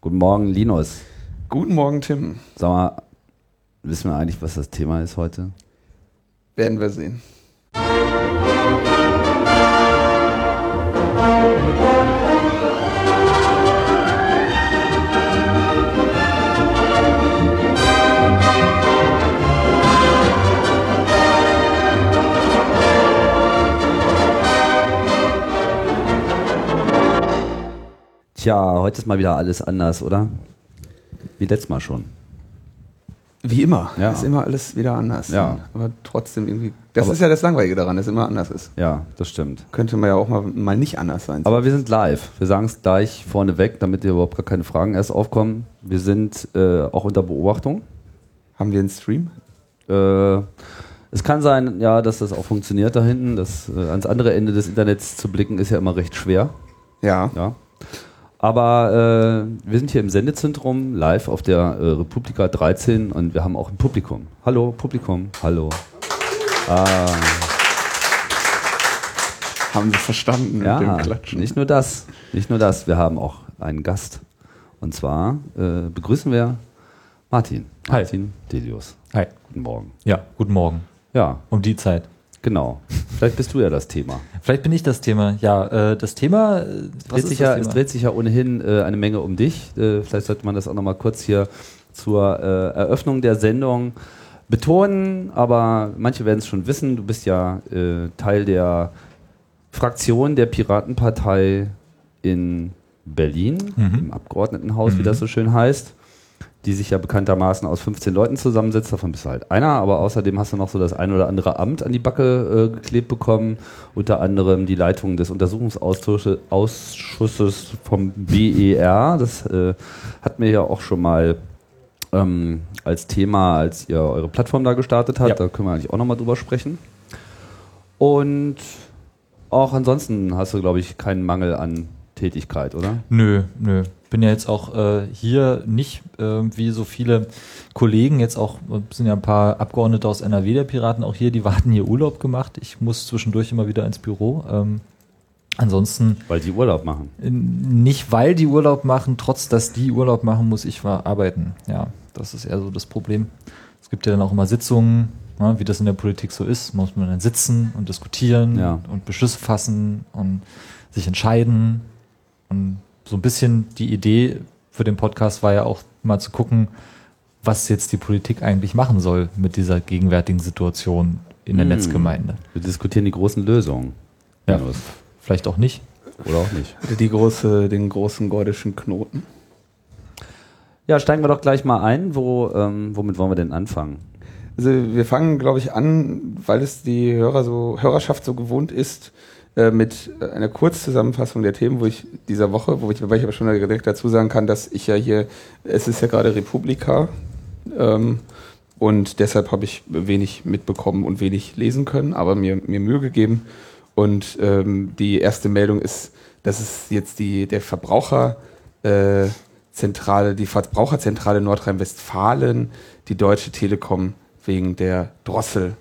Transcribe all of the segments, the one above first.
Guten Morgen, Linus. Guten Morgen, Tim. Sag mal, wissen wir eigentlich, was das Thema ist heute? Werden wir sehen. Tja, heute ist mal wieder alles anders, oder? Wie letztes Mal schon. Wie immer. Ja. Ist immer alles wieder anders. Ja. Aber trotzdem irgendwie. Das Aber- ist ja das Langweilige daran, dass es immer anders ist. Ja, das stimmt. Könnte man ja auch mal, mal nicht anders sein. Aber wir sind live. Wir sagen es gleich vorneweg, damit hier überhaupt gar keine Fragen erst aufkommen. Wir sind äh, auch unter Beobachtung. Haben wir einen Stream? Äh, es kann sein, ja, dass das auch funktioniert da hinten. Das, äh, ans andere Ende des Internets zu blicken ist ja immer recht schwer. Ja. Ja. Aber äh, wir sind hier im Sendezentrum live auf der äh, Republika 13 und wir haben auch ein Publikum. Hallo, Publikum. Hallo. Ah, Haben wir verstanden mit dem ja, Klatschen. nicht nur das. Nicht nur das. Wir haben auch einen Gast. Und zwar äh, begrüßen wir Martin. Hi. Martin Delius. Hi. Guten Morgen. Ja, guten Morgen. Ja, Um die Zeit. Genau. Vielleicht bist du ja das Thema. Vielleicht bin ich das Thema. Ja, äh, das Thema. Äh, Es dreht, sich ja, es dreht sich ja ohnehin äh, eine Menge um dich. Äh, vielleicht sollte man das auch nochmal kurz hier zur äh, Eröffnung der Sendung betonen, aber manche werden es schon wissen. Du bist ja äh, Teil der Fraktion der Piratenpartei in Berlin, Mhm. im Abgeordnetenhaus, wie Mhm. das so schön heißt, die sich ja bekanntermaßen aus 15 Leuten zusammensetzt. Davon bist du halt einer, aber außerdem hast du noch so das ein oder andere Amt an die Backe äh, geklebt bekommen, unter anderem die Leitung des Untersuchungsausschusses Ausschusses vom BER. Das äh, hat mir ja auch schon mal ähm, als Thema, als ihr eure Plattform da gestartet habt. Ja. Da können wir eigentlich auch nochmal drüber sprechen. Und auch ansonsten hast du, glaube ich, keinen Mangel an Tätigkeit, oder? Nö, nö. Bin ja jetzt auch äh, hier nicht äh, wie so viele Kollegen, jetzt auch äh, sind ja ein paar Abgeordnete aus NRW der Piraten auch hier, die warten hier Urlaub gemacht. Ich muss zwischendurch immer wieder ins Büro. Ähm, ansonsten Weil die Urlaub machen. nicht, weil die Urlaub machen, trotz dass die Urlaub machen, muss ich arbeiten. Ja, das ist eher so das Problem. Es gibt ja dann auch immer Sitzungen, ne, wie das in der Politik so ist. Muss man dann sitzen und diskutieren Ja. und Beschlüsse fassen und sich entscheiden. Und so ein bisschen die Idee für den Podcast war ja auch mal zu gucken, was jetzt die Politik eigentlich machen soll mit dieser gegenwärtigen Situation in der Hm. Netzgemeinde. Wir diskutieren die großen Lösungen. Ja. Vielleicht auch nicht. Oder auch nicht. Die große, den großen gordischen Knoten. Ja, steigen wir doch gleich mal ein. Wo, ähm, womit wollen wir denn anfangen? Also wir fangen, glaube ich, an, weil es die Hörer so, Hörerschaft so gewohnt ist, äh, mit äh, einer Kurzzusammenfassung der Themen, wo ich dieser Woche, wo ich, wobei ich aber schon direkt dazu sagen kann, dass ich ja hier, es ist ja gerade Republika, ähm, und deshalb habe ich wenig mitbekommen und wenig lesen können, aber mir, mir Mühe gegeben. Und ähm, die erste Meldung ist, dass es jetzt die, der Verbraucher, äh, Zentrale, die Verbraucherzentrale Nordrhein-Westfalen, die Deutsche Telekom wegen der Drossel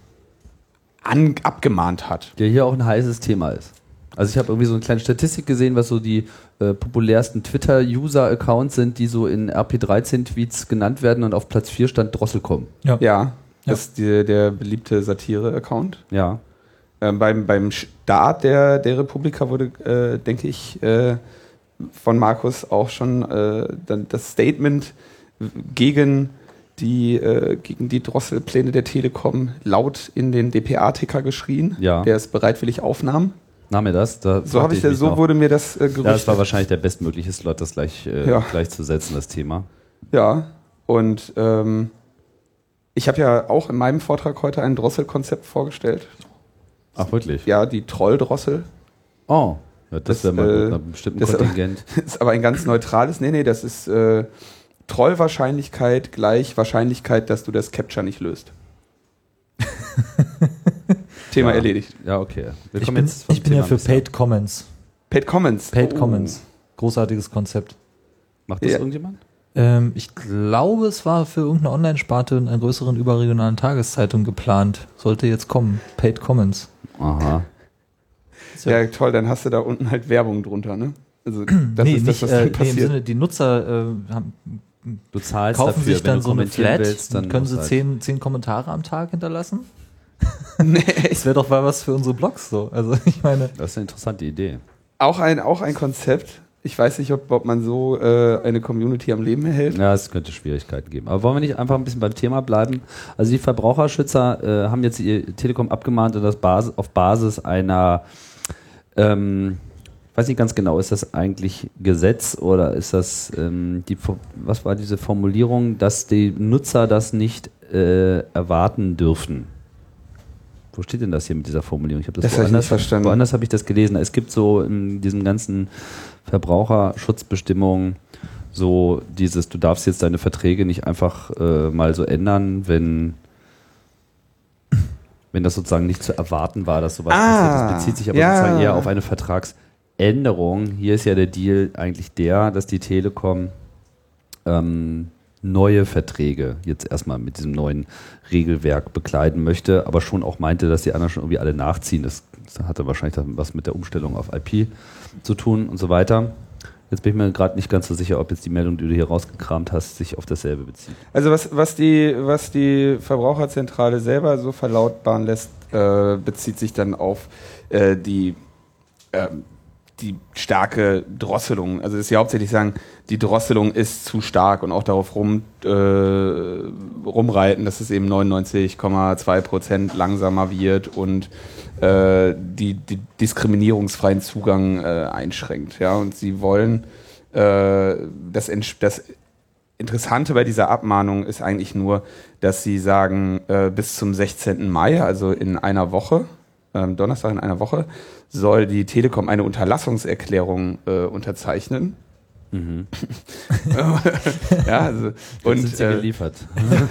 an, abgemahnt hat. Der hier auch ein heißes Thema ist. Also ich habe irgendwie so eine kleine Statistik gesehen, was so die äh, populärsten Twitter-User-Accounts sind, die so in RP13-Tweets genannt werden und auf Platz 4 stand Drosselcom. Ja, das ist die, der beliebte Satire-Account. Ja. Ähm, beim, beim Start der, der Republika wurde, äh, denke ich, äh, von Markus auch schon äh, dann das Statement gegen die, äh, gegen die Drosselpläne der Telekom laut in den DPA-Ticker geschrien, Ja. der es bereitwillig aufnahm. Nahm mir das? Da So, ich, mich so noch. wurde mir das äh, Ja, das war gerüchtet. wahrscheinlich der bestmögliche Slot, das gleich, äh, Ja. gleich zu setzen, das Thema. Ja, und ähm, ich habe ja auch in meinem Vortrag heute ein Drosselkonzept vorgestellt. Ach, wirklich? Ja, die Trolldrossel. Oh, ja, das, Das, wäre mal äh, mit einem bestimmten das- Kontingent. ist aber ein ganz neutrales. Nee, nee, das ist äh, Trollwahrscheinlichkeit gleich Wahrscheinlichkeit, dass du das Capture nicht löst. Thema Ja. erledigt. Ja, okay. Wir Ich bin, ich bin ja für Paid Comments. Paid Comments. Paid Oh. Comments. Großartiges Konzept. Macht das Ja. irgendjemand? Ähm, ich glaube, es war für irgendeine Online-Sparte in einer größeren überregionalen Tageszeitung geplant. Sollte jetzt kommen. Paid Comments. Aha. Ja, toll, dann hast du da unten halt Werbung drunter, ne? Also das nee, ist nicht, das, was äh, dann nee, im passiert. Sinne, die Nutzer äh, haben, Du zahlst kaufen dafür, sich wenn dann du so eine Flat, willst, dann können sie halt- zehn, zehn Kommentare am Tag hinterlassen. nee. Das wäre doch mal was für unsere Blogs so. Also ich meine, Das ist eine interessante Idee. auch, ein, auch ein Konzept. Ich weiß nicht, ob, ob man so äh, eine Community am Leben erhält. Ja, es könnte Schwierigkeiten geben. Aber wollen wir nicht einfach ein bisschen beim Thema bleiben? Also die Verbraucherschützer äh, haben jetzt ihr Telekom abgemahnt und das Basis, auf Basis einer, ähm, weiß nicht ganz genau, ist das eigentlich Gesetz oder ist das ähm, die, was war diese Formulierung, dass die Nutzer das nicht äh, erwarten dürfen? Wo steht denn das hier mit dieser Formulierung? Ich habe das, Das hab woanders, nicht verstanden. woanders habe ich das gelesen. Es gibt so in diesen ganzen Verbraucherschutzbestimmungen so dieses, du darfst jetzt deine Verträge nicht einfach äh, mal so ändern, wenn wenn das sozusagen nicht zu erwarten war, dass sowas Ah, passiert. Das bezieht sich aber ja. sozusagen eher auf eine Vertragsänderung. Hier ist ja der Deal eigentlich der, dass die Telekom ähm, neue Verträge jetzt erstmal mit diesem neuen Regelwerk bekleiden möchte, aber schon auch meinte, dass die anderen schon irgendwie alle nachziehen. Das, hatte wahrscheinlich was mit der Umstellung auf IP zu tun und so weiter. Jetzt bin ich mir gerade nicht ganz so sicher, ob jetzt die Meldung, die du hier rausgekramt hast, sich auf dasselbe bezieht. Also was, was, die, was die Verbraucherzentrale selber so verlautbaren lässt, äh, bezieht sich dann auf äh, die, ähm, die starke Drosselung. Also dass sie hauptsächlich sagen, die Drosselung ist zu stark und auch darauf rum, äh, rumreiten, dass es eben 99,2 Prozent langsamer wird und äh, die, die diskriminierungsfreien Zugang äh, einschränkt. Ja? Und sie wollen äh, das, das Interessante bei dieser Abmahnung ist eigentlich nur, dass sie sagen, äh, bis zum 16. Mai, also in einer Woche, ähm, Donnerstag in einer Woche, soll die Telekom eine Unterlassungserklärung äh, unterzeichnen. ja, also, Und sind sie äh, geliefert.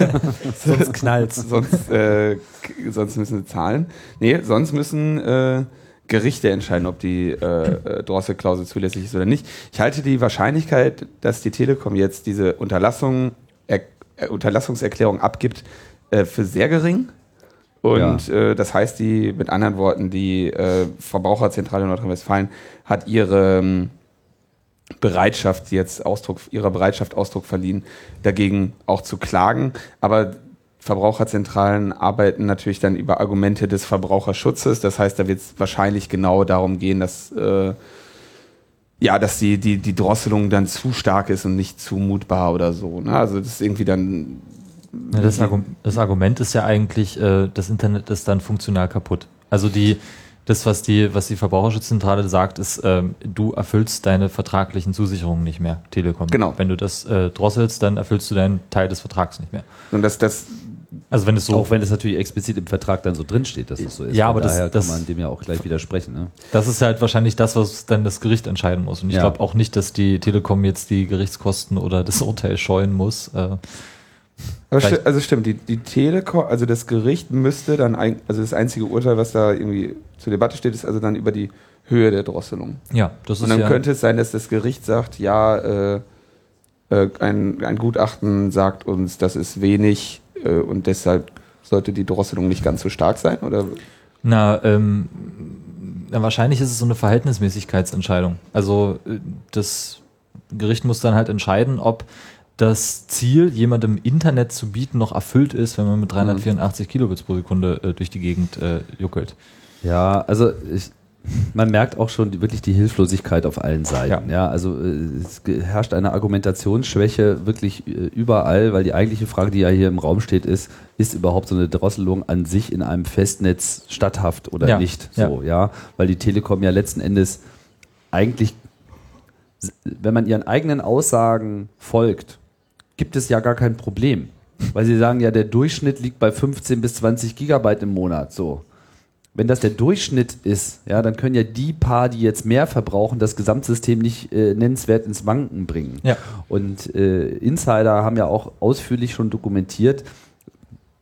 sonst knallt's. sonst, äh, sonst müssen sie zahlen. Nee, sonst müssen äh, Gerichte entscheiden, ob die äh, äh, Drosselklausel zulässig ist oder nicht. Ich halte die Wahrscheinlichkeit, dass die Telekom jetzt diese Unterlassung, er, Unterlassungserklärung abgibt, äh, für sehr gering. Und äh, das heißt, die, mit anderen Worten, die äh, Verbraucherzentrale Nordrhein-Westfalen hat ihre ähm, Bereitschaft jetzt Ausdruck, ihrer Bereitschaft Ausdruck verliehen, dagegen auch zu klagen. Aber Verbraucherzentralen arbeiten natürlich dann über Argumente des Verbraucherschutzes. Das heißt, da wird es wahrscheinlich genau darum gehen, dass äh, ja, dass die, die, die Drosselung dann zu stark ist und nicht zumutbar oder so. Ne? Also das ist irgendwie dann. Ja, das, Argum das Argument ist ja eigentlich, äh, das Internet ist dann funktional kaputt. Also die, das, was die, was die Verbraucherschutzzentrale sagt, ist, ähm, du erfüllst deine vertraglichen Zusicherungen nicht mehr, Telekom. Genau. Wenn du das äh, drosselst, dann erfüllst du deinen Teil des Vertrags nicht mehr. Und das, das, Also wenn es so, Auch wenn es natürlich explizit im Vertrag dann so drinsteht, dass es so ist. Ja, aber das- daher das- kann man dem ja auch gleich widersprechen. Ne? das ist halt wahrscheinlich das, was dann das Gericht entscheiden muss. Und ich Ja. glaube auch nicht, dass die Telekom jetzt die Gerichtskosten oder das Urteil scheuen muss. Äh, sti also stimmt, die, die Telekom, also das Gericht müsste dann, ein, also das einzige Urteil, was da irgendwie zur Debatte steht, ist also dann über die Höhe der Drosselung. ja, das Und ist dann ja. könnte es sein, dass das Gericht sagt, ja, äh, äh, ein, ein Gutachten sagt uns, das ist wenig äh, und deshalb sollte die Drosselung nicht ganz so stark sein, oder? Na, ähm, na, wahrscheinlich ist es so eine Verhältnismäßigkeitsentscheidung. Also äh, das Gericht muss dann halt entscheiden, ob das Ziel, jemandem Internet zu bieten, noch erfüllt ist, wenn man mit 384 Kilobits pro Sekunde äh, durch die Gegend äh, juckelt. Ja, also ich, man merkt auch schon die, wirklich die Hilflosigkeit auf allen Seiten. Ja, also äh, es herrscht eine Argumentationsschwäche wirklich äh, überall, weil die eigentliche Frage, die ja hier im Raum steht, ist, ist überhaupt so eine Drosselung an sich in einem Festnetz statthaft oder Ja, nicht? So, ja. weil die Telekom ja letzten Endes eigentlich, wenn man ihren eigenen Aussagen folgt, gibt es ja gar kein Problem. Weil sie sagen ja, der Durchschnitt liegt bei 15 bis 20 Gigabyte im Monat. So. Wenn das der Durchschnitt ist, ja, dann können ja die paar, die jetzt mehr verbrauchen, das Gesamtsystem nicht äh, nennenswert ins Wanken bringen. Ja. Und äh, Insider haben ja auch ausführlich schon dokumentiert,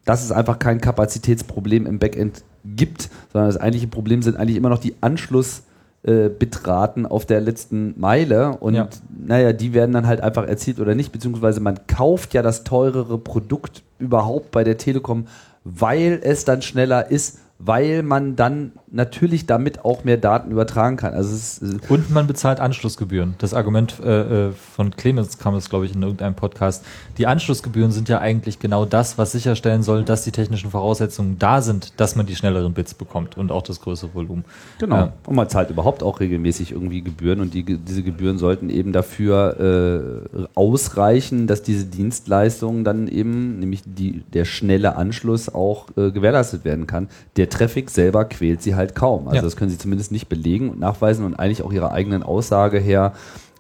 dass es einfach kein Kapazitätsproblem im Backend gibt, sondern das eigentliche Problem sind eigentlich immer noch die Anschlussbitraten äh, Bitraten auf der letzten Meile und Ja. naja, die werden dann halt einfach erzielt oder nicht, beziehungsweise man kauft ja das teurere Produkt überhaupt bei der Telekom, weil es dann schneller ist, weil man dann natürlich damit auch mehr Daten übertragen kann. Also es ist, äh, Und man bezahlt Anschlussgebühren. Das Argument äh, äh, von Clemens kam es, glaube ich, in irgendeinem Podcast. Die Anschlussgebühren sind ja eigentlich genau das, was sicherstellen soll, dass die technischen Voraussetzungen da sind, dass man die schnelleren Bits bekommt und auch das größere Volumen. Genau. Ja. Und man zahlt überhaupt auch regelmäßig irgendwie Gebühren und die, diese Gebühren sollten eben dafür äh, ausreichen, dass diese Dienstleistungen dann eben, nämlich die, der schnelle Anschluss auch äh, gewährleistet werden kann. Der Traffic selber quält sie halt kaum. Also Ja. das können sie zumindest nicht belegen und nachweisen und eigentlich auch ihrer eigenen Aussage her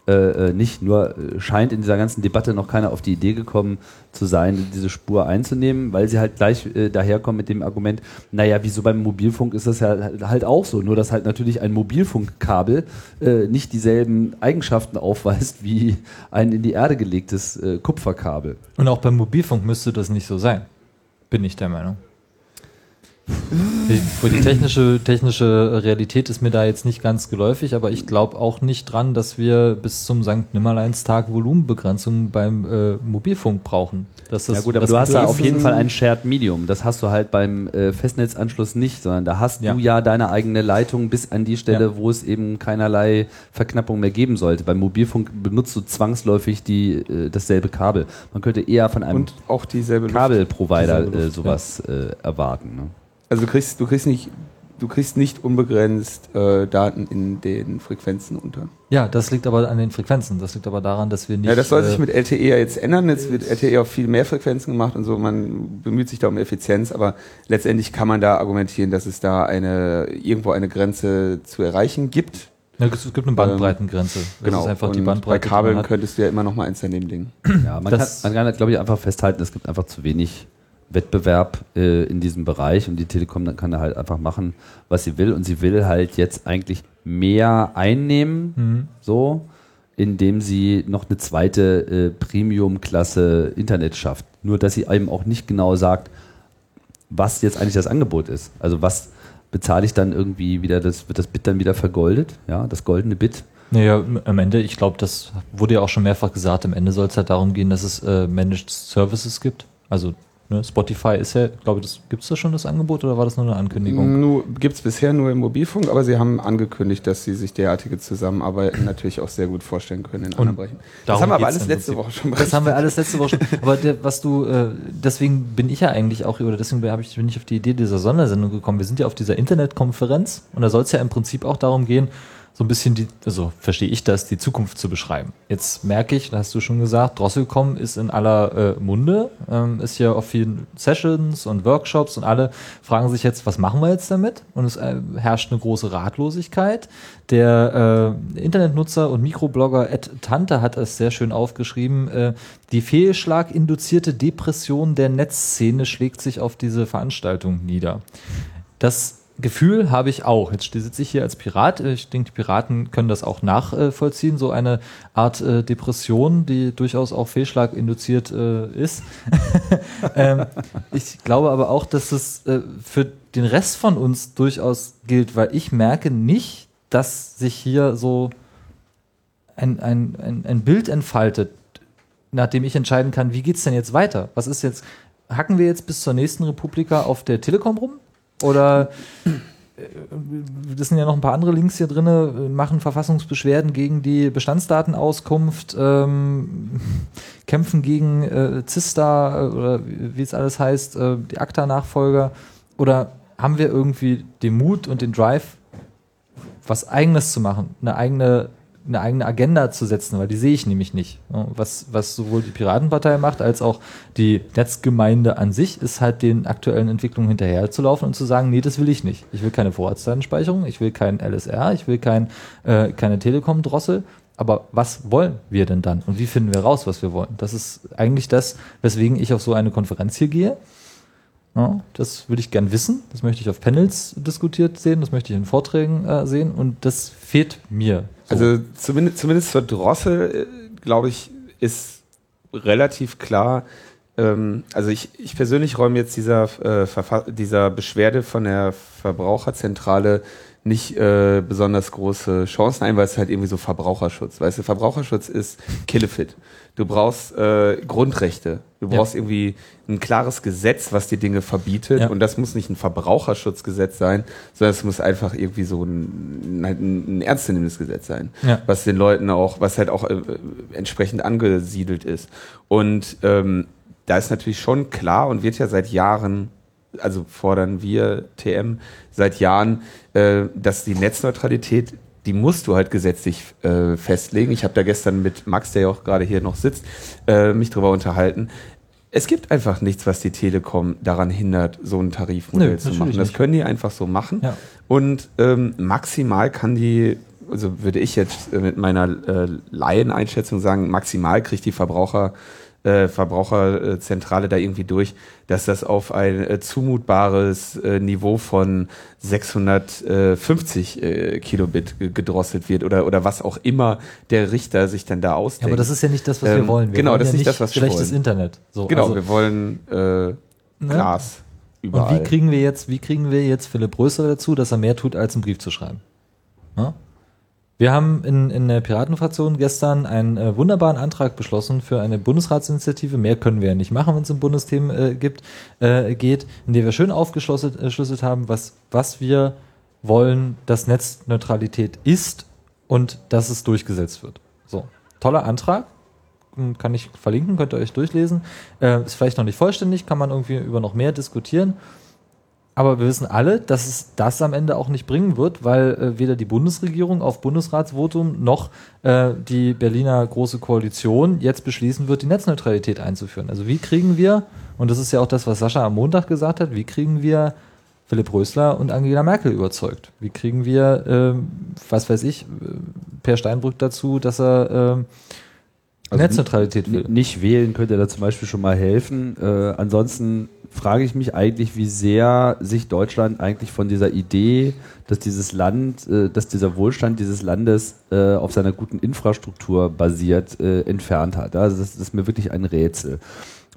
äh, äh, nicht nur äh, scheint in dieser ganzen Debatte noch keiner auf die Idee gekommen zu sein, diese Spur einzunehmen, weil sie halt gleich äh, daherkommen mit dem Argument, naja, wieso beim Mobilfunk ist das ja halt auch so, nur dass halt natürlich ein Mobilfunkkabel äh, nicht dieselben Eigenschaften aufweist wie ein in die Erde gelegtes äh, Kupferkabel. Und auch beim Mobilfunk müsste das nicht so sein. Bin ich der Meinung. Die, für die technische, technische Realität ist mir da jetzt nicht ganz geläufig, aber ich glaube auch nicht dran, dass wir bis zum St. Nimmerleinstag Volumenbegrenzung beim äh, Mobilfunk brauchen. Das, ja gut, aber das du hast da ist auf jeden Fall ein Shared Medium. Das hast du halt beim äh, Festnetzanschluss nicht, sondern da hast Ja. du ja deine eigene Leitung bis an die Stelle, Ja. wo es eben keinerlei Verknappung mehr geben sollte. Beim Mobilfunk benutzt du zwangsläufig die, äh, dasselbe Kabel. Man könnte eher von einem. Kabelprovider äh, sowas äh, erwarten. Ne? Also du kriegst, du kriegst nicht, du kriegst nicht unbegrenzt äh, Daten in den Frequenzen unter. Ja, das liegt aber an den Frequenzen. Das liegt aber daran, dass wir nicht. ja, das soll sich äh, mit LTE ja jetzt ändern. Jetzt wird LTE auf viel mehr Frequenzen gemacht und so. Man bemüht sich da um Effizienz, aber letztendlich kann man da argumentieren, dass es da eine irgendwo eine Grenze zu erreichen gibt. ja, es gibt eine Bandbreitengrenze. Das genau. ist einfach die Und Bandbreite. bei Kabeln könntest du ja immer noch mal eins daneben legen. Ja, man Das- kann, man kann glaube ich, einfach festhalten, es gibt einfach zu wenig Wettbewerb äh, in diesem Bereich und die Telekom dann kann da halt einfach machen, was sie will und sie will halt jetzt eigentlich mehr einnehmen, Mhm. so, indem sie noch eine zweite äh, Premium-Klasse Internet schafft. Nur, dass sie eben auch nicht genau sagt, was jetzt eigentlich das Angebot ist. Also was bezahle ich dann irgendwie wieder, das wird das Bit dann wieder vergoldet, ja, das goldene Bit. Naja, am Ende, ich glaube, das wurde ja auch schon mehrfach gesagt, am Ende soll es halt darum gehen, dass es äh, Managed Services gibt. Also ne, Spotify ist ja, glaube ich, gibt es da schon das Angebot oder war das nur eine Ankündigung? Nur, gibt's bisher nur im Mobilfunk, aber sie haben angekündigt, dass sie sich derartige Zusammenarbeiten natürlich auch sehr gut vorstellen können in anderen Bereichen. Das haben wir aber alles letzte. Woche schon Das haben wir alles letzte Woche schon. Aber der, was du, äh, deswegen bin ich ja eigentlich auch, oder deswegen ich, bin ich auf die Idee dieser Sondersendung gekommen. Wir sind ja auf dieser Internetkonferenz und da soll es ja im Prinzip auch darum gehen, so ein bisschen die, also verstehe ich das, die Zukunft zu beschreiben. Jetzt merke ich, da hast du schon gesagt, Drosselcom ist in aller äh, Munde, ähm, ist ja auf vielen Sessions und Workshops und alle fragen sich jetzt, was machen wir jetzt damit? Und es äh, herrscht eine große Ratlosigkeit. Der äh, Internetnutzer und Mikroblogger Ed Tante hat es sehr schön aufgeschrieben. Äh, die fehlschlaginduzierte Depression der Netzszene schlägt sich auf diese Veranstaltung nieder. Das Gefühl habe ich auch. Jetzt sitze ich hier als Pirat. Ich denke, die Piraten können das auch nachvollziehen. So eine Art äh, Depression, die durchaus auch fehlschlaginduziert äh, ist. ähm, ich glaube aber auch, dass es äh, für den Rest von uns durchaus gilt, weil ich merke nicht, dass sich hier so ein, ein, ein, ein Bild entfaltet, nachdem ich entscheiden kann, wie geht's denn jetzt weiter? Was ist jetzt, hacken wir jetzt bis zur nächsten Republika auf der Telekom rum? Oder äh, das sind ja noch ein paar andere Links hier drin, machen Verfassungsbeschwerden gegen die Bestandsdatenauskunft, ähm, kämpfen gegen äh, Zista äh, oder wie es alles heißt, äh, die ACTA-Nachfolger. Oder haben wir irgendwie den Mut und den Drive, was Eigenes zu machen, eine eigene, eine eigene Agenda zu setzen, weil die sehe ich nämlich nicht. Was, was sowohl die Piratenpartei macht, als auch die Netzgemeinde an sich, ist halt den aktuellen Entwicklungen hinterherzulaufen und zu sagen, nee, das will ich nicht. Ich will keine Vorratsdatenspeicherung, ich will kein LSR, ich will kein, äh, keine Telekom-Drossel. Aber was wollen wir denn dann? Und wie finden wir raus, was wir wollen? Das ist eigentlich das, weswegen ich auf so eine Konferenz hier gehe. Ja, das würde ich gern wissen. Das möchte ich auf Panels diskutiert sehen. Das möchte ich in Vorträgen äh, sehen. Und das fehlt mir. So. Also zumindest, zumindest zur Drossel, äh, glaube ich, ist relativ klar, ähm, also ich, ich persönlich räume jetzt dieser, äh, dieser Beschwerde von der Verbraucherzentrale nicht äh, besonders große Chancen ein, weil es halt irgendwie so Verbraucherschutz. Weißt du, Verbraucherschutz ist Killefit. Du brauchst äh, Grundrechte. Du Ja. brauchst irgendwie ein klares Gesetz, was die Dinge verbietet. Ja. Und das muss nicht ein Verbraucherschutzgesetz sein, sondern es muss einfach irgendwie so ein, halt ein, ein ernstzunehmendes Gesetz sein, Ja. was den Leuten auch, was halt auch äh, entsprechend angesiedelt ist. Und ähm, da ist natürlich schon klar und wird ja seit Jahren, also fordern wir TM seit Jahren, äh, dass die Netzneutralität, die musst du halt gesetzlich äh, festlegen. Ich habe da gestern mit Max, der ja auch gerade hier noch sitzt, äh, mich drüber unterhalten. Es gibt einfach nichts, was die Telekom daran hindert, so ein Tarifmodell Nö, zu machen. Das nicht. können die einfach so machen. Ja. Und ähm, maximal kann die, also würde ich jetzt äh, mit meiner äh, Laieneinschätzung sagen, maximal kriegt die Verbraucher, äh, Verbraucherzentrale da irgendwie durch, dass das auf ein äh, zumutbares äh, Niveau von 650 äh, Kilobit ge- gedrosselt wird oder, oder was auch immer der Richter sich dann da Ja, ausdenkt. aber das ist ja nicht das, was wir Ähm, wollen. Wir genau, wollen das ja ist nicht das, was wir schlechtes wollen. Internet. So, genau, also, wir wollen äh, Glas überall. Und wie kriegen wir jetzt, wie kriegen wir jetzt Philipp Rösler dazu, dass er mehr tut, als einen Brief zu schreiben? Ja? Wir haben in, in der Piratenfraktion gestern einen äh, wunderbaren Antrag beschlossen für eine Bundesratsinitiative. Mehr können wir ja nicht machen, wenn es um Bundesthemen äh, gibt, äh, geht, in der wir schön aufgeschlüsselt äh, haben, was, was wir wollen, dass Netzneutralität ist und dass es durchgesetzt wird. So, toller Antrag. Hm, Kann ich verlinken, könnt ihr euch durchlesen. Äh, ist vielleicht noch nicht vollständig, kann man irgendwie über noch mehr diskutieren. Aber wir wissen alle, dass es das am Ende auch nicht bringen wird, weil äh, weder die Bundesregierung auf Bundesratsvotum noch äh, die Berliner Große Koalition jetzt beschließen wird, die Netzneutralität einzuführen. Also wie kriegen wir, und das ist ja auch das, was Sascha am Montag gesagt hat, wie kriegen wir Philipp Rösler und Angela Merkel überzeugt? Wie kriegen wir, ähm, was weiß ich, äh, Per Steinbrück dazu, dass er ähm, Also Netzneutralität will? Nicht wählen könnte da zum Beispiel schon mal helfen. Äh, ansonsten frage ich mich eigentlich, wie sehr sich Deutschland eigentlich von dieser Idee, dass dieses Land, äh, dass dieser Wohlstand dieses Landes äh, auf seiner guten Infrastruktur basiert, äh, entfernt hat. Also das, das ist mir wirklich ein Rätsel.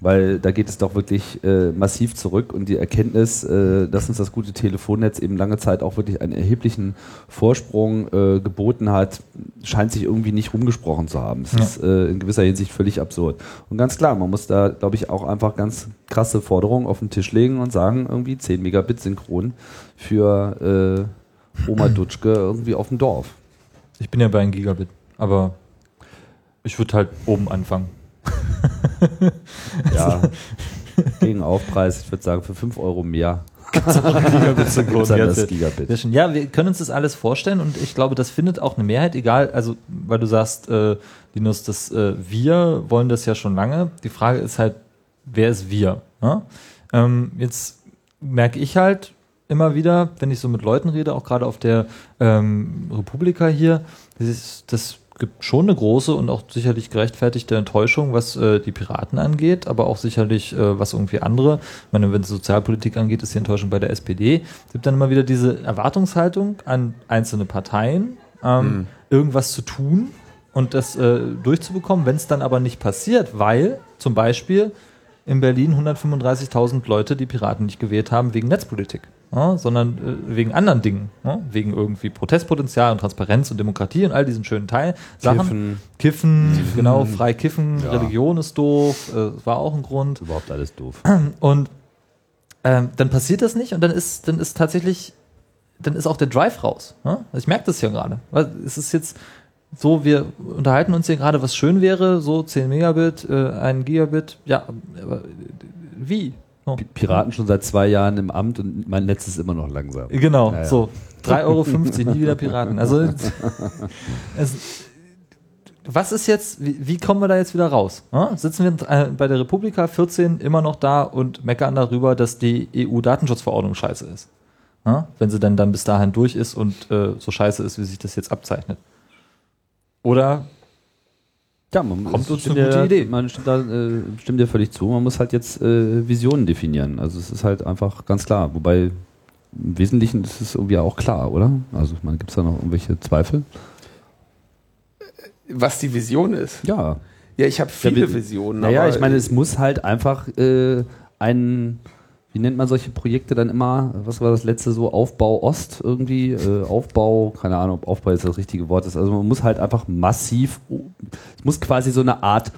Weil da geht es doch wirklich äh, massiv zurück und die Erkenntnis, äh, dass uns das gute Telefonnetz eben lange Zeit auch wirklich einen erheblichen Vorsprung äh, geboten hat, scheint sich irgendwie nicht rumgesprochen zu haben. Es Ja. ist äh, in gewisser Hinsicht völlig absurd. Und ganz klar, man muss da, glaube ich, auch einfach ganz krasse Forderungen auf den Tisch legen und sagen, irgendwie 10 Megabit synchron für äh, Oma Dutschke irgendwie auf dem Dorf. Ich bin ja bei 1 Gigabit, aber ich würde halt oben anfangen. Ja, gegen Aufpreis, ich würde sagen, für 5 Euro mehr Gigabit. Ja, wir können uns das alles vorstellen und ich glaube, das findet auch eine Mehrheit, egal, also weil du sagst, äh, Linus, dass äh, wir wollen das ja schon lange. Die Frage ist halt, wer ist wir? Ne? Ähm, jetzt merke ich halt immer wieder, wenn ich so mit Leuten rede, auch gerade auf der ähm, Republika hier, das, ist, das gibt schon eine große und auch sicherlich gerechtfertigte Enttäuschung, was äh, die Piraten angeht, aber auch sicherlich, äh, was irgendwie andere. Ich meine, wenn es Sozialpolitik angeht, ist die Enttäuschung bei der SPD. Es gibt dann immer wieder diese Erwartungshaltung an einzelne Parteien, ähm, irgendwas zu tun und das äh, durchzubekommen, wenn es dann aber nicht passiert, weil zum Beispiel in Berlin 135.000 Leute die Piraten nicht gewählt haben wegen Netzpolitik, ja, sondern äh, wegen anderen Dingen, ja, wegen irgendwie Protestpotenzial und Transparenz und Demokratie und all diesen schönen Teil Sachen. Kiffen, Kiffen, genau, frei kiffen, Ja. Religion ist doof, äh, war auch ein Grund. überhaupt alles doof. Und ähm, dann passiert das nicht und dann ist, dann ist tatsächlich, dann ist auch der Drive raus. Ne? Ich merke das ja gerade. Es ist jetzt so, wir unterhalten uns hier gerade, was schön wäre, so 10 Megabit, äh, 1 Gigabit, ja, aber wie? Oh. Piraten schon seit zwei Jahren im Amt und mein Netz ist immer noch langsam. Genau, Ja, ja. so 3,50 Euro, nie wieder Piraten. Also es, was ist jetzt, wie, wie kommen wir da jetzt wieder raus? Ja? Sitzen wir äh, bei der Republika 14 immer noch da und meckern darüber, dass die EU-Datenschutzverordnung scheiße ist? Ja? Wenn sie dann, dann bis dahin durch ist und äh, so scheiße ist, wie sich das jetzt abzeichnet. Oder Ja, man Kommt uns eine gute Idee. Man stimmt, da, äh, stimmt dir völlig zu. Man muss halt jetzt äh, Visionen definieren. Also es ist halt einfach ganz klar. Wobei im Wesentlichen ist es irgendwie auch klar, oder? Also meine, gibt es da noch irgendwelche Zweifel? Was die Vision ist. Ja. Ja, ich habe viele Ja, wir- Visionen. Naja, aber- ich meine, es muss halt einfach äh, ein, wie nennt man solche Projekte dann immer? Was war das letzte so? Aufbau Ost irgendwie? Äh, Aufbau, keine Ahnung, ob Aufbau jetzt das richtige Wort ist. Also man muss halt einfach massiv, es muss quasi so eine Art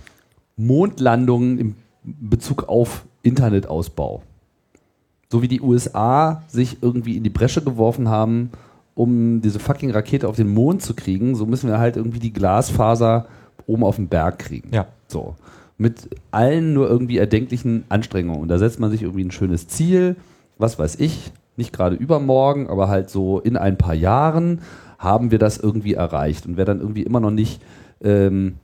Mondlandung im Bezug auf Internetausbau. So wie die USA sich irgendwie in die Bresche geworfen haben, um diese fucking Rakete auf den Mond zu kriegen, so müssen wir halt irgendwie die Glasfaser oben auf den Berg kriegen. Ja. So. Mit allen nur irgendwie erdenklichen Anstrengungen. Und da setzt man sich irgendwie ein schönes Ziel, was weiß ich, nicht gerade übermorgen, aber halt so in ein paar Jahren haben wir das irgendwie erreicht. Und wer dann irgendwie immer noch nicht, ähm,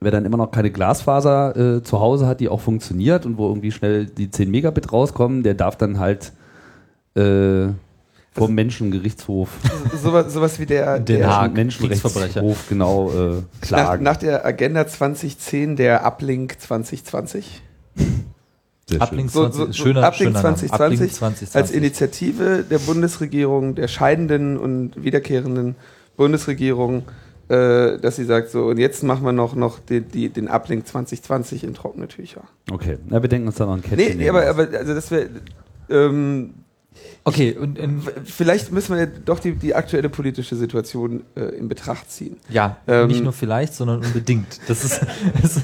wer dann immer noch keine Glasfaser äh, zu Hause hat, die auch funktioniert und wo irgendwie schnell die 10 Megabit rauskommen, der darf dann halt äh, vom Menschengerichtshof, sowas, sowas wie der, Den der Haag. Menschenrechtshof genau äh, nach, klagen. nach der Agenda 2010 der Uplink 2020. Sehr schön. Uplink So- 20, so- so schöner, Uplink schöner Name. 2020 Uplink 2020. Als Initiative der Bundesregierung, der scheidenden und wiederkehrenden Bundesregierung, äh, dass sie sagt, so, und jetzt machen wir noch, noch die, die, den Uplink 2020 in trockene Tücher. Okay, na, wir denken uns da noch ein Nee, Kettchen. nee aber, aber also das wäre. Ähm, Okay, und in, vielleicht müssen wir doch die, die aktuelle politische Situation äh, in Betracht ziehen. ja, Ähm, nicht nur vielleicht, sondern unbedingt. Das ist, das,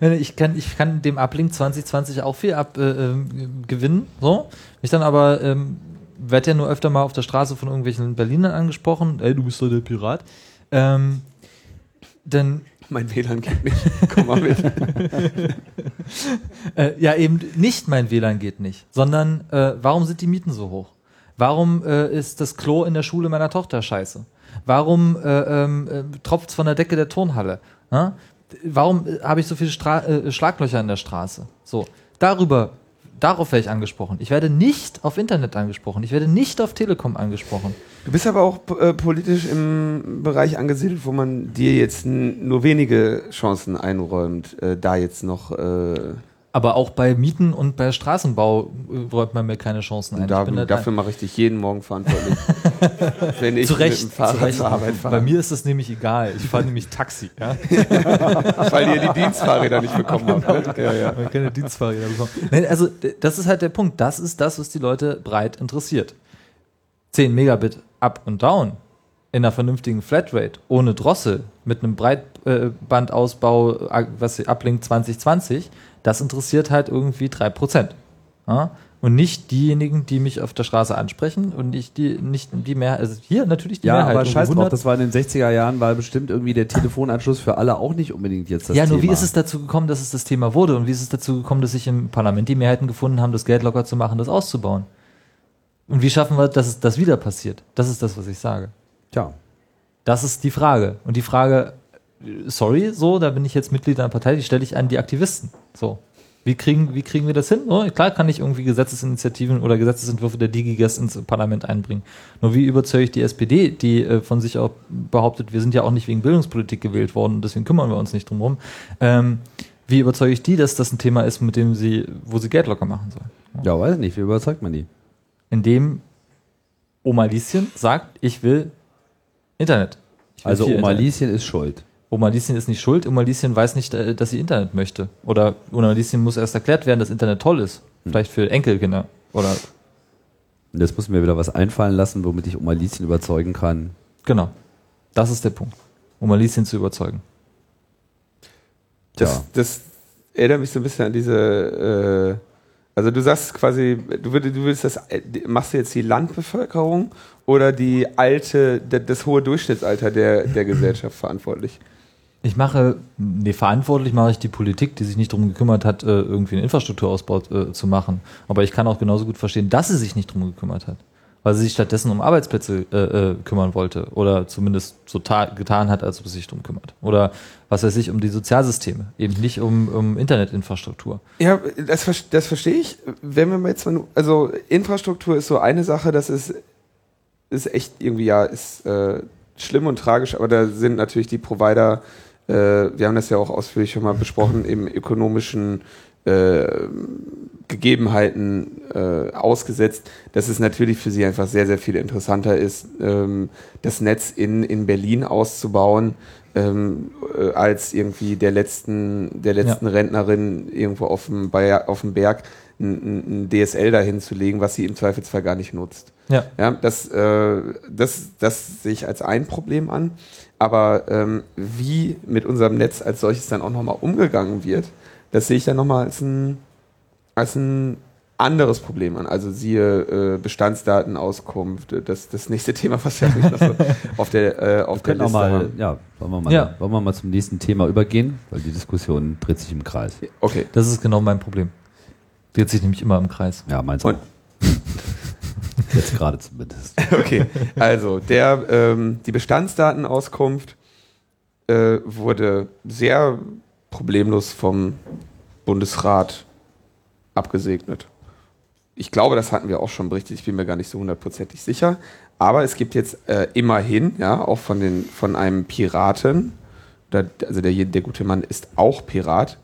ich, kann, ich kann dem Uplink 2020 auch viel ab, äh, ähm, gewinnen. So. Ich dann aber ähm, werde ja nur öfter mal auf der Straße von irgendwelchen Berlinern angesprochen. Ey, du bist doch der Pirat. Ähm, dann Mein WLAN geht nicht. Komm mal mit. Äh, ja, eben nicht mein WLAN geht nicht, sondern äh, warum sind die Mieten so hoch? Warum äh, ist das Klo in der Schule meiner Tochter scheiße? Warum äh, ähm, äh, tropft von der Decke der Turnhalle? Ja? Warum äh, habe ich so viele Stra äh, Schlaglöcher in der Straße? So, darüber, darauf werde ich angesprochen. Ich werde nicht auf Internet angesprochen. Ich werde nicht auf Telekom angesprochen. Du bist aber auch äh, politisch im Bereich angesiedelt, wo man dir jetzt nur wenige Chancen einräumt, äh, da jetzt noch. Äh, Aber auch bei Mieten und bei Straßenbau äh, räumt man mir keine Chancen ein. da, dafür mache ich dich jeden Morgen verantwortlich. wenn ich zu Recht, mit dem Fahrrad zu Recht. zur Arbeit Bei fahre. mir ist das nämlich egal. Ich fahre nämlich Taxi. Ja? Weil ihr die Dienstfahrräder nicht bekommen habt. Ne? Ja, ja. Man keine Dienstfahrräder bekommen. Nein, also das ist halt der Punkt. Das ist das, was die Leute breit interessiert. 10 Megabit up und down in einer vernünftigen Flatrate, ohne Drossel, mit einem Breitbandausbau, äh, was sie- Uplink 2020, das interessiert halt irgendwie 3%. Ja? Und nicht diejenigen, die mich auf der Straße ansprechen und nicht die, nicht die Mehrheit, also hier natürlich die Ja, Mehrheit. aber irgendwie scheiß drauf, 100 das war in den 60er Jahren, war bestimmt irgendwie der Telefonanschluss für alle auch nicht unbedingt jetzt das ja, Thema. nur wie ist es dazu gekommen, dass es das Thema wurde und wie ist es dazu gekommen, dass sich im Parlament die Mehrheiten gefunden haben, das Geld locker zu machen, das auszubauen? Und wie schaffen wir, dass es das wieder passiert? Das ist das, was ich sage. Tja, Das ist die Frage. Und die Frage, sorry, so, da bin ich jetzt Mitglied einer Partei, die stelle ich an die Aktivisten. So. Wie kriegen, wie kriegen wir das hin? So, klar kann ich irgendwie Gesetzesinitiativen oder Gesetzesentwürfe der DigiGas ins Parlament einbringen. Nur wie überzeuge ich die SPD, die äh, von sich auch behauptet, wir sind ja auch nicht wegen Bildungspolitik gewählt worden und deswegen kümmern wir uns nicht drum rum. Ähm, wie überzeuge ich die, dass das ein Thema ist, mit dem sie, wo sie Geld locker machen sollen? ja, weiß nicht, wie überzeugt man die? Indem Oma Lieschen sagt, ich will Internet. Ich will Also Oma Internet. Lieschen ist schuld. Oma Lieschen ist nicht schuld. Oma Lieschen weiß nicht, äh, dass sie Internet möchte. Oder Oma Lieschen muss erst erklärt werden, dass Internet toll ist. Vielleicht für Enkelkinder. Oder, Und jetzt muss mir wieder was einfallen lassen, womit ich Oma Lieschen überzeugen kann. genau. Das ist der Punkt. Oma Lieschen zu überzeugen. Das, Tja. das erinnert mich so ein bisschen an diese. Äh, also du sagst quasi, du würdest, du würdest das, machst du jetzt die Landbevölkerung oder die alte, das, das hohe Durchschnittsalter der, der Gesellschaft verantwortlich? Ich mache, nee, verantwortlich mache ich die Politik, die sich nicht darum gekümmert hat, äh, irgendwie einen Infrastrukturausbau äh, zu machen. Aber ich kann auch genauso gut verstehen, dass sie sich nicht darum gekümmert hat. Weil sie sich stattdessen um Arbeitsplätze äh, äh, kümmern wollte. Oder zumindest so ta- getan hat, als ob sie sich darum kümmert. Oder was weiß ich, um die Sozialsysteme. Eben nicht um, um Internetinfrastruktur. Ja, das, das verstehe ich. Wenn wir mal jetzt mal, also Infrastruktur ist so eine Sache, das ist, ist echt irgendwie, ja, ist äh, schlimm und tragisch, aber da sind natürlich die Provider, äh, wir haben das ja auch ausführlich schon mal besprochen, im ökonomischen äh, Gegebenheiten äh, ausgesetzt, dass es natürlich für sie einfach sehr, sehr viel interessanter ist, ähm, das Netz in, in Berlin auszubauen, ähm, äh, als irgendwie der letzten, der letzten ja. Rentnerin irgendwo auf dem, auf dem Berg ein, ein DSL dahin zu legen, was sie im Zweifelsfall gar nicht nutzt. Ja. ja das, äh, das, das sehe ich als ein Problem an. Aber ähm, wie mit unserem Netz als solches dann auch nochmal umgegangen wird, das sehe ich dann nochmal als ein, als ein anderes Problem an. Also siehe äh, Bestandsdatenauskunft, das, das nächste Thema, was ja so auf der, äh, auf wir der Liste mal, haben. Ja, wollen wir, mal, Ja. wollen wir mal zum nächsten Thema übergehen, weil die Diskussion dreht sich im Kreis. Okay. Das ist genau mein Problem. Dreht sich nämlich immer im Kreis. Ja, meins Und- auch. Jetzt gerade zumindest. Okay, also der, ähm, die Bestandsdatenauskunft äh, wurde sehr problemlos vom Bundesrat abgesegnet. Ich glaube, das hatten wir auch schon berichtet, ich bin mir gar nicht so hundertprozentig sicher. Aber es gibt jetzt äh, immerhin, ja, auch von, den, von einem Piraten, da, also der, der gute Mann ist auch Pirat,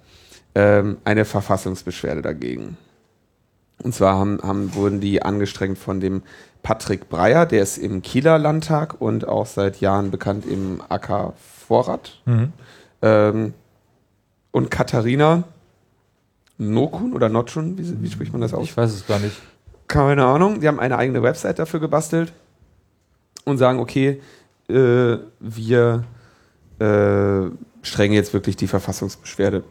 ähm, eine Verfassungsbeschwerde dagegen. Und zwar haben, haben, wurden die angestrengt von dem Patrick Breyer, der ist im Kieler Landtag und auch seit Jahren bekannt im AK Vorrat. Mhm. Ähm, und Katharina Nokun oder Notchun, wie, wie spricht man das aus? Ich weiß es gar nicht. Keine Ahnung. Die haben eine eigene Website dafür gebastelt und sagen, okay, äh, wir äh, strengen jetzt wirklich die Verfassungsbeschwerde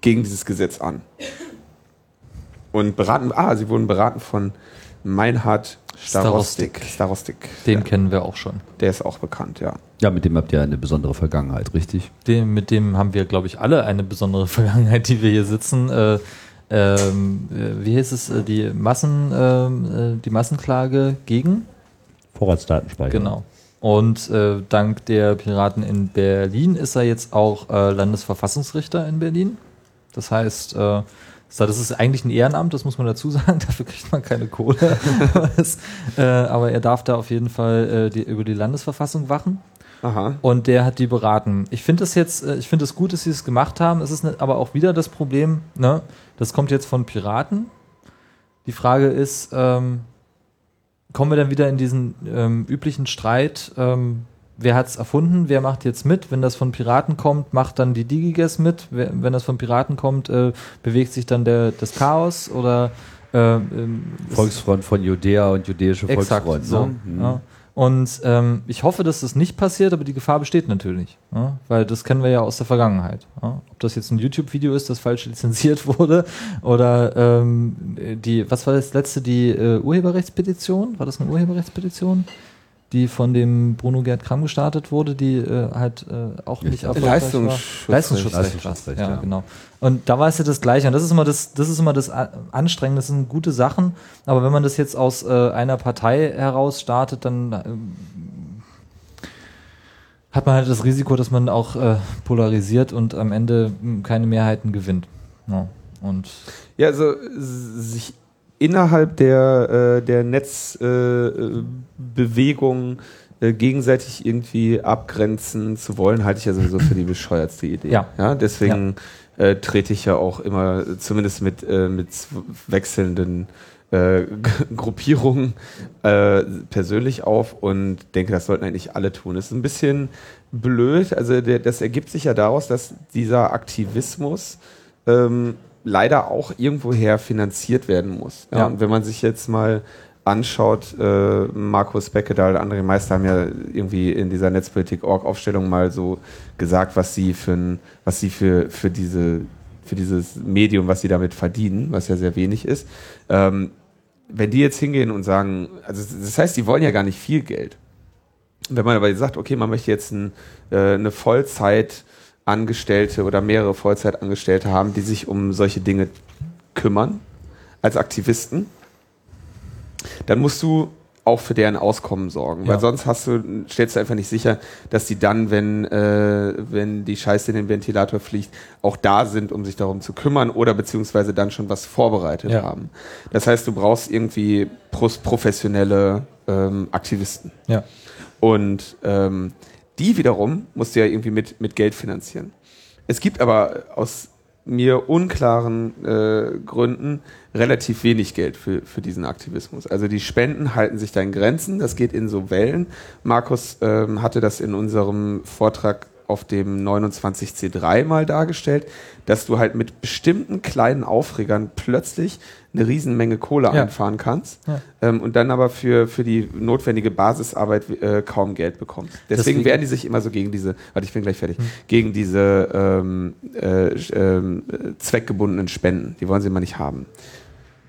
gegen dieses Gesetz an. Und beraten, ah, sie wurden beraten von Meinhard Starostik. Starostik. Den ja, kennen wir auch schon. der ist auch bekannt, ja. Ja, mit dem habt ihr eine besondere Vergangenheit, richtig? Den, mit dem haben wir, glaube ich, alle eine besondere Vergangenheit, die wir hier sitzen. Äh, ähm, äh, wie hieß es? Äh, Die Massen, ähm, äh, die Massenklage gegen? Vorratsdatenspeicher. Genau. Und äh, dank der Piraten in Berlin ist er jetzt auch äh, Landesverfassungsrichter in Berlin. Das heißt, äh, so, das ist eigentlich ein Ehrenamt, das muss man dazu sagen. Dafür kriegt man keine Kohle. äh, aber er darf da auf jeden Fall äh, die, über die Landesverfassung wachen. Aha. Und der hat die beraten. Ich finde es jetzt, äh, ich finde es gut, dass sie es gemacht haben. Es ist ne, aber auch wieder das Problem, ne? Das kommt jetzt von Piraten. Die Frage ist, ähm, kommen wir dann wieder in diesen ähm, üblichen Streit, ähm, wer hat es erfunden, wer macht jetzt mit? Wenn das von Piraten kommt, macht dann die Digiges mit. Wenn das von Piraten kommt, äh, bewegt sich dann der, das Chaos oder äh, ähm, Volksfront von Judäa und jüdische Exakt, Volksfront. so. ne? Ja. Und ähm, ich hoffe, dass das nicht passiert, aber die Gefahr besteht natürlich. Ja? Weil das kennen wir ja aus der Vergangenheit. Ja? Ob das jetzt ein YouTube-Video ist, das falsch lizenziert wurde, oder ähm, die, was war das letzte, die äh, Urheberrechtspetition? War das eine Urheberrechtspetition? Die von dem Bruno Gerd Kram gestartet wurde, die äh, halt äh, auch nicht erfolgreich Leistungsschutzrecht. war. Leistungsschutzrecht. Leistungsschutzrecht, ja, ja. genau. Und da war es ja das Gleiche. Und das ist immer das, das ist immer das A- Anstrengende. Das sind gute Sachen. Aber wenn man das jetzt aus äh, einer Partei heraus startet, dann ähm, hat man halt das Risiko, dass man auch äh, polarisiert und am Ende mh, keine Mehrheiten gewinnt. Ja. Und Ja, also sich innerhalb der, äh, der Netzbewegung äh, äh, gegenseitig irgendwie abgrenzen zu wollen, halte ich ja sowieso für die bescheuertste Idee. Ja. ja deswegen Äh, trete ich ja auch immer, zumindest mit, äh, mit wechselnden äh, Gruppierungen äh, persönlich auf und denke, das sollten eigentlich alle tun. Es ist ein bisschen blöd, also der, das ergibt sich ja daraus, dass dieser Aktivismus ähm, leider auch irgendwoher finanziert werden muss. Ja, Ja. Und wenn man sich jetzt mal anschaut, äh, Markus Beckedahl, André Meister haben ja irgendwie in dieser Netzpolitik-Org-Aufstellung mal so gesagt, was sie für ein, was sie für, für diese für dieses Medium, was sie damit verdienen, was ja sehr wenig ist. Ähm, wenn die jetzt hingehen und sagen, also das heißt, die wollen ja gar nicht viel Geld. Wenn man aber sagt, okay, man möchte jetzt ein, äh, eine Vollzeitangestellte oder mehrere Vollzeitangestellte haben, die sich um solche Dinge kümmern, als Aktivisten, dann musst du auch für deren Auskommen sorgen, Ja. weil sonst hast du, stellst du einfach nicht sicher, dass die dann, wenn, äh, wenn die Scheiße in den Ventilator fliegt, auch da sind, um sich darum zu kümmern oder beziehungsweise dann schon was vorbereitet Ja. haben. Das heißt, du brauchst irgendwie professionelle ähm, Aktivisten. ja. Und ähm, die wiederum musst du ja irgendwie mit, mit Geld finanzieren. Es gibt aber aus mir unklaren äh, Gründen relativ wenig Geld für, für diesen Aktivismus. Also die Spenden halten sich da in Grenzen, das geht in so Wellen. Markus ähm, hatte das in unserem Vortrag auf dem 29C3 mal dargestellt, dass du halt mit bestimmten kleinen Aufregern plötzlich eine Riesenmenge Kohle Ja. einfahren kannst Ja. ähm, und dann aber für, für die notwendige Basisarbeit äh, kaum Geld bekommst. Deswegen, Deswegen- wehren die sich immer so gegen diese, warte, ich bin gleich fertig, gegen diese ähm, äh, äh, zweckgebundenen Spenden. Die wollen sie immer nicht haben.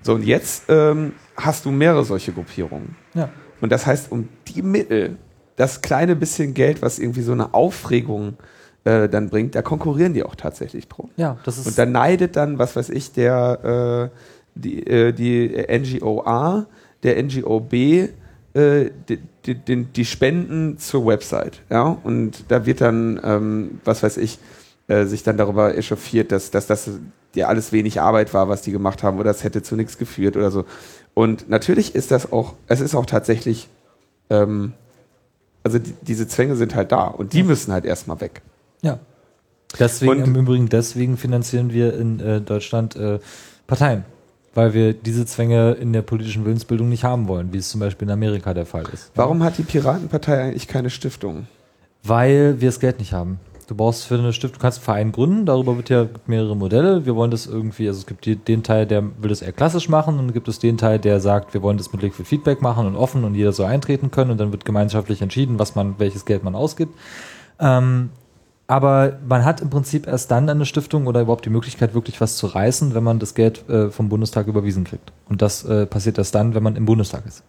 So, und jetzt ähm, hast du mehrere solche Gruppierungen. Ja. Und das heißt, um die Mittel, das kleine bisschen Geld, was irgendwie so eine Aufregung äh, dann bringt, da konkurrieren die auch tatsächlich drum. Ja, das ist. Und da neidet dann, was weiß ich, der äh, die, äh, die NGO A, der NGO B, äh, die, die, die, Spenden zur Website. Ja? Und da wird dann, ähm, was weiß ich, äh, sich dann darüber echauffiert, dass, dass das ja alles wenig Arbeit war, was die gemacht haben, oder es hätte zu nichts geführt oder so. Und natürlich ist das auch, es ist auch tatsächlich, ähm, also die, diese Zwänge sind halt da und die müssen halt erstmal weg. Ja. Deswegen, Und- im Übrigen, deswegen finanzieren wir in äh, Deutschland äh, Parteien. Weil wir diese Zwänge in der politischen Willensbildung nicht haben wollen, wie es zum Beispiel in Amerika der Fall ist. Warum hat die Piratenpartei eigentlich keine Stiftung? Weil wir das Geld nicht haben. Du brauchst für eine Stiftung, du kannst einen Verein gründen, darüber wird ja mehrere Modelle. Wir wollen das irgendwie, also es gibt die, den Teil, der will das eher klassisch machen und gibt es den Teil, der sagt, wir wollen das mit Liquid Feedback machen und offen und jeder soll eintreten können und dann wird gemeinschaftlich entschieden, was man, welches Geld man ausgibt. Ähm, aber man hat im Prinzip erst dann eine Stiftung oder überhaupt die Möglichkeit, wirklich was zu reißen, wenn man das Geld äh, vom Bundestag überwiesen kriegt. Und das äh, passiert erst dann, wenn man im Bundestag ist.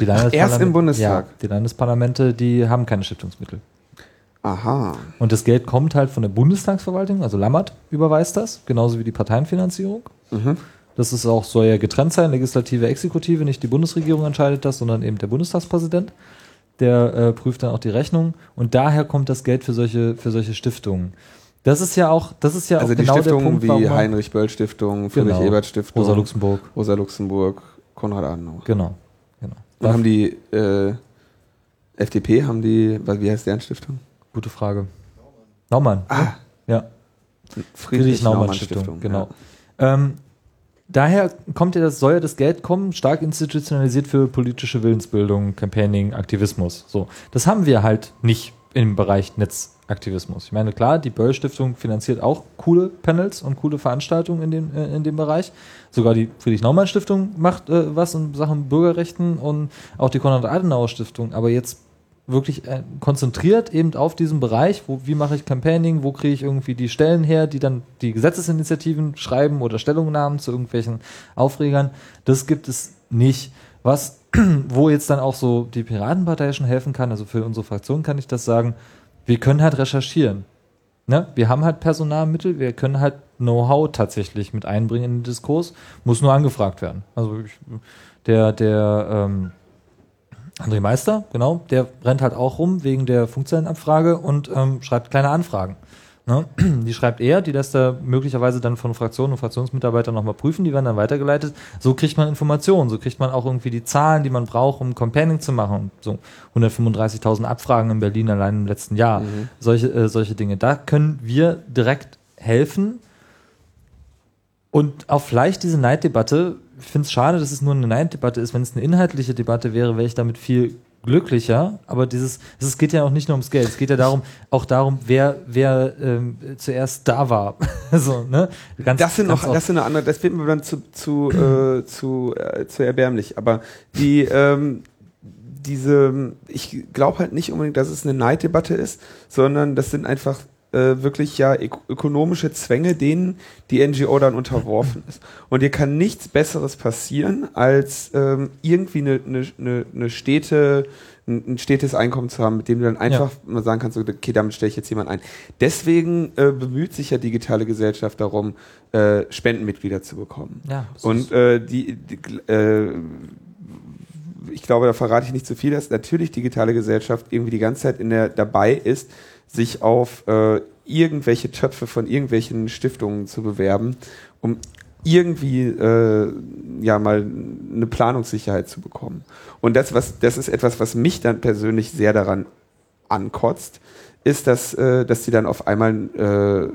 Die erst im Bundestag? Ja, die Landesparlamente, die haben keine Stiftungsmittel. Aha. Und das Geld kommt halt von der Bundestagsverwaltung, also Lammert überweist das, genauso wie die Parteienfinanzierung. Mhm. Das ist auch, soll ja getrennt sein, Legislative, Exekutive, nicht die Bundesregierung entscheidet das, sondern eben der Bundestagspräsident. Der äh, prüft dann auch die Rechnung und daher kommt das Geld für solche, für solche Stiftungen. Das ist ja auch, das ist ja Also auch die genau der Stiftungen Punkt, wie warum Heinrich Böll Stiftung, Friedrich Genau. Ebert Stiftung, Rosa Luxemburg, Rosa Luxemburg, Konrad Adenauer. genau, genau. Und haben die äh, FDP, haben die, wie heißt deren Stiftung? Gute Frage. Naumann. Ah, ne? Ja. Friedrich Naumann Stiftung, genau. Ähm, daher kommt ja das, soll ja das Geld kommen, stark institutionalisiert für politische Willensbildung, Campaigning, Aktivismus. So, das haben wir halt nicht im Bereich Netzaktivismus. Ich meine, klar, die Böll Stiftung finanziert auch coole Panels und coole Veranstaltungen in dem, äh, in dem Bereich. Sogar die Friedrich Naumann Stiftung macht äh, was in Sachen Bürgerrechten und auch die Konrad Adenauer Stiftung. Aber jetzt wirklich äh, konzentriert eben auf diesen Bereich, wo, wie mache ich Campaigning, wo kriege ich irgendwie die Stellen her, die dann die Gesetzesinitiativen schreiben oder Stellungnahmen zu irgendwelchen Aufregern. Das gibt es nicht. Was, wo jetzt dann auch so die Piratenpartei schon helfen kann, also für unsere Fraktion kann ich das sagen, wir können halt recherchieren. Ne? Wir haben halt Personalmittel, wir können halt Know-how tatsächlich mit einbringen in den Diskurs, muss nur angefragt werden. Also ich, der, der ähm, André Meister, genau, der rennt halt auch rum wegen der Funkzellenabfrage und ähm, schreibt kleine Anfragen. Ne? Die schreibt er, die lässt er möglicherweise dann von Fraktionen und Fraktionsmitarbeitern nochmal prüfen, die werden dann weitergeleitet. So kriegt man Informationen, so kriegt man auch irgendwie die Zahlen, die man braucht, um Campaigning zu machen. So 135.000 Abfragen in Berlin allein im letzten Jahr. Solche, äh, solche Dinge. Da können wir direkt helfen. Und auch vielleicht diese Neiddebatte, finde es schade, dass es nur eine Neiddebatte ist. Wenn es eine inhaltliche Debatte wäre, wäre ich damit viel glücklicher. Aber dieses, es geht ja auch nicht nur ums Geld. Es geht ja darum, auch darum, wer, wer ähm, zuerst da war. so, ne? Ganz, Das sind noch, das sind eine andere, das wird mir dann zu, zu, äh, zu, äh, zu erbärmlich. Aber die, ähm, diese, ich glaube halt nicht unbedingt, dass es eine Neiddebatte ist, sondern das sind einfach äh, wirklich ja ök ökonomische Zwänge, denen die NGO dann unterworfen ist. Und dir kann nichts Besseres passieren, als ähm, irgendwie eine, eine, eine, eine Städte, ein, ein stetes Einkommen zu haben, mit dem du dann einfach mal sagen kannst, okay, damit stelle ich jetzt jemand ein. Deswegen äh, bemüht sich ja digitale Gesellschaft darum, äh, Spendenmitglieder zu bekommen. ja, Und äh, die, die äh, ich glaube, da verrate ich nicht zu viel, dass natürlich digitale Gesellschaft irgendwie die ganze Zeit in der dabei ist, sich auf äh, irgendwelche Töpfe von irgendwelchen Stiftungen zu bewerben, um irgendwie äh, ja mal eine Planungssicherheit zu bekommen. Und das, was, das ist etwas, was mich dann persönlich sehr daran ankotzt, ist, dass, äh, dass sie dann auf einmal äh,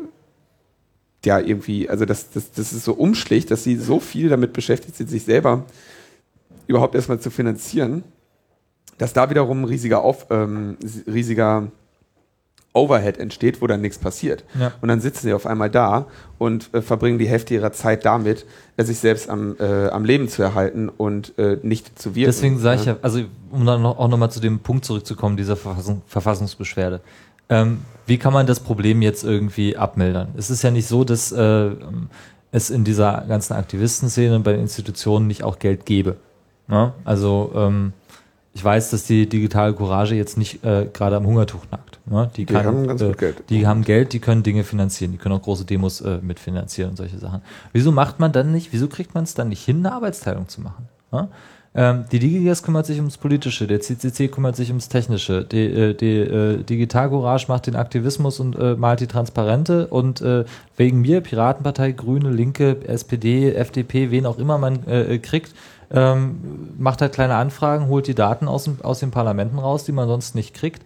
ja irgendwie, also das, das, das ist so umschlicht, dass sie so viel damit beschäftigt sind, sich selber überhaupt erstmal zu finanzieren, dass da wiederum riesiger, auf, ähm, riesiger Overhead entsteht, wo dann nichts passiert. Ja. Und dann sitzen sie auf einmal da und äh, verbringen die Hälfte ihrer Zeit damit, äh, sich selbst am, äh, am Leben zu erhalten und äh, nicht zu wirken. Deswegen sage ich ja, also um dann auch nochmal zu dem Punkt zurückzukommen, dieser Verfassung, Verfassungsbeschwerde. Ähm, wie kann man das Problem jetzt irgendwie abmildern? Es ist ja nicht so, dass äh, es in dieser ganzen Aktivistenszene bei den Institutionen nicht auch Geld gäbe. Ne? Also ähm, ich weiß, dass die digitale Courage jetzt nicht äh, gerade am Hungertuch nagt. Ne? Die, Die kann, haben ganz äh, gut Geld. Die haben Geld, die können Dinge finanzieren, die können auch große Demos äh, mitfinanzieren und solche Sachen. Wieso macht man dann nicht, wieso kriegt man es dann nicht hin, eine Arbeitsteilung zu machen? Ne? Ähm, die DigiGas kümmert sich ums Politische, der CCC kümmert sich ums Technische, die, äh, die äh, Digital Courage macht den Aktivismus und äh, malt die Transparente und äh, wegen mir, Piratenpartei, Grüne, Linke, SPD, FDP, wen auch immer man äh, kriegt, ähm, macht halt kleine Anfragen, holt die Daten aus, dem, aus den Parlamenten raus, die man sonst nicht kriegt.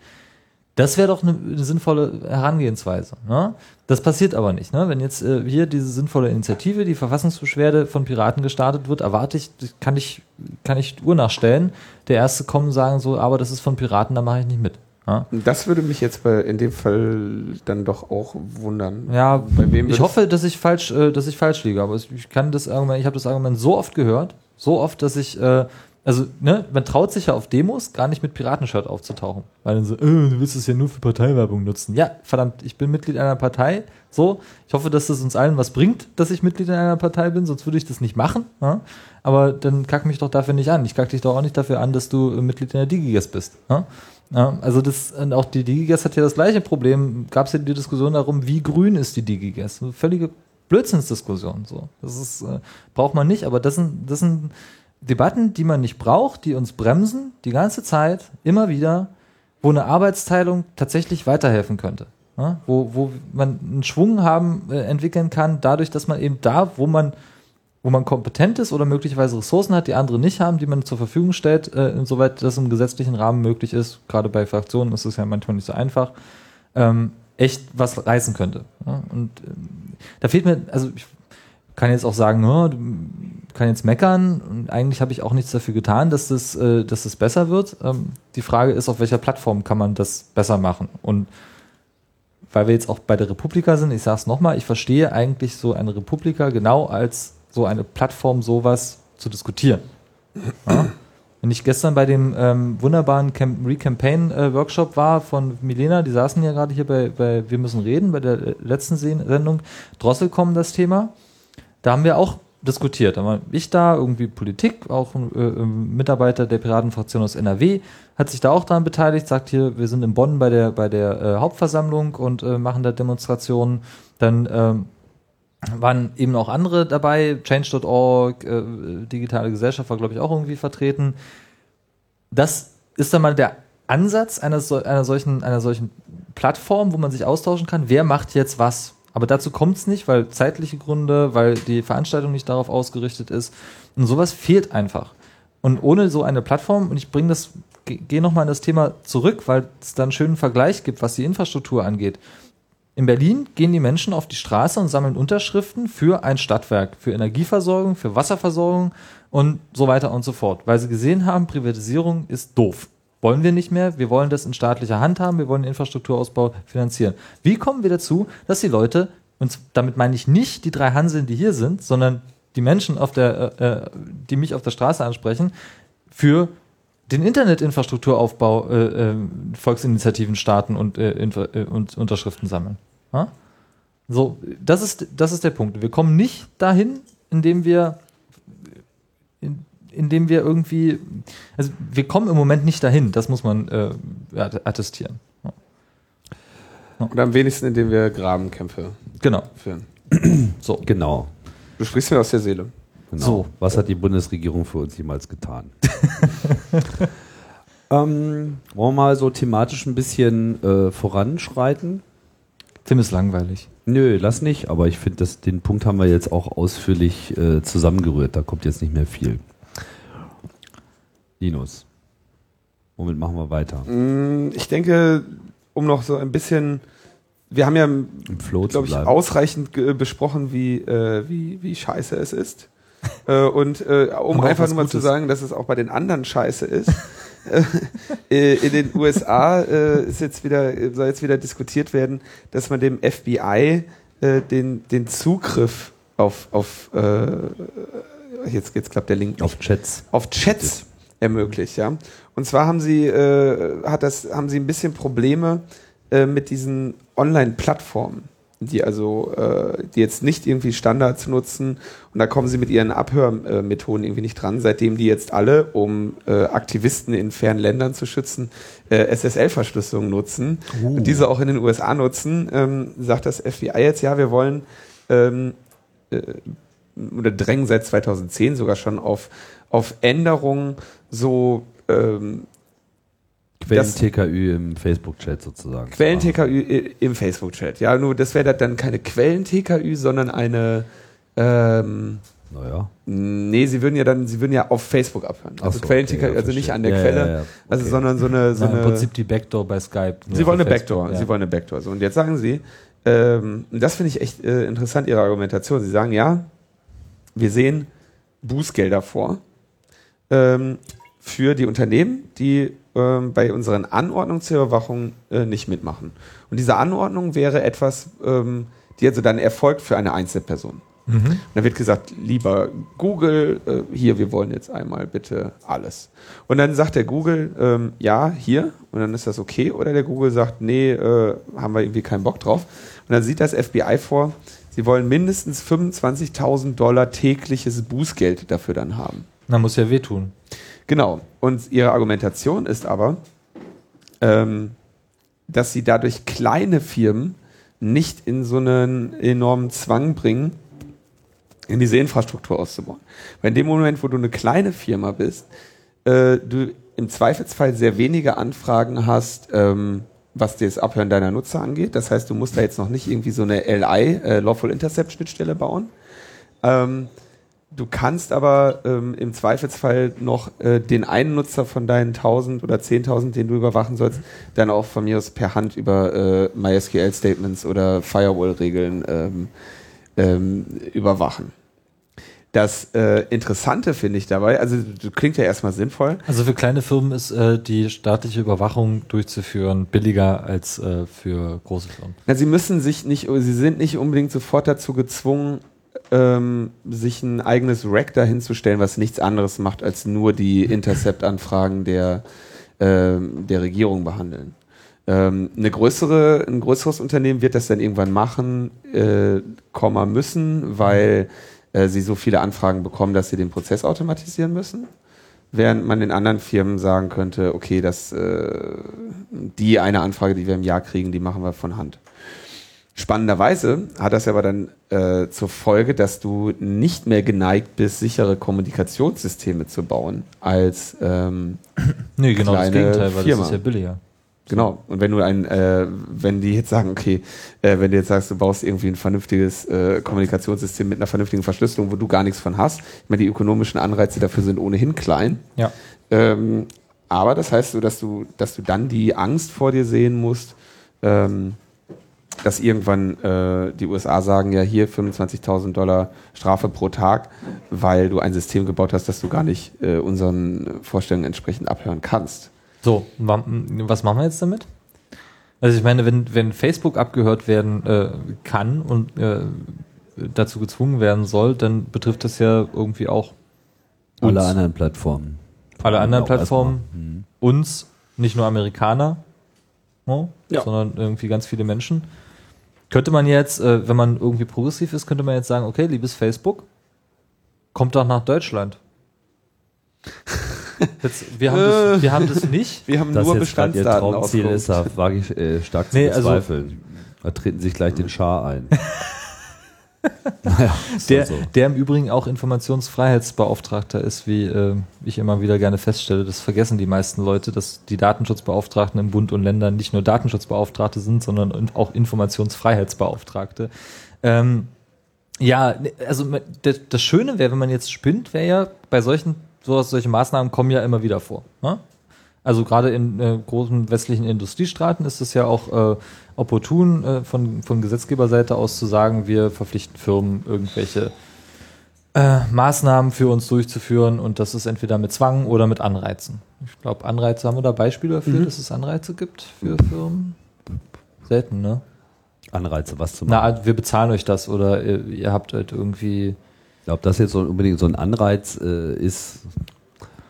Das wäre doch eine, eine sinnvolle Herangehensweise. Ne? Das passiert aber nicht. Ne? Wenn jetzt äh, hier diese sinnvolle Initiative, die Verfassungsbeschwerde von Piraten gestartet wird, erwarte ich, kann ich, kann ich Uhr nachstellen. Der erste kommen und sagen so, aber das ist von Piraten, da mache ich nicht mit. Ja? Das würde mich jetzt bei, in dem Fall dann doch auch wundern. Ja, Bei wem ich hoffe, dass ich falsch, äh, dass ich falsch liege, aber ich kann das Argument, ich habe das Argument so oft gehört, so oft, dass ich, äh, also ne, man traut sich ja auf Demos gar nicht mit Piratenshirt aufzutauchen, weil dann so, äh, du willst es ja nur für Parteiwerbung nutzen. Ja, verdammt, ich bin Mitglied einer Partei, so. Ich hoffe, dass das uns allen was bringt, dass ich Mitglied in einer Partei bin, sonst würde ich das nicht machen. Ja? Aber dann kack mich doch dafür nicht an. Ich kack dich doch auch nicht dafür an, dass du äh, Mitglied in der Digigas bist. Ja? Ja, also das, und auch die Digigas hat ja das gleiche Problem. Gab es ja die Diskussion darum, wie grün ist die Digigas? Völlige Blödsinnsdiskussion. So. Das ist, äh, braucht man nicht, aber das sind, das sind Debatten, die man nicht braucht, die uns bremsen, die ganze Zeit, immer wieder, wo eine Arbeitsteilung tatsächlich weiterhelfen könnte. Ja? Wo, wo man einen Schwung haben, äh, entwickeln kann, dadurch, dass man eben da, wo man wo man kompetent ist oder möglicherweise Ressourcen hat, die andere nicht haben, die man zur Verfügung stellt, äh, insoweit das im gesetzlichen Rahmen möglich ist, gerade bei Fraktionen ist es ja manchmal nicht so einfach, ähm, echt was reißen könnte. Ja? Und ähm, da fehlt mir, also ich kann jetzt auch sagen, du kann jetzt meckern und eigentlich habe ich auch nichts dafür getan, dass das, äh, dass das besser wird. Ähm, die Frage ist, auf welcher Plattform kann man das besser machen? Und weil wir jetzt auch bei der Republika sind, ich sage es nochmal, ich verstehe eigentlich so eine Republika genau als so eine Plattform, sowas zu diskutieren. Ja? Wenn ich gestern bei dem ähm, wunderbaren Camp Recampaign-Workshop war von Milena, die saßen ja gerade hier bei, bei Wir müssen reden, bei der äh, letzten Sen- Sendung, Drosselkommen das Thema, da haben wir auch diskutiert. Da war ich da, irgendwie Politik, auch ein äh, ähm, Mitarbeiter der Piratenfraktion aus NRW, hat sich da auch daran beteiligt, sagt hier, wir sind in Bonn bei der, bei der äh, Hauptversammlung und äh, machen da Demonstrationen. Dann ähm, waren eben auch andere dabei, Change.org, äh, digitale Gesellschaft war, glaube ich, auch irgendwie vertreten. Das ist dann mal der Ansatz einer, so, einer, solchen, einer solchen Plattform, wo man sich austauschen kann, wer macht jetzt was. Aber dazu kommt es nicht, weil zeitliche Gründe, weil die Veranstaltung nicht darauf ausgerichtet ist. Und sowas fehlt einfach. Und ohne so eine Plattform, und ich bringe das, ge- gehe nochmal in das Thema zurück, weil es da einen schönen Vergleich gibt, was die Infrastruktur angeht. In Berlin gehen die Menschen auf die Straße und sammeln Unterschriften für ein Stadtwerk, für Energieversorgung, für Wasserversorgung und so weiter und so fort, weil sie gesehen haben, Privatisierung ist doof. Wollen wir nicht mehr, wir wollen das in staatlicher Hand haben, wir wollen den Infrastrukturausbau finanzieren. Wie kommen wir dazu, dass die Leute, und damit meine ich nicht die drei Hanseln, die hier sind, sondern die Menschen, auf der, äh, äh, die mich auf der Straße ansprechen, für den Internetinfrastrukturaufbau äh, äh, Volksinitiativen starten und, äh, äh, und Unterschriften sammeln. Ja? So, das ist, das ist der Punkt. Wir kommen nicht dahin, indem wir, in, indem wir irgendwie, also wir kommen im Moment nicht dahin, das muss man äh, attestieren. Ja. Und am wenigsten, indem wir Grabenkämpfe Genau. führen. So. Genau. Du sprichst mir aus der Seele. genau. So. Was hat die Bundesregierung für uns jemals getan? ähm, wollen wir mal so thematisch ein bisschen äh, voranschreiten? Tim ist langweilig. Nö, lass nicht, aber ich finde, den Punkt haben wir jetzt auch ausführlich äh, zusammengerührt. Da kommt jetzt nicht mehr viel. Linus, womit machen wir weiter? Mm, Ich denke, um noch so ein bisschen, wir haben ja, glaube ich, bleiben. ausreichend besprochen, wie, äh, wie, wie scheiße es ist. äh, und äh, um einfach nur mal zu sagen, dass es auch bei den anderen scheiße ist, in den USA äh, ist jetzt wieder, soll jetzt wieder diskutiert werden, dass man dem FBI äh, den, den Zugriff auf, auf äh, jetzt, jetzt klappt der Link Auf Chats. auf Chats ermöglicht, ja. Und zwar haben sie, äh, hat das, haben sie ein bisschen Probleme äh, mit diesen Online-Plattformen, die also, äh, die jetzt nicht irgendwie Standards nutzen. Und da kommen sie mit ihren Abhörmethoden irgendwie nicht dran, seitdem die jetzt alle, um äh, Aktivisten in fernen Ländern zu schützen, äh, SSL-Verschlüsselung nutzen. Und diese auch in den USA nutzen, ähm, sagt das FBI jetzt, ja, wir wollen ähm, äh, oder drängen seit 2010 sogar schon auf, auf Änderungen so ähm, Quellen-TKÜ im Facebook-Chat sozusagen. Quellen-TKÜ im Facebook-Chat. Ja, nur das wäre dann keine Quellen-TKÜ, sondern eine ähm, Naja. Nee, sie würden ja dann, sie würden ja auf Facebook abhören. Also so, Quellen-TKÜ, okay, ja, also nicht an der Ja, Quelle, ja, also okay. sondern so eine, so Na, eine Im Prinzip die Backdoor bei Skype. Sie wollen eine Facebook, Backdoor. Sie wollen eine Backdoor. So, und jetzt sagen Sie, ähm, das finde ich echt äh, interessant, Ihre Argumentation. Sie sagen, ja, wir sehen Bußgelder vor ähm, für die Unternehmen, die ähm, bei unseren Anordnungen zur Überwachung äh, nicht mitmachen. Und diese Anordnung wäre etwas, ähm, die also dann erfolgt für eine Einzelperson. Mhm. Und dann wird gesagt, lieber Google, äh, hier, wir wollen jetzt einmal bitte alles. Und dann sagt der Google, ähm, ja, hier, und dann ist das okay. Oder der Google sagt, nee, äh, haben wir irgendwie keinen Bock drauf. Und dann sieht das FBI vor, sie wollen mindestens 25.000 Dollar tägliches Bußgeld dafür dann haben. Na, muss ja wehtun. Genau. Und ihre Argumentation ist aber, ähm, dass sie dadurch kleine Firmen nicht in so einen enormen Zwang bringen, in diese Infrastruktur auszubauen. Weil in dem Moment, wo du eine kleine Firma bist, äh, du im Zweifelsfall sehr wenige Anfragen hast, ähm, was das Abhören deiner Nutzer angeht. Das heißt, du musst da jetzt noch nicht irgendwie so eine LI, äh, Lawful Intercept Schnittstelle bauen. Ähm, Du kannst aber ähm, im Zweifelsfall noch äh, den einen Nutzer von deinen 1000 oder 10.000, den du überwachen sollst, dann auch von mir aus per Hand über äh, MySQL-Statements oder Firewall-Regeln ähm, ähm, überwachen. Das äh, Interessante finde ich dabei, also klingt ja erstmal sinnvoll, Also für kleine Firmen ist äh, die staatliche Überwachung durchzuführen billiger als äh, für große Firmen. Na, sie müssen sich nicht, sie sind nicht unbedingt sofort dazu gezwungen, ähm, sich ein eigenes Rack dahinzustellen, was nichts anderes macht, als nur die Intercept-Anfragen der, ähm, der Regierung behandeln. Ähm, eine größere, ein größeres Unternehmen wird das dann irgendwann machen, äh, Komma müssen, weil äh, sie so viele Anfragen bekommen, dass sie den Prozess automatisieren müssen. Während man den anderen Firmen sagen könnte, okay, das, äh, die eine Anfrage, die wir im Jahr kriegen, die machen wir von Hand. Spannenderweise hat das aber dann äh, zur Folge, dass du nicht mehr geneigt bist, sichere Kommunikationssysteme zu bauen, als ähm, Nee, genau das Gegenteil, weil Firma. das ist ja billiger. genau. Und wenn du ein, äh, wenn die jetzt sagen, okay, äh, wenn du jetzt sagst, du baust irgendwie ein vernünftiges äh, Kommunikationssystem mit einer vernünftigen Verschlüsselung, wo du gar nichts von hast, ich meine, die ökonomischen Anreize dafür sind ohnehin klein. Ja. Ähm, aber das heißt so, dass du, dass du dann die Angst vor dir sehen musst, ähm, dass irgendwann äh, die USA sagen, ja hier 25.000 Dollar Strafe pro Tag, weil du ein System gebaut hast, das du gar nicht äh, unseren Vorstellungen entsprechend abhören kannst. So, wa- was machen wir jetzt damit? Also ich meine, wenn, wenn Facebook abgehört werden äh, kann und äh, dazu gezwungen werden soll, dann betrifft das ja irgendwie auch Alle uns. anderen Plattformen. alle anderen Plattformen, erstmal. Hm. uns, nicht nur Amerikaner, no, Ja. sondern irgendwie ganz viele Menschen. Könnte man jetzt, äh, wenn man irgendwie progressiv ist, könnte man jetzt sagen, okay, liebes Facebook, kommt doch nach Deutschland. Jetzt, wir, haben das, wir haben das nicht. Wir haben Das nur jetzt gerade Ihr Bestandsdaten Traumziel ist, da wage ich äh, stark zu Nee, also- bezweifeln. da treten sich gleich den Schar ein. naja, Der, halt so. der im Übrigen auch Informationsfreiheitsbeauftragter ist, wie äh, ich immer wieder gerne feststelle. Das vergessen die meisten Leute, dass die Datenschutzbeauftragten im Bund und Ländern nicht nur Datenschutzbeauftragte sind, sondern auch Informationsfreiheitsbeauftragte. Ähm, ja, ne, also das Schöne wäre, wenn man jetzt spinnt, wäre ja bei solchen sowas, solche Maßnahmen kommen ja immer wieder vor. Ne? Also gerade in äh, großen westlichen Industriestaaten ist es ja auch äh, opportun, äh, von, von Gesetzgeberseite aus zu sagen, wir verpflichten Firmen, irgendwelche äh, Maßnahmen für uns durchzuführen und das ist entweder mit Zwang oder mit Anreizen. Ich glaube, Anreize haben wir da Beispiele dafür, Mhm. dass es Anreize gibt für Firmen? Selten, ne? Anreize, was zu machen. Na, wir bezahlen euch das oder ihr, ihr habt halt irgendwie. Ich glaube, dass jetzt so unbedingt so ein Anreiz äh, ist,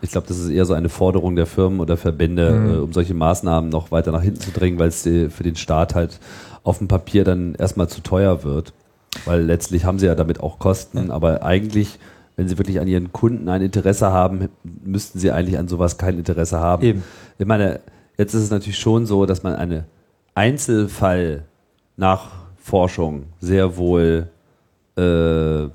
ich glaube, das ist eher so eine Forderung der Firmen oder Verbände, Mhm. äh, um solche Maßnahmen noch weiter nach hinten zu drängen, weil es für den Staat halt auf dem Papier dann erstmal zu teuer wird. Weil letztlich haben sie ja damit auch Kosten, aber eigentlich, wenn sie wirklich an ihren Kunden ein Interesse haben, müssten sie eigentlich an sowas kein Interesse haben. Eben. Ich meine, jetzt ist es natürlich schon so, dass man eine Einzelfall-Nachforschung sehr wohl äh,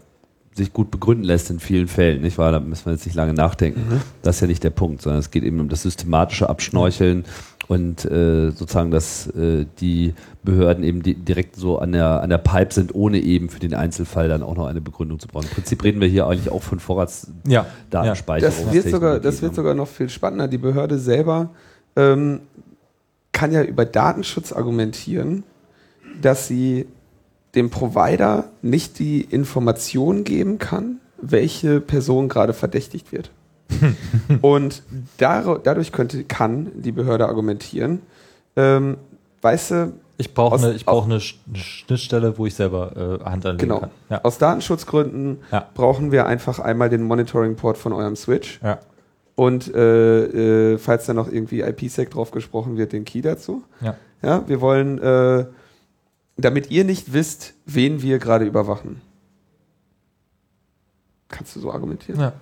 sich gut begründen lässt in vielen Fällen, nicht wahr? Da müssen wir jetzt nicht lange nachdenken. Das ist ja nicht der Punkt, sondern es geht eben um das systematische Abschnorcheln und äh, sozusagen, dass äh, die Behörden eben di direkt so an der, an der Pipe sind, ohne eben für den Einzelfall dann auch noch eine Begründung zu brauchen. Im Prinzip reden wir hier eigentlich auch von Ja. Vorratsdatenspeicherung. Das wird, sogar, das wird sogar noch viel spannender. Die Behörde selber ähm, kann ja über Datenschutz argumentieren, dass sie dem Provider nicht die Information geben kann, welche Person gerade verdächtigt wird. Und dadurch könnte, kann die Behörde argumentieren, ähm, weißt du, Ich brauche eine, ich brauch eine Schnittstelle, wo ich selber äh, Hand anlegen genau, kann. Ja. aus Datenschutzgründen Ja. brauchen wir einfach einmal den Monitoring-Port von eurem Switch. Ja. Und äh, äh, falls da noch irgendwie IPsec drauf gesprochen wird, den Key dazu. Ja. Ja, wir wollen, äh, damit ihr nicht wisst, wen wir gerade überwachen. Kannst du so argumentieren? Ja.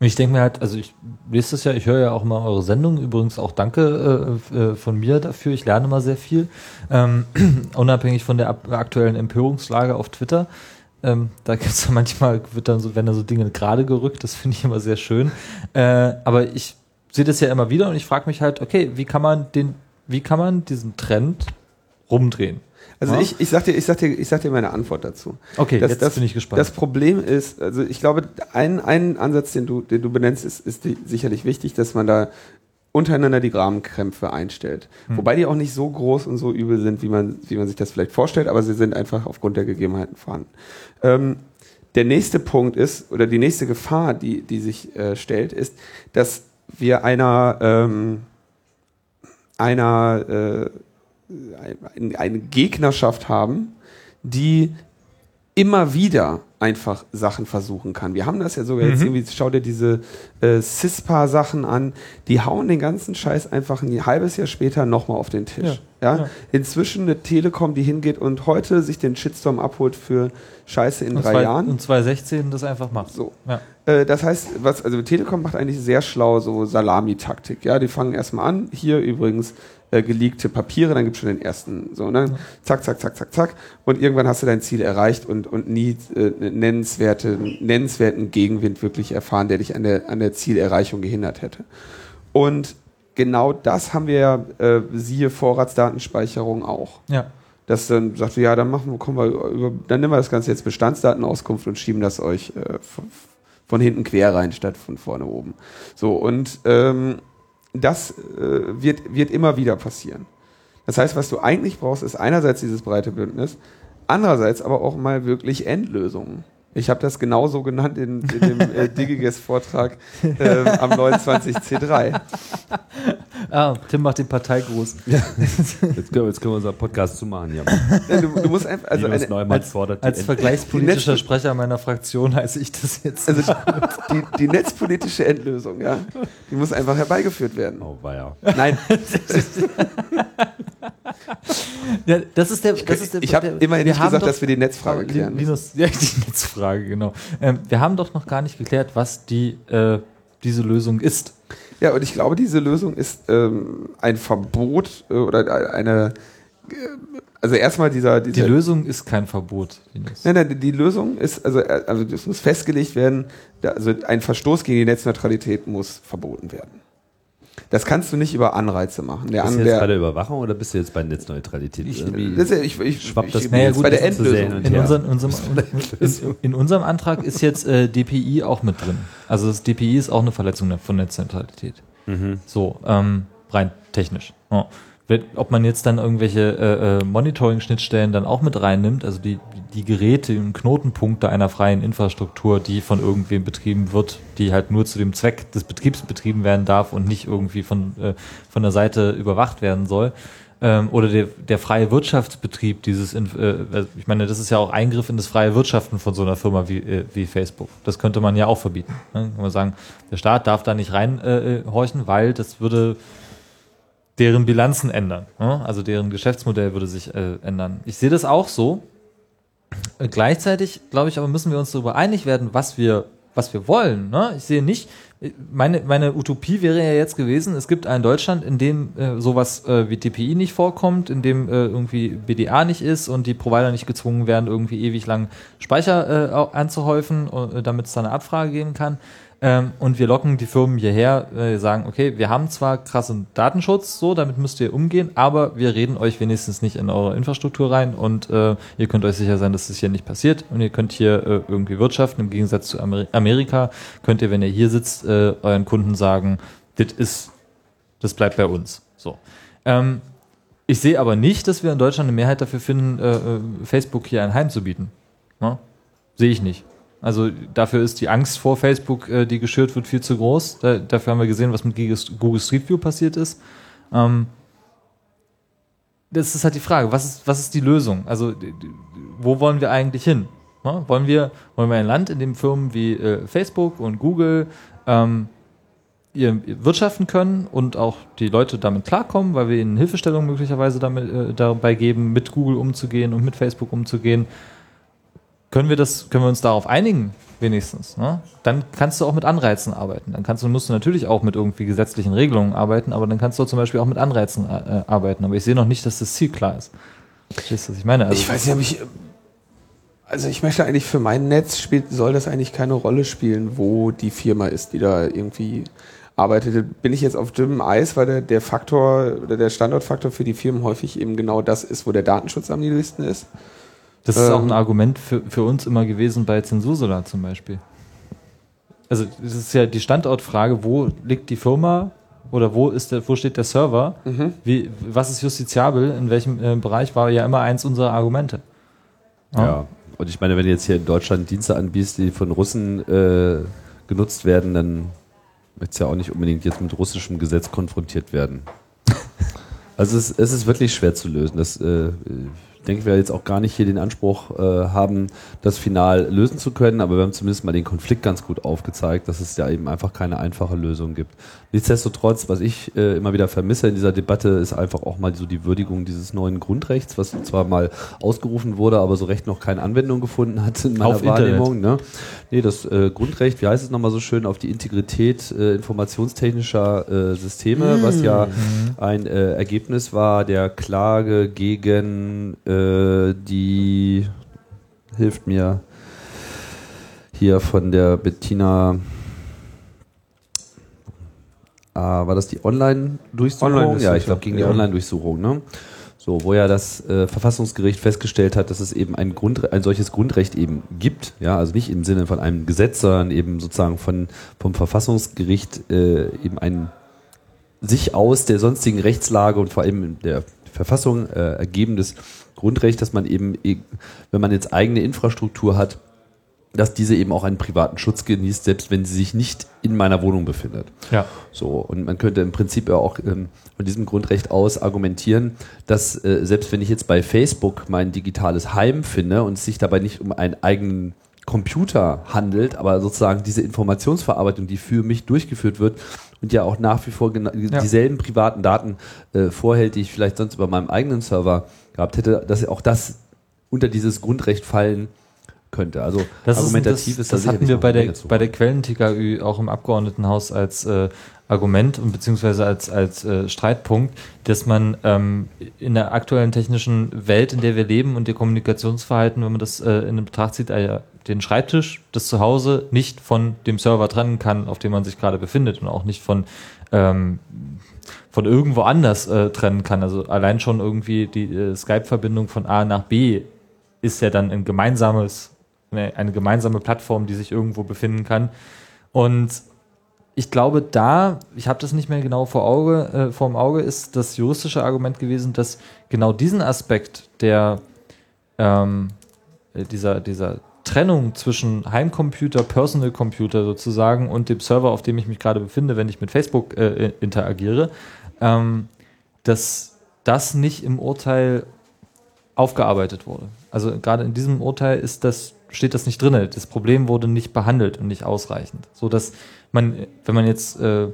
Ich denke mir halt, also ich lese das ja, ich höre ja auch mal eure Sendung, übrigens auch danke äh, äh, von mir dafür, ich lerne mal sehr viel, ähm, unabhängig von der aktuellen Empörungslage auf Twitter. Ähm, da gibt es ja manchmal, wird dann so, werden da so Dinge gerade gerückt, das finde ich immer sehr schön. Äh, aber ich sehe das ja immer wieder und ich frage mich halt, okay, wie kann man den, wie kann man diesen Trend rumdrehen? Also Ja. ich, ich sag dir, ich sag dir, ich sag dir meine Antwort dazu. Okay, Das- jetzt das- bin ich gespannt. Das Problem ist, also ich glaube, ein, ein Ansatz, den du, den du benennst, ist, ist die, sicherlich wichtig, dass man da untereinander die Grabenkrämpfe einstellt. Hm. Wobei die auch nicht so groß und so übel sind, wie man, wie man sich das vielleicht vorstellt, aber sie sind einfach aufgrund der Gegebenheiten vorhanden. Ähm, der nächste Punkt ist, oder die nächste Gefahr, die, die sich äh, stellt, ist, dass wir einer, ähm, einer äh, eine Gegnerschaft haben, die immer wieder einfach Sachen versuchen kann. Wir haben das ja sogar jetzt Mhm. irgendwie, schau dir diese äh, CISPA-Sachen an, die hauen den ganzen Scheiß einfach ein halbes Jahr später nochmal auf den Tisch. Ja, Ja. Inzwischen eine Telekom, die hingeht und heute sich den Shitstorm abholt für Scheiße in und, drei zwei, Jahren. und 2016 das einfach macht. So. Ja. Äh, das heißt, was, also Telekom macht eigentlich sehr schlau so Salami-Taktik. Ja, die fangen erstmal an. Hier übrigens äh, geleakte Papiere, dann gibt es schon den ersten. So, dann zack, zack, zack, zack, zack. Und irgendwann hast du dein Ziel erreicht und, und nie äh, nennenswerte, nennenswerten Gegenwind wirklich erfahren, der dich an der, an der Zielerreichung gehindert hätte. Und genau das haben wir ja, äh, siehe Vorratsdatenspeicherung auch Ja. dass dann sagt, ja, dann machen wir, kommen wir über, dann nehmen wir das Ganze jetzt Bestandsdatenauskunft und schieben das euch äh, von, von hinten quer rein statt von vorne oben. So und ähm, das äh, wird wird immer wieder passieren. Das heißt, was du eigentlich brauchst, ist einerseits dieses breite Bündnis, andererseits aber auch mal wirklich Endlösungen. Ich habe das genauso genannt in, in dem äh, Digiges-Vortrag ähm, am 29C3. Ah, Tim macht den Parteigruß. Jetzt können, wir, jetzt können wir unseren Podcast zumachen. Ja. Ja, du, du musst einfach, also Linus eine, Neumann als- fordert Als vergleichspolitischer Sprecher meiner Fraktion heiße ich das jetzt. Also die, die netzpolitische Endlösung, ja, die muss einfach herbeigeführt werden. Oh, ja. Nein, ja, das ist der. Das ist der ich habe immerhin wir nicht haben gesagt, doch- dass wir die Netzfrage klären. müssen. Linus, ja, die Netzfrage, genau. Ähm, wir haben doch noch gar nicht geklärt, was die, äh, diese Lösung ist. Ja, und ich glaube, diese Lösung ist ähm, ein Verbot äh, oder eine, äh, also erstmal dieser, Die dieser Lösung ist kein Verbot, Linus. Nein, nein, die- die Lösung ist, also, äh, also es muss festgelegt werden, also ein Verstoß gegen die Netzneutralität muss verboten werden. Das kannst du nicht über Anreize machen. Der, Bist an, du jetzt bei der, Überwachung oder bist du jetzt bei Netzneutralität? Irgendwie das ich, ich, schwappt das ich, Naja, jetzt gut, bei der Endlösung. In, unseren, unserem, in, in unserem Antrag ist jetzt äh, DPI auch mit drin. Also das DPI ist auch eine Verletzung von Netzneutralität. Mhm. So, ähm, rein technisch. Ja. Ob man jetzt dann irgendwelche äh, äh, Monitoring-Schnittstellen dann auch mit reinnimmt, also die, die Geräte und Knotenpunkte einer freien Infrastruktur, die von irgendwem betrieben wird, die halt nur zu dem Zweck des Betriebs betrieben werden darf und nicht irgendwie von, äh, von der Seite überwacht werden soll. Ähm, oder der, der freie Wirtschaftsbetrieb dieses, äh, also ich meine, das ist ja auch Eingriff in das freie Wirtschaften von so einer Firma wie, äh, wie Facebook. Das könnte man ja auch verbieten. Ne? Kann man sagen, der Staat darf da nicht reinhorchen, äh, weil das würde deren Bilanzen ändern. Ne? Also deren Geschäftsmodell würde sich äh, ändern. Ich sehe das auch so. Äh, gleichzeitig, glaube ich, aber müssen wir uns darüber einig werden, was wir, was wir wollen. Ne? Ich sehe nicht, meine, meine Utopie wäre ja jetzt gewesen, es gibt ein Deutschland, in dem äh, sowas äh, wie TPI nicht vorkommt, in dem äh, irgendwie BDA nicht ist und die Provider nicht gezwungen werden, irgendwie ewig lang Speicher äh, anzuhäufen, äh, damit es da eine Abfrage geben kann. Ähm, und wir locken die Firmen hierher, äh, sagen, okay, wir haben zwar krassen Datenschutz, so, damit müsst ihr umgehen, aber wir reden euch wenigstens nicht in eure Infrastruktur rein und äh, ihr könnt euch sicher sein, dass das hier nicht passiert und ihr könnt hier äh, irgendwie wirtschaften. Im Gegensatz zu Amer Amerika könnt ihr, wenn ihr hier sitzt, äh, euren Kunden sagen, das ist, das bleibt bei uns. So. Ähm, ich sehe aber nicht, dass wir in Deutschland eine Mehrheit dafür finden, äh, äh Facebook hier ein Heim zu bieten. Ja? Sehe ich nicht. Also dafür ist die Angst vor Facebook, äh, die geschürt wird, viel zu groß. Da, dafür haben wir gesehen, was mit Google Street View passiert ist. Ähm, das ist halt die Frage, was ist, was ist die Lösung? Also wo wollen wir eigentlich hin? Ja, wollen, wir, wollen wir ein Land, in dem Firmen wie äh, Facebook und Google ähm, ihr, wirtschaften können und auch die Leute damit klarkommen, weil wir ihnen Hilfestellung möglicherweise damit, äh, dabei geben, mit Google umzugehen und mit Facebook umzugehen? Können wir das, können wir uns darauf einigen, wenigstens, ne? dann kannst du auch mit Anreizen arbeiten. Dann kannst du, musst du natürlich auch mit irgendwie gesetzlichen Regelungen arbeiten, aber dann kannst du zum Beispiel auch mit Anreizen äh, arbeiten. Aber ich sehe noch nicht, dass das Ziel klar ist. Verstehst du, was ich meine? Also, ich weiß nicht, ob ich, also ich möchte eigentlich für mein Netz spielt, soll das eigentlich keine Rolle spielen, wo die Firma ist, die da irgendwie arbeitet. Bin ich jetzt auf dünnem Eis, weil der, der Faktor oder der Standortfaktor für die Firmen häufig eben genau das ist, wo der Datenschutz am niedrigsten ist? Das ist ähm, auch ein Argument für, für uns immer gewesen bei Zensursolar zum Beispiel. Also das ist ja die Standortfrage, wo liegt die Firma oder wo ist der, wo steht der Server? Mhm. Wie, was ist justiziabel? In welchem äh, Bereich war ja immer eins unserer Argumente. Ja. ja. und ich meine, wenn du jetzt hier in Deutschland Dienste anbietest, die von Russen äh, genutzt werden, dann möchtest du ja auch nicht unbedingt jetzt mit russischem Gesetz konfrontiert werden. also es, es ist wirklich schwer zu lösen. Das äh, denke, wir jetzt auch gar nicht hier den Anspruch äh, haben, das final lösen zu können, aber wir haben zumindest mal den Konflikt ganz gut aufgezeigt, dass es ja eben einfach keine einfache Lösung gibt. Nichtsdestotrotz, was ich äh, immer wieder vermisse in dieser Debatte, ist einfach auch mal so die Würdigung dieses neuen Grundrechts, was zwar mal ausgerufen wurde, aber so recht noch keine Anwendung gefunden hat in meiner auf Wahrnehmung. Ne? Nee, das äh, Grundrecht, wie heißt es nochmal so schön, auf die Integrität äh, informationstechnischer äh, Systeme, mhm. was ja mhm. ein äh, Ergebnis war der Klage gegen äh, die hilft mir hier von der Bettina äh, war das die Online-Durchsuchung? Online ja, ich glaube gegen ja. die Online-Durchsuchung, ne? So, wo ja das äh, Verfassungsgericht festgestellt hat, dass es eben ein, Grund, ein solches Grundrecht eben gibt, ja, also nicht im Sinne von einem Gesetz, sondern eben sozusagen von, vom Verfassungsgericht äh, eben ein sich aus der sonstigen Rechtslage und vor allem der Verfassung äh, ergebendes Grundrecht, dass man eben, wenn man jetzt eigene Infrastruktur hat, dass diese eben auch einen privaten Schutz genießt, selbst wenn sie sich nicht in meiner Wohnung befindet. Ja. So, und man könnte im Prinzip ja auch ähm, von diesem Grundrecht aus argumentieren, dass äh, selbst wenn ich jetzt bei Facebook mein digitales Heim finde und es sich dabei nicht um einen eigenen Computer handelt, aber sozusagen diese Informationsverarbeitung, die für mich durchgeführt wird und ja auch nach wie vor ja. dieselben privaten Daten äh, vorhält, die ich vielleicht sonst über meinem eigenen Server gehabt hätte, dass auch das unter dieses Grundrecht fallen könnte. Also das argumentativ ist, das, ist das, das hatten wir bei der, bei der Quellen-TKÜ auch im Abgeordnetenhaus als äh, Argument und beziehungsweise als, als äh, Streitpunkt, dass man ähm, in der aktuellen technischen Welt, in der wir leben und der Kommunikationsverhalten, wenn man das äh, in Betracht zieht, äh, den Schreibtisch, das Zuhause nicht von dem Server trennen kann, auf dem man sich gerade befindet und auch nicht von ähm, von irgendwo anders äh, trennen kann. Also allein schon irgendwie die äh, Skype-Verbindung von A nach B ist ja dann ein gemeinsames eine, eine gemeinsame Plattform, die sich irgendwo befinden kann. Und ich glaube, da, ich habe das nicht mehr genau vor Auge, äh, vor dem Auge, ist das juristische Argument gewesen, dass genau diesen Aspekt der ähm, äh, dieser, dieser Trennung zwischen Heimcomputer, Personal Computer sozusagen und dem Server, auf dem ich mich gerade befinde, wenn ich mit Facebook äh, interagiere, ähm, dass das nicht im Urteil aufgearbeitet wurde. Also gerade in diesem Urteil ist das, steht das nicht drin. Das Problem wurde nicht behandelt und nicht ausreichend. So dass man, wenn man jetzt äh,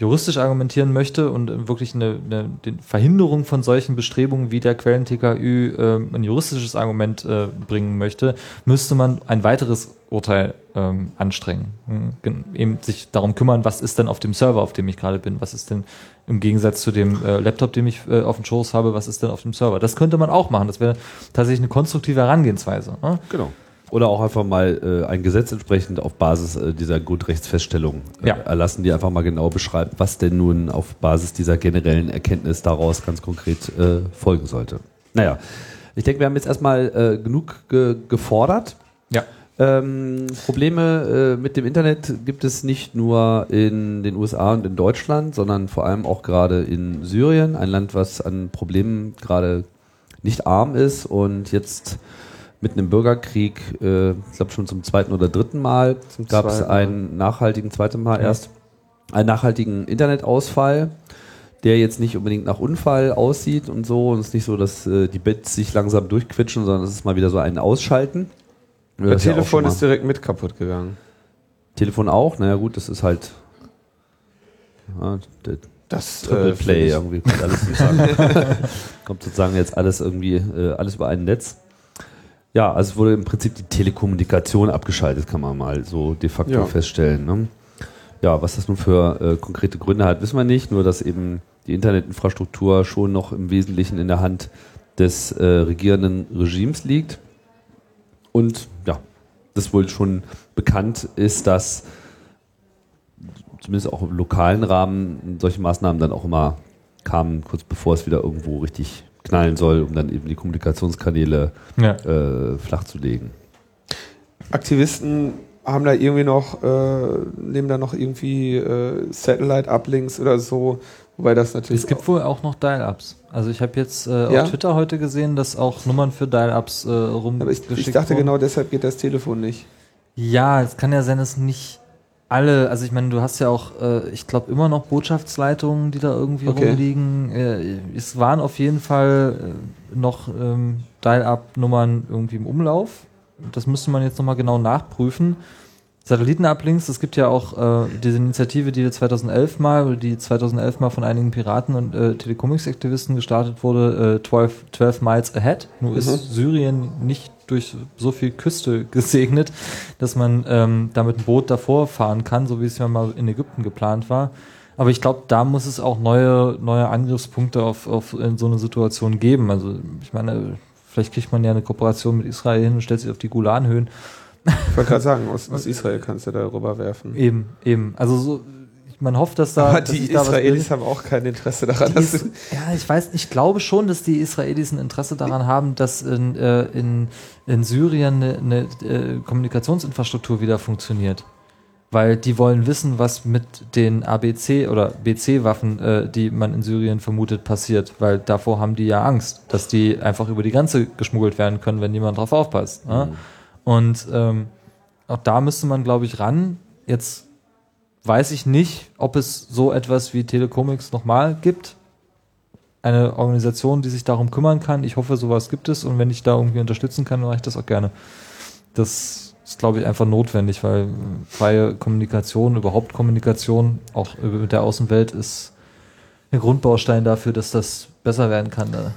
juristisch argumentieren möchte und wirklich eine, eine Verhinderung von solchen Bestrebungen wie der Quellen-TKÜ äh, ein juristisches Argument äh, bringen möchte, müsste man ein weiteres Urteil ähm, anstrengen. Mhm. Eben sich darum kümmern, was ist denn auf dem Server, auf dem ich gerade bin, was ist denn im Gegensatz zu dem äh, Laptop, den ich äh, auf dem Schoß habe, was ist denn auf dem Server. Das könnte man auch machen. Das wäre tatsächlich eine konstruktive Herangehensweise. Ne? Genau. Oder auch einfach mal äh, ein Gesetz entsprechend auf Basis äh, dieser Grundrechtsfeststellung äh, ja. erlassen, die einfach mal genau beschreibt, was denn nun auf Basis dieser generellen Erkenntnis daraus ganz konkret äh, folgen sollte. Naja, ich denke, wir haben jetzt erstmal äh, genug ge gefordert. Ja. Ähm, Probleme äh, mit dem Internet gibt es nicht nur in den USA und in Deutschland, sondern vor allem auch gerade in Syrien, ein Land, was an Problemen gerade nicht arm ist und jetzt mit einem Bürgerkrieg, äh, ich glaube schon zum zweiten oder dritten Mal, gab es einen nachhaltigen, zweiten Mal ja. erst, einen nachhaltigen Internetausfall, der jetzt nicht unbedingt nach Unfall aussieht und so. Und es ist nicht so, dass äh, die Bits sich langsam durchquitschen, sondern es ist mal wieder so ein Ausschalten. Das Telefon ja ist direkt mit kaputt gegangen. Telefon auch? Naja gut, das ist halt ja, das Triple äh, Play irgendwie kommt alles sozusagen, kommt sozusagen jetzt alles irgendwie äh, alles über ein Netz. Ja, also es wurde im Prinzip die Telekommunikation abgeschaltet, kann man mal so de facto ja. feststellen. Ne? Ja, was das nun für äh, konkrete Gründe hat, wissen wir nicht. Nur, dass eben die Internetinfrastruktur schon noch im Wesentlichen in der Hand des äh, regierenden Regimes liegt. Und ja, das wohl schon bekannt ist, dass zumindest auch im lokalen Rahmen solche Maßnahmen dann auch immer kamen, kurz bevor es wieder irgendwo richtig knallen soll, um dann eben die Kommunikationskanäle ja. äh, flach zu legen. Aktivisten haben da irgendwie noch, äh, nehmen da noch irgendwie äh, Satellite-Uplinks oder so, wobei das natürlich. Es gibt wohl auch noch Dial-Ups. Also ich habe jetzt äh, ja? auf Twitter heute gesehen, dass auch Nummern für Dial-Ups äh, rumgeschickt Aber ich, ich dachte wurden. genau deshalb geht das Telefon nicht. Ja, es kann ja sein, dass nicht alle, also ich meine, du hast ja auch, äh, ich glaube, immer noch Botschaftsleitungen, die da irgendwie okay. rumliegen. Äh, es waren auf jeden Fall äh, noch ähm, Dial-Up-Nummern irgendwie im Umlauf. Das müsste man jetzt nochmal genau nachprüfen. Satellitenuplinks, es gibt ja auch äh, diese Initiative, die 2011 mal, die 2011 mal von einigen Piraten und äh, Telecomics-Aktivisten gestartet wurde, äh, 12, 12 Miles Ahead. Nur mhm. ist Syrien nicht durch so viel Küste gesegnet, dass man ähm, damit ein Boot davor fahren kann, so wie es ja mal in Ägypten geplant war. Aber ich glaube, da muss es auch neue, neue Angriffspunkte auf, auf in so eine Situation geben. Also ich meine, vielleicht kriegt man ja eine Kooperation mit Israel hin und stellt sich auf die Golanhöhen. Ich wollte gerade sagen, aus, aus, Israel kannst du da rüberwerfen. Eben, eben. Also so, man hofft, dass da. Aber die Israelis da haben auch kein Interesse daran. Dass ist, ja, ich weiß, ich glaube schon, dass die Israelis ein Interesse daran haben, dass in, äh, in, in Syrien eine, eine äh, Kommunikationsinfrastruktur wieder funktioniert. Weil die wollen wissen, was mit den ABC oder BC-Waffen, äh, die man in Syrien vermutet, passiert. Weil davor haben die ja Angst, dass die einfach über die Grenze geschmuggelt werden können, wenn niemand drauf aufpasst. Ne? Mhm. Und ähm, auch da müsste man, glaube ich, ran. Jetzt weiß ich nicht, ob es so etwas wie Telecomics nochmal gibt. Eine Organisation, die sich darum kümmern kann. Ich hoffe, sowas gibt es und wenn ich da irgendwie unterstützen kann, mache ich das auch gerne. Das ist, glaube ich, einfach notwendig, weil freie Kommunikation, überhaupt Kommunikation, auch mit der Außenwelt, ist ein Grundbaustein dafür, dass das besser werden kann. Ne?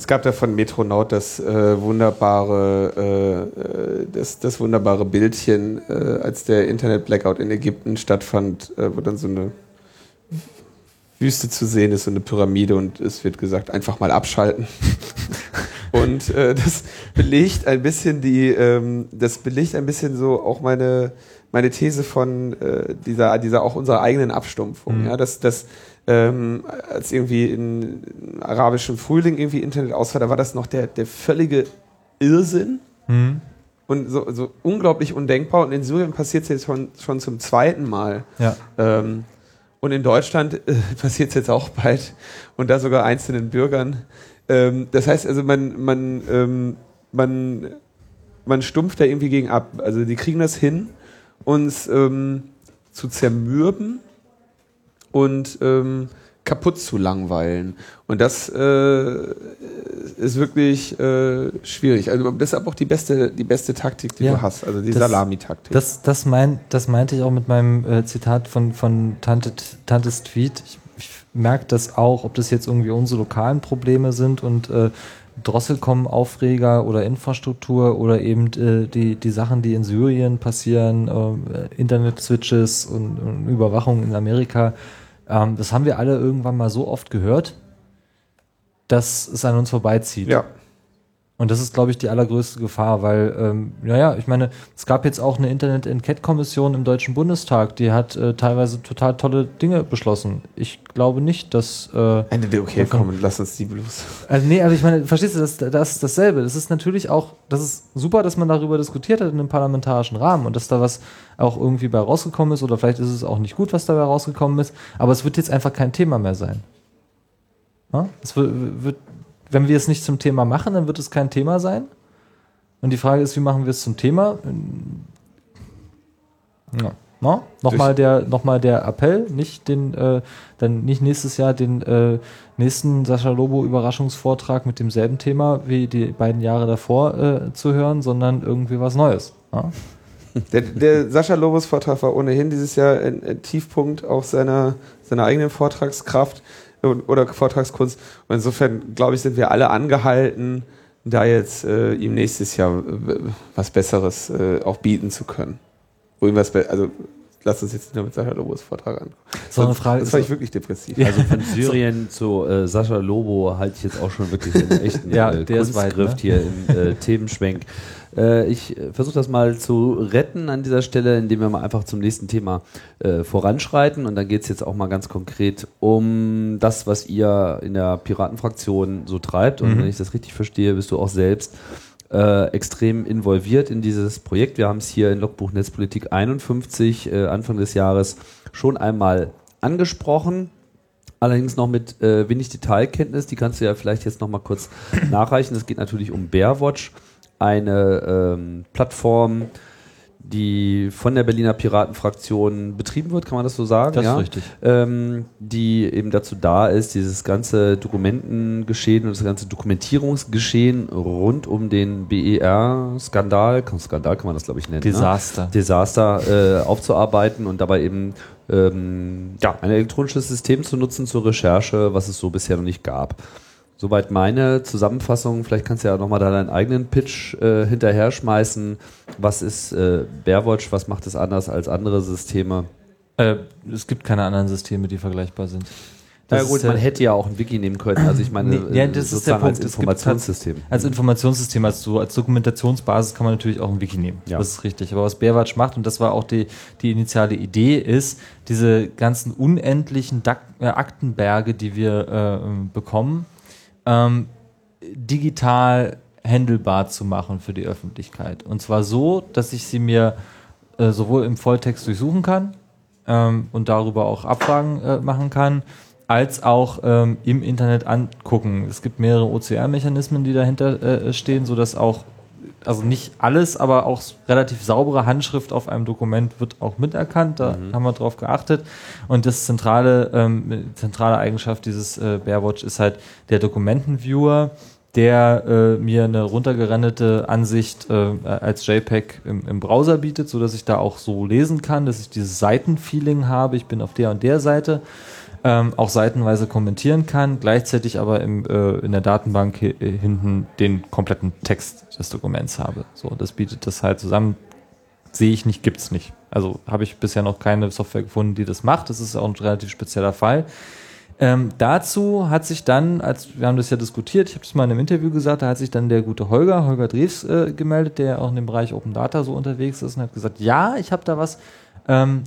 Es gab da von Metronaut das äh, wunderbare, äh, äh, das, das wunderbare Bildchen, äh, als der Internet-Blackout in Ägypten stattfand, äh, wo dann so eine Wüste zu sehen ist, so eine Pyramide und es wird gesagt, einfach mal abschalten. und äh, das belegt ein bisschen die, ähm, das belegt ein bisschen so auch meine, meine These von dieser, dieser auch unserer eigenen Abstumpfung. Mhm. Ja, dass, dass ähm, als irgendwie in arabischen Frühling irgendwie Internet ausfall, da war das noch der, der völlige Irrsinn. Mhm. und so, so unglaublich undenkbar. Und in Syrien passiert es jetzt schon, schon zum zweiten Mal. Ja. Ähm, und in Deutschland äh, passiert es jetzt auch bald und da sogar einzelnen Bürgern. Ähm, das heißt also, man, man, ähm, man, man stumpft da irgendwie gegen ab. Also die kriegen das hin, uns ähm, zu zermürben und ähm, kaputt zu langweilen. Und das äh, ist wirklich äh, schwierig. Also deshalb auch die beste, die beste Taktik, die Ja. du hast. Also die Salami-Taktik. Das, das, mein, das meinte ich auch mit meinem äh, Zitat von, von Tante, Tantes Tweet. Ich, ich merke das auch, ob das jetzt irgendwie unsere lokalen Probleme sind und äh, Drosselkom-Aufreger oder Infrastruktur oder eben äh, die, die Sachen, die in Syrien passieren, äh, Internet-Switches und, und Überwachung in Amerika. Ähm, das haben wir alle irgendwann mal so oft gehört, dass es an uns vorbeizieht. ja. Und das ist, glaube ich, die allergrößte Gefahr, weil, ähm, naja, ich meine, es gab jetzt auch eine Internet-Enquete-Kommission im Deutschen Bundestag, die hat äh, teilweise total tolle Dinge beschlossen. Ich glaube nicht, dass. Äh, Ende, okay, Davon- komm, lass uns die bloß. also nee, aber ich meine, verstehst du, das, das ist dasselbe. Das ist natürlich auch, das ist super, dass man darüber diskutiert hat in einem parlamentarischen Rahmen und dass da was auch irgendwie bei rausgekommen ist oder vielleicht ist es auch nicht gut, was dabei rausgekommen ist, aber es wird jetzt einfach kein Thema mehr sein. Ja? Es wird, wird, wenn wir es nicht zum Thema machen, dann wird es kein Thema sein. Und die Frage ist, wie machen wir es zum Thema? Ja. No? Nochmal der, noch mal der Appell, nicht den, äh, dann nicht nächstes Jahr den äh, nächsten Sascha Lobo Überraschungsvortrag mit demselben Thema wie die beiden Jahre davor äh, zu hören, sondern irgendwie was Neues. Ja? Der, der Sascha Lobos Vortrag war ohnehin dieses Jahr ein, ein Tiefpunkt auch seiner, seiner eigenen Vortragskraft oder Vortragskunst. Und insofern, glaube ich, sind wir alle angehalten, da jetzt äh, ihm nächstes Jahr äh, was Besseres äh, auch bieten zu können. Wo ihm was also lass uns jetzt nicht nur mit Sascha Lobos Vortrag an. So eine Frage das war so- ich wirklich depressiv. Also von Syrien zu äh, Sascha Lobo halte ich jetzt auch schon wirklich einen echten Ja, äh, der ist weit, Kunstgriff ne? hier im äh, Themenschwenk. Äh, ich äh, versuche das mal zu retten an dieser Stelle, indem wir mal einfach zum nächsten Thema äh, voranschreiten. Und dann geht es jetzt auch mal ganz konkret um das, was ihr in der Piratenfraktion so treibt. Und Mhm. wenn ich das richtig verstehe, bist du auch selbst äh, extrem involviert in dieses Projekt. Wir haben es hier in Logbuch Netzpolitik 51 äh, Anfang des Jahres schon einmal angesprochen. Allerdings noch mit äh, wenig Detailkenntnis, die kannst du ja vielleicht jetzt noch mal kurz nachreichen. Es geht natürlich um Bearwatch, eine ähm, Plattform, die von der Berliner Piratenfraktion betrieben wird, kann man das so sagen? Das ist ja? richtig. ähm, die eben dazu da ist, dieses ganze Dokumentengeschehen und das ganze Dokumentierungsgeschehen rund um den BER-Skandal, Skandal kann man das glaube ich nennen, ne? Desaster. Desaster äh, aufzuarbeiten und dabei eben ähm, ja, ein elektronisches System zu nutzen zur Recherche, was es so bisher noch nicht gab. Soweit meine Zusammenfassung. Vielleicht kannst du ja nochmal da deinen eigenen Pitch äh, hinterher schmeißen. Was ist äh, Bearwatch? Was macht es anders als andere Systeme? Äh, es gibt keine anderen Systeme, die vergleichbar sind. Das gut, man hätte ja auch ein Wiki nehmen können. Also ich meine, Nee, ja, das ist der Punkt. als Informationssystem. Als Informationssystem, als, so, als Dokumentationsbasis kann man natürlich auch ein Wiki nehmen. Ja. Das ist richtig. Aber was Bearwatch macht, und das war auch die, die initiale Idee, ist, diese ganzen unendlichen Dak äh, Aktenberge, die wir äh, ähm, bekommen, ähm, digital handelbar zu machen für die Öffentlichkeit. Und zwar so, dass ich sie mir äh, sowohl im Volltext durchsuchen kann ähm, und darüber auch Abfragen äh, machen kann, als auch ähm, im Internet angucken. Es gibt mehrere OCR-Mechanismen, die dahinter äh, stehen, sodass auch, also nicht alles, aber auch relativ saubere Handschrift auf einem Dokument wird auch miterkannt. Da haben wir drauf geachtet. Und das zentrale, ähm, zentrale Eigenschaft dieses äh, Bearwatch ist halt der Dokumentenviewer, der äh, mir eine runtergerendete Ansicht äh, als JPEG im, im Browser bietet, so dass ich da auch so lesen kann, dass ich dieses Seitenfeeling habe. Ich bin auf der und der Seite, ähm, auch seitenweise kommentieren kann, gleichzeitig aber im, äh, in der Datenbank äh, hinten den kompletten Text des Dokuments habe. So, das bietet das halt zusammen. Sehe ich nicht, gibt's nicht. Also habe ich bisher noch keine Software gefunden, die das macht. Das ist auch ein relativ spezieller Fall. Ähm, dazu hat sich dann, als wir haben das ja diskutiert, ich habe es mal in einem Interview gesagt, da hat sich dann der gute Holger, Holger Drews, äh, gemeldet, der auch in dem Bereich Open Data so unterwegs ist und hat gesagt, ja, ich habe da was, ähm,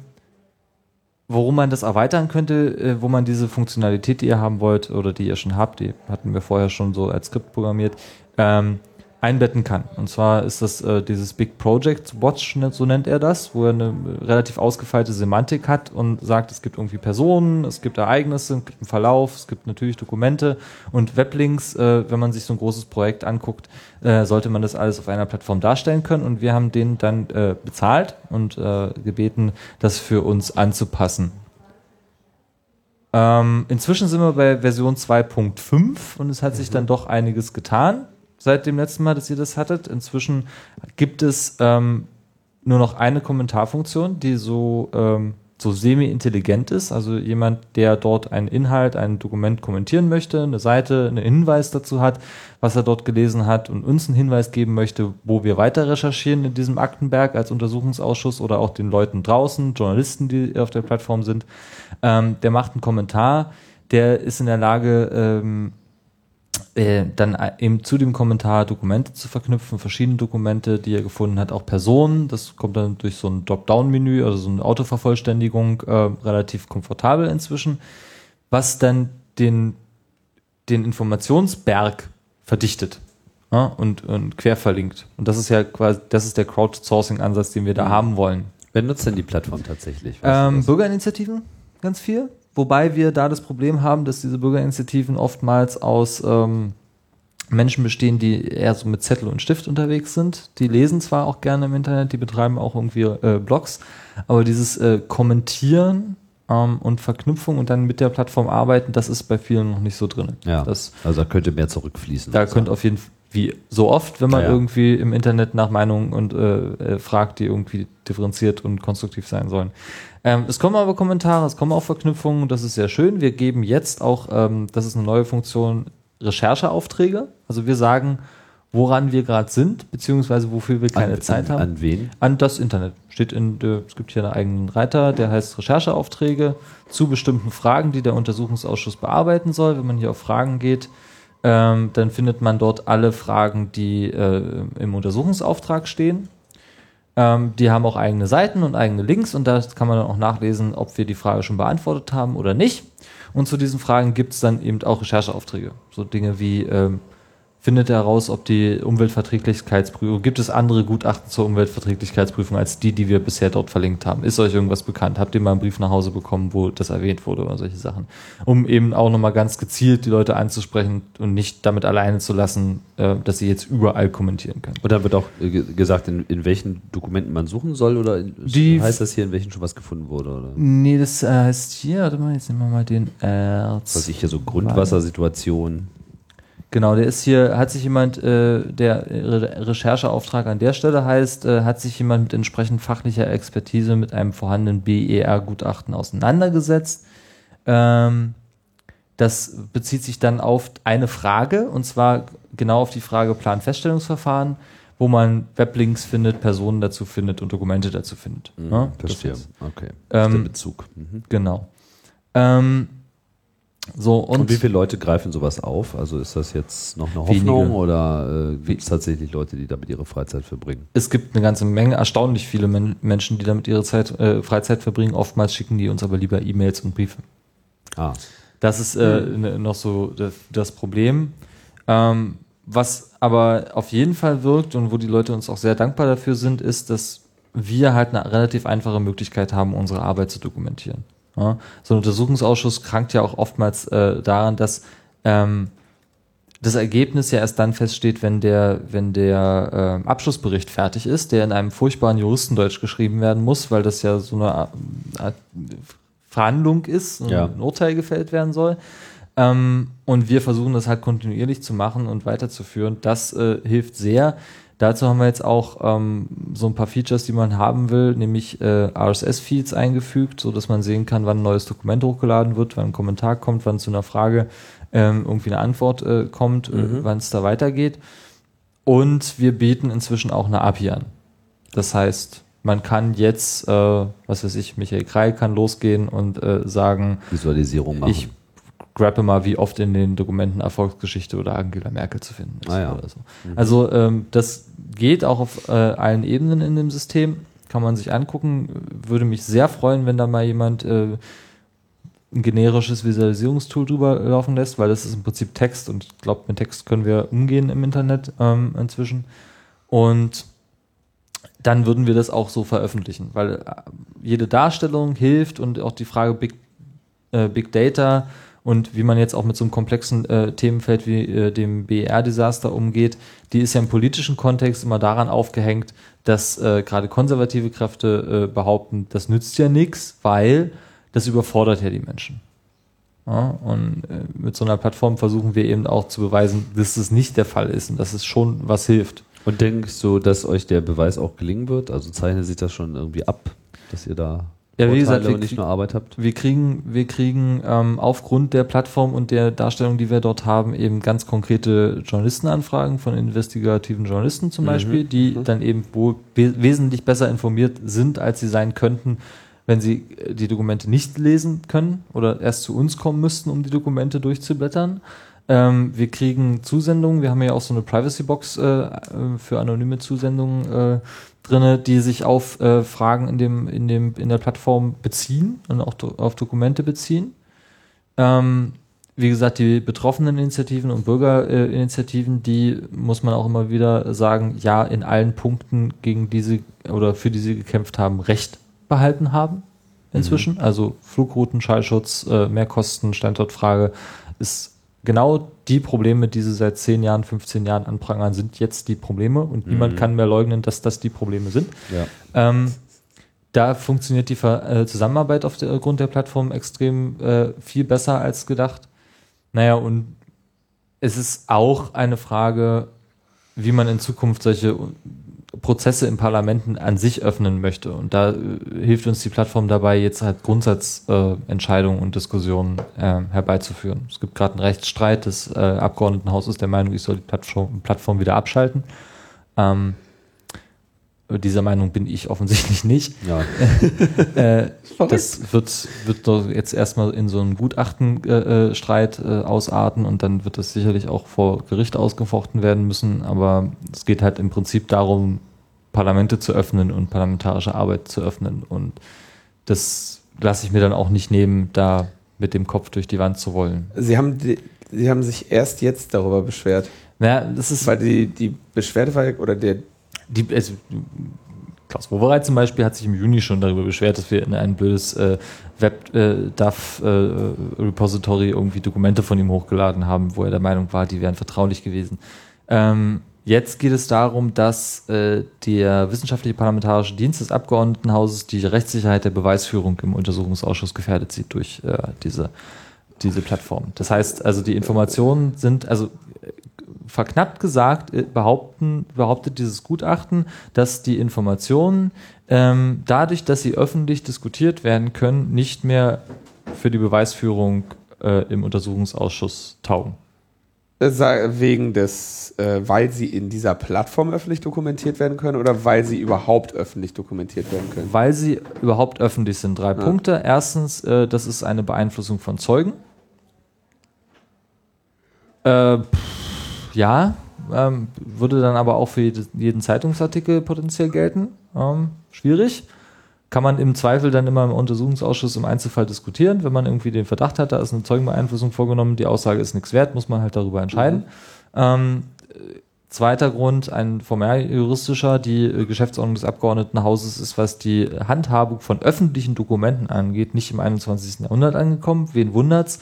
worum man das erweitern könnte, äh, wo man diese Funktionalität, die ihr haben wollt oder die ihr schon habt, die hatten wir vorher schon so als Skript programmiert, ähm, einbetten kann. Und zwar ist das äh, dieses Big Project Watch, ne, so nennt er das, wo er eine relativ ausgefeilte Semantik hat und sagt, es gibt irgendwie Personen, es gibt Ereignisse, es gibt einen Verlauf, es gibt natürlich Dokumente und Weblinks. Äh, wenn man sich so ein großes Projekt anguckt, äh, sollte man das alles auf einer Plattform darstellen können. Und wir haben den dann äh, bezahlt und äh, gebeten, das für uns anzupassen. Ähm, inzwischen sind wir bei Version 2.5 und es hat sich dann doch einiges getan seit dem letzten Mal, dass ihr das hattet. Inzwischen gibt es ähm, nur noch eine Kommentarfunktion, die so, ähm, so semi-intelligent ist. Also jemand, der dort einen Inhalt, ein Dokument kommentieren möchte, eine Seite, einen Hinweis dazu hat, was er dort gelesen hat und uns einen Hinweis geben möchte, wo wir weiter recherchieren in diesem Aktenberg als Untersuchungsausschuss oder auch den Leuten draußen, Journalisten, die auf der Plattform sind. Ähm, der macht einen Kommentar, der ist in der Lage, ähm, äh, dann eben zu dem Kommentar Dokumente zu verknüpfen, verschiedene Dokumente, die er gefunden hat, auch Personen. Das kommt dann durch so ein Dropdown-Menü, also so eine Autovervollständigung, äh, relativ komfortabel inzwischen, was dann den, den Informationsberg verdichtet ja, und, und quer verlinkt. Und das ist ja quasi, das ist der Crowdsourcing-Ansatz, den wir da haben wollen. Wer nutzt denn die Plattform tatsächlich? Ähm, Bürgerinitiativen, ganz viel. Wobei wir da das Problem haben, dass diese Bürgerinitiativen oftmals aus ähm, Menschen bestehen, die eher so mit Zettel und Stift unterwegs sind. Die lesen zwar auch gerne im Internet, die betreiben auch irgendwie äh, Blogs, aber dieses äh, Kommentieren ähm, und Verknüpfung und dann mit der Plattform arbeiten, das ist bei vielen noch nicht so drin. Ja, das, also da könnte mehr zurückfließen. Da könnte auf jeden Fall, wie so oft, wenn man ja, ja. irgendwie im Internet nach Meinungen und äh, äh, fragt, die irgendwie differenziert und konstruktiv sein sollen. Ähm, es kommen aber Kommentare, es kommen auch Verknüpfungen, das ist sehr schön. Wir geben jetzt auch, ähm, das ist eine neue Funktion, Rechercheaufträge. Also wir sagen, woran wir gerade sind, beziehungsweise wofür wir keine an, Zeit an, haben. An wen? An das Internet. Steht in, es gibt hier einen eigenen Reiter, der heißt Rechercheaufträge zu bestimmten Fragen, die der Untersuchungsausschuss bearbeiten soll. Wenn man hier auf Fragen geht, ähm, dann findet man dort alle Fragen, die äh, im Untersuchungsauftrag stehen. Ähm, die haben auch eigene Seiten und eigene Links und da kann man dann auch nachlesen, ob wir die Frage schon beantwortet haben oder nicht. Und zu diesen Fragen gibt es dann eben auch Rechercheaufträge. So Dinge wie, ähm, findet heraus, ob die Umweltverträglichkeitsprüfung, gibt es andere Gutachten zur Umweltverträglichkeitsprüfung als die, die wir bisher dort verlinkt haben? Ist euch irgendwas bekannt? Habt ihr mal einen Brief nach Hause bekommen, wo das erwähnt wurde oder solche Sachen? Um eben auch nochmal ganz gezielt die Leute anzusprechen und nicht damit alleine zu lassen, äh, dass sie jetzt überall kommentieren können. Und da wird auch äh, gesagt, in, in welchen Dokumenten man suchen soll oder die heißt das hier, in welchen schon was gefunden wurde? Oder? Nee, das äh, heißt hier, warte mal, jetzt nehmen wir mal den Erz. Was ich hier so Grundwassersituation. Genau, der ist hier, hat sich jemand, äh, der Re Rechercheauftrag an der Stelle heißt, äh, hat sich jemand mit entsprechend fachlicher Expertise mit einem vorhandenen BER-Gutachten auseinandergesetzt. Ähm, das bezieht sich dann auf eine Frage, und zwar genau auf die Frage Planfeststellungsverfahren, wo man Weblinks findet, Personen dazu findet und Dokumente dazu findet. Mhm, ja, verstehe. Okay. Das ähm, ist der Bezug. Mhm. Genau. Ähm, so, und, und, wie viele Leute greifen sowas auf? Also ist das jetzt noch eine Hoffnung wenige. oder äh, gibt es tatsächlich Leute, die damit ihre Freizeit verbringen? Es gibt eine ganze Menge, erstaunlich viele Men Menschen, die damit ihre Zeit, äh, Freizeit verbringen. Oftmals schicken die uns aber lieber E-Mails und Briefe. Ah. Das ist äh, mhm. noch so das, das Problem. Ähm, was aber auf jeden Fall wirkt und wo die Leute uns auch sehr dankbar dafür sind, ist, dass wir halt eine relativ einfache Möglichkeit haben, unsere Arbeit zu dokumentieren. Ja, so ein Untersuchungsausschuss krankt ja auch oftmals äh, daran, dass ähm, das Ergebnis ja erst dann feststeht, wenn der, wenn der äh, Abschlussbericht fertig ist, der in einem furchtbaren Juristendeutsch geschrieben werden muss, weil das ja so eine Art Verhandlung ist, ja. ein Urteil gefällt werden soll. Ähm, und wir versuchen das halt kontinuierlich zu machen und weiterzuführen. Das äh, hilft sehr. Dazu haben wir jetzt auch ähm, so ein paar Features, die man haben will, nämlich äh, RSS-Feeds eingefügt, so dass man sehen kann, wann ein neues Dokument hochgeladen wird, wann ein Kommentar kommt, wann zu einer Frage ähm, irgendwie eine Antwort äh, kommt, äh, mhm. wann es da weitergeht. Und wir bieten inzwischen auch eine API an. Das heißt, man kann jetzt, äh, was weiß ich, Michael Kreil kann losgehen und äh, sagen, Visualisierung machen. Ich grappe mal, wie oft in den Dokumenten Erfolgsgeschichte oder Angela Merkel zu finden ist. Ah, ja. so. mhm. Also ähm, das geht auch auf äh, allen Ebenen in dem System, kann man sich angucken. Würde mich sehr freuen, wenn da mal jemand äh, ein generisches Visualisierungstool drüber laufen lässt, weil das ist im Prinzip Text und ich glaube, mit Text können wir umgehen im Internet ähm, inzwischen. Und dann würden wir das auch so veröffentlichen, weil äh, jede Darstellung hilft und auch die Frage Big, äh, Big Data und wie man jetzt auch mit so einem komplexen äh, Themenfeld wie äh, dem BER-Desaster umgeht, die ist ja im politischen Kontext immer daran aufgehängt, dass äh, gerade konservative Kräfte äh, behaupten, das nützt ja nichts, weil das überfordert ja die Menschen. Ja, und äh, mit so einer Plattform versuchen wir eben auch zu beweisen, dass es nicht der Fall ist und dass es schon was hilft. Und denkst du, dass euch der Beweis auch gelingen wird? Also zeichnet sich das schon irgendwie ab, dass ihr da ja, wie gesagt, wir, nicht nur Arbeit habt? Wir kriegen, wir kriegen ähm, aufgrund der Plattform und der Darstellung, die wir dort haben, eben ganz konkrete Journalistenanfragen von investigativen Journalisten zum mhm. Beispiel, die mhm. dann eben wohl wesentlich besser informiert sind, als sie sein könnten, wenn sie äh, die Dokumente nicht lesen können oder erst zu uns kommen müssten, um die Dokumente durchzublättern. Ähm, wir kriegen Zusendungen, wir haben ja auch so eine Privacy-Box äh, äh für anonyme Zusendungen äh, drinne, die sich auf äh, Fragen in dem, in dem, in der Plattform beziehen und auch do auf Dokumente beziehen. Ähm, wie gesagt, die betroffenen Initiativen und Bürgerinitiativen, die muss man auch immer wieder sagen, ja, in allen Punkten gegen diese oder für die sie gekämpft haben, Recht behalten haben inzwischen. Mhm. Also Flugrouten, Schallschutz, äh, Mehrkosten, Standortfrage ist genau die Probleme, die sie seit 10 Jahren, 15 Jahren anprangern, sind jetzt die Probleme und mhm. niemand kann mehr leugnen, dass das die Probleme sind. Ja. Ähm, da funktioniert die äh, Zusammenarbeit auf der Grund der Plattform extrem äh, viel besser als gedacht. Naja, und es ist auch eine Frage, wie man in Zukunft solche Prozesse im Parlamenten an sich öffnen möchte. Und da äh, hilft uns die Plattform dabei, jetzt halt Grundsatzentscheidungen äh, und Diskussionen äh, herbeizuführen. Es gibt gerade einen Rechtsstreit. Das äh, Abgeordnetenhaus ist der Meinung, ich soll die Plattform, Plattform wieder abschalten. Ähm, dieser Meinung bin ich offensichtlich nicht. Ja. äh, das wird, wird doch jetzt erstmal in so einen Gutachtenstreit äh, äh, ausarten und dann wird das sicherlich auch vor Gericht ausgefochten werden müssen. Aber es geht halt im Prinzip darum, Parlamente zu öffnen und parlamentarische Arbeit zu öffnen. Und das lasse ich mir dann auch nicht nehmen, da mit dem Kopf durch die Wand zu wollen. Sie haben, die, Sie haben sich erst jetzt darüber beschwert. Ja, das ist. Weil die, die Beschwerde war, oder der, die, also, Klaus Wowereit zum Beispiel hat sich im Juni schon darüber beschwert, dass wir in ein blödes äh, Web-DAF-Repository äh, äh, irgendwie Dokumente von ihm hochgeladen haben, wo er der Meinung war, die wären vertraulich gewesen. Ähm, jetzt geht es darum, dass äh, der wissenschaftliche parlamentarische Dienst des Abgeordnetenhauses die Rechtssicherheit der Beweisführung im Untersuchungsausschuss gefährdet sieht durch äh, diese, diese Plattform. Das heißt, also die Informationen sind, also verknappt gesagt äh, behaupten, behauptet dieses Gutachten, dass die Informationen ähm, dadurch, dass sie öffentlich diskutiert werden können, nicht mehr für die Beweisführung äh, im Untersuchungsausschuss taugen. Äh, wegen des, äh, weil sie in dieser Plattform öffentlich dokumentiert werden können oder weil sie überhaupt öffentlich dokumentiert werden können? Weil sie überhaupt öffentlich sind. Drei ja. Punkte. Erstens, äh, das ist eine Beeinflussung von Zeugen. Äh, pff ja, ähm, würde dann aber auch für jeden Zeitungsartikel potenziell gelten. Ähm, schwierig. Kann man im Zweifel dann immer im Untersuchungsausschuss im Einzelfall diskutieren. Wenn man irgendwie den Verdacht hat, da ist eine Zeugenbeeinflussung vorgenommen, die Aussage ist nichts wert, muss man halt darüber entscheiden. Mhm. Ähm, zweiter Grund, ein formell juristischer, die Geschäftsordnung des Abgeordnetenhauses ist, was die Handhabung von öffentlichen Dokumenten angeht, nicht im 21. Jahrhundert angekommen. Wen wundert's?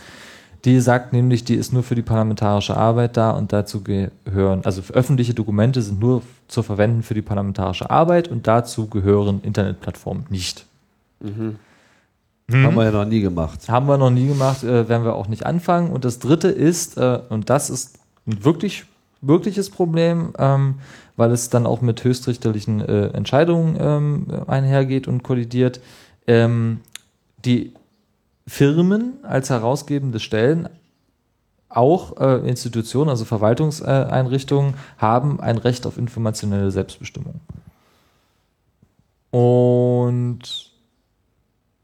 Die sagt nämlich, die ist nur für die parlamentarische Arbeit da und dazu gehören, also öffentliche Dokumente sind nur zu verwenden für die parlamentarische Arbeit und dazu gehören Internetplattformen nicht. Mhm. Hm. Haben wir ja noch nie gemacht. Haben wir noch nie gemacht, äh, werden wir auch nicht anfangen. Und das dritte ist, äh, und das ist ein wirklich, wirkliches Problem, ähm, weil es dann auch mit höchstrichterlichen äh, Entscheidungen ähm, einhergeht und kollidiert. Ähm, die Firmen als herausgebende Stellen, auch äh, Institutionen, also Verwaltungseinrichtungen, haben ein Recht auf informationelle Selbstbestimmung. Und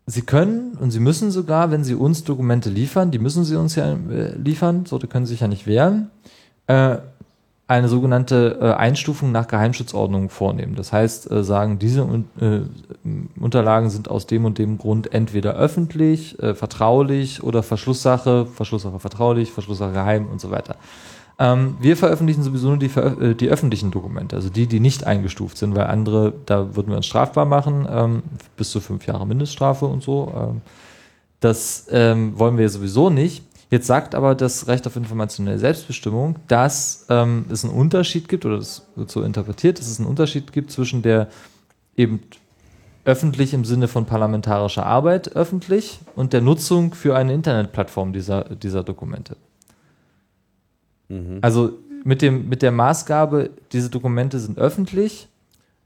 sie können und sie müssen sogar, wenn sie uns Dokumente liefern, die müssen sie uns ja äh, liefern, so können sie sich ja nicht wehren, äh, eine sogenannte äh, Einstufung nach Geheimschutzordnung vornehmen. Das heißt, äh, sagen, diese äh, Unterlagen sind aus dem und dem Grund entweder öffentlich, äh, vertraulich oder Verschlusssache, Verschlusssache vertraulich, Verschlusssache geheim und so weiter. Ähm, wir veröffentlichen sowieso nur die, äh, die, öffentlichen Dokumente, also die, die nicht eingestuft sind, weil andere, da würden wir uns strafbar machen, ähm, bis zu fünf Jahre Mindeststrafe und so. Ähm, das ähm, wollen wir sowieso nicht. Jetzt sagt aber das Recht auf informationelle Selbstbestimmung, dass ähm, es einen Unterschied gibt, oder das wird so interpretiert, dass es einen Unterschied gibt zwischen der eben öffentlich im Sinne von parlamentarischer Arbeit öffentlich und der Nutzung für eine Internetplattform dieser, dieser Dokumente. Mhm. Also mit, dem, mit der Maßgabe, diese Dokumente sind öffentlich,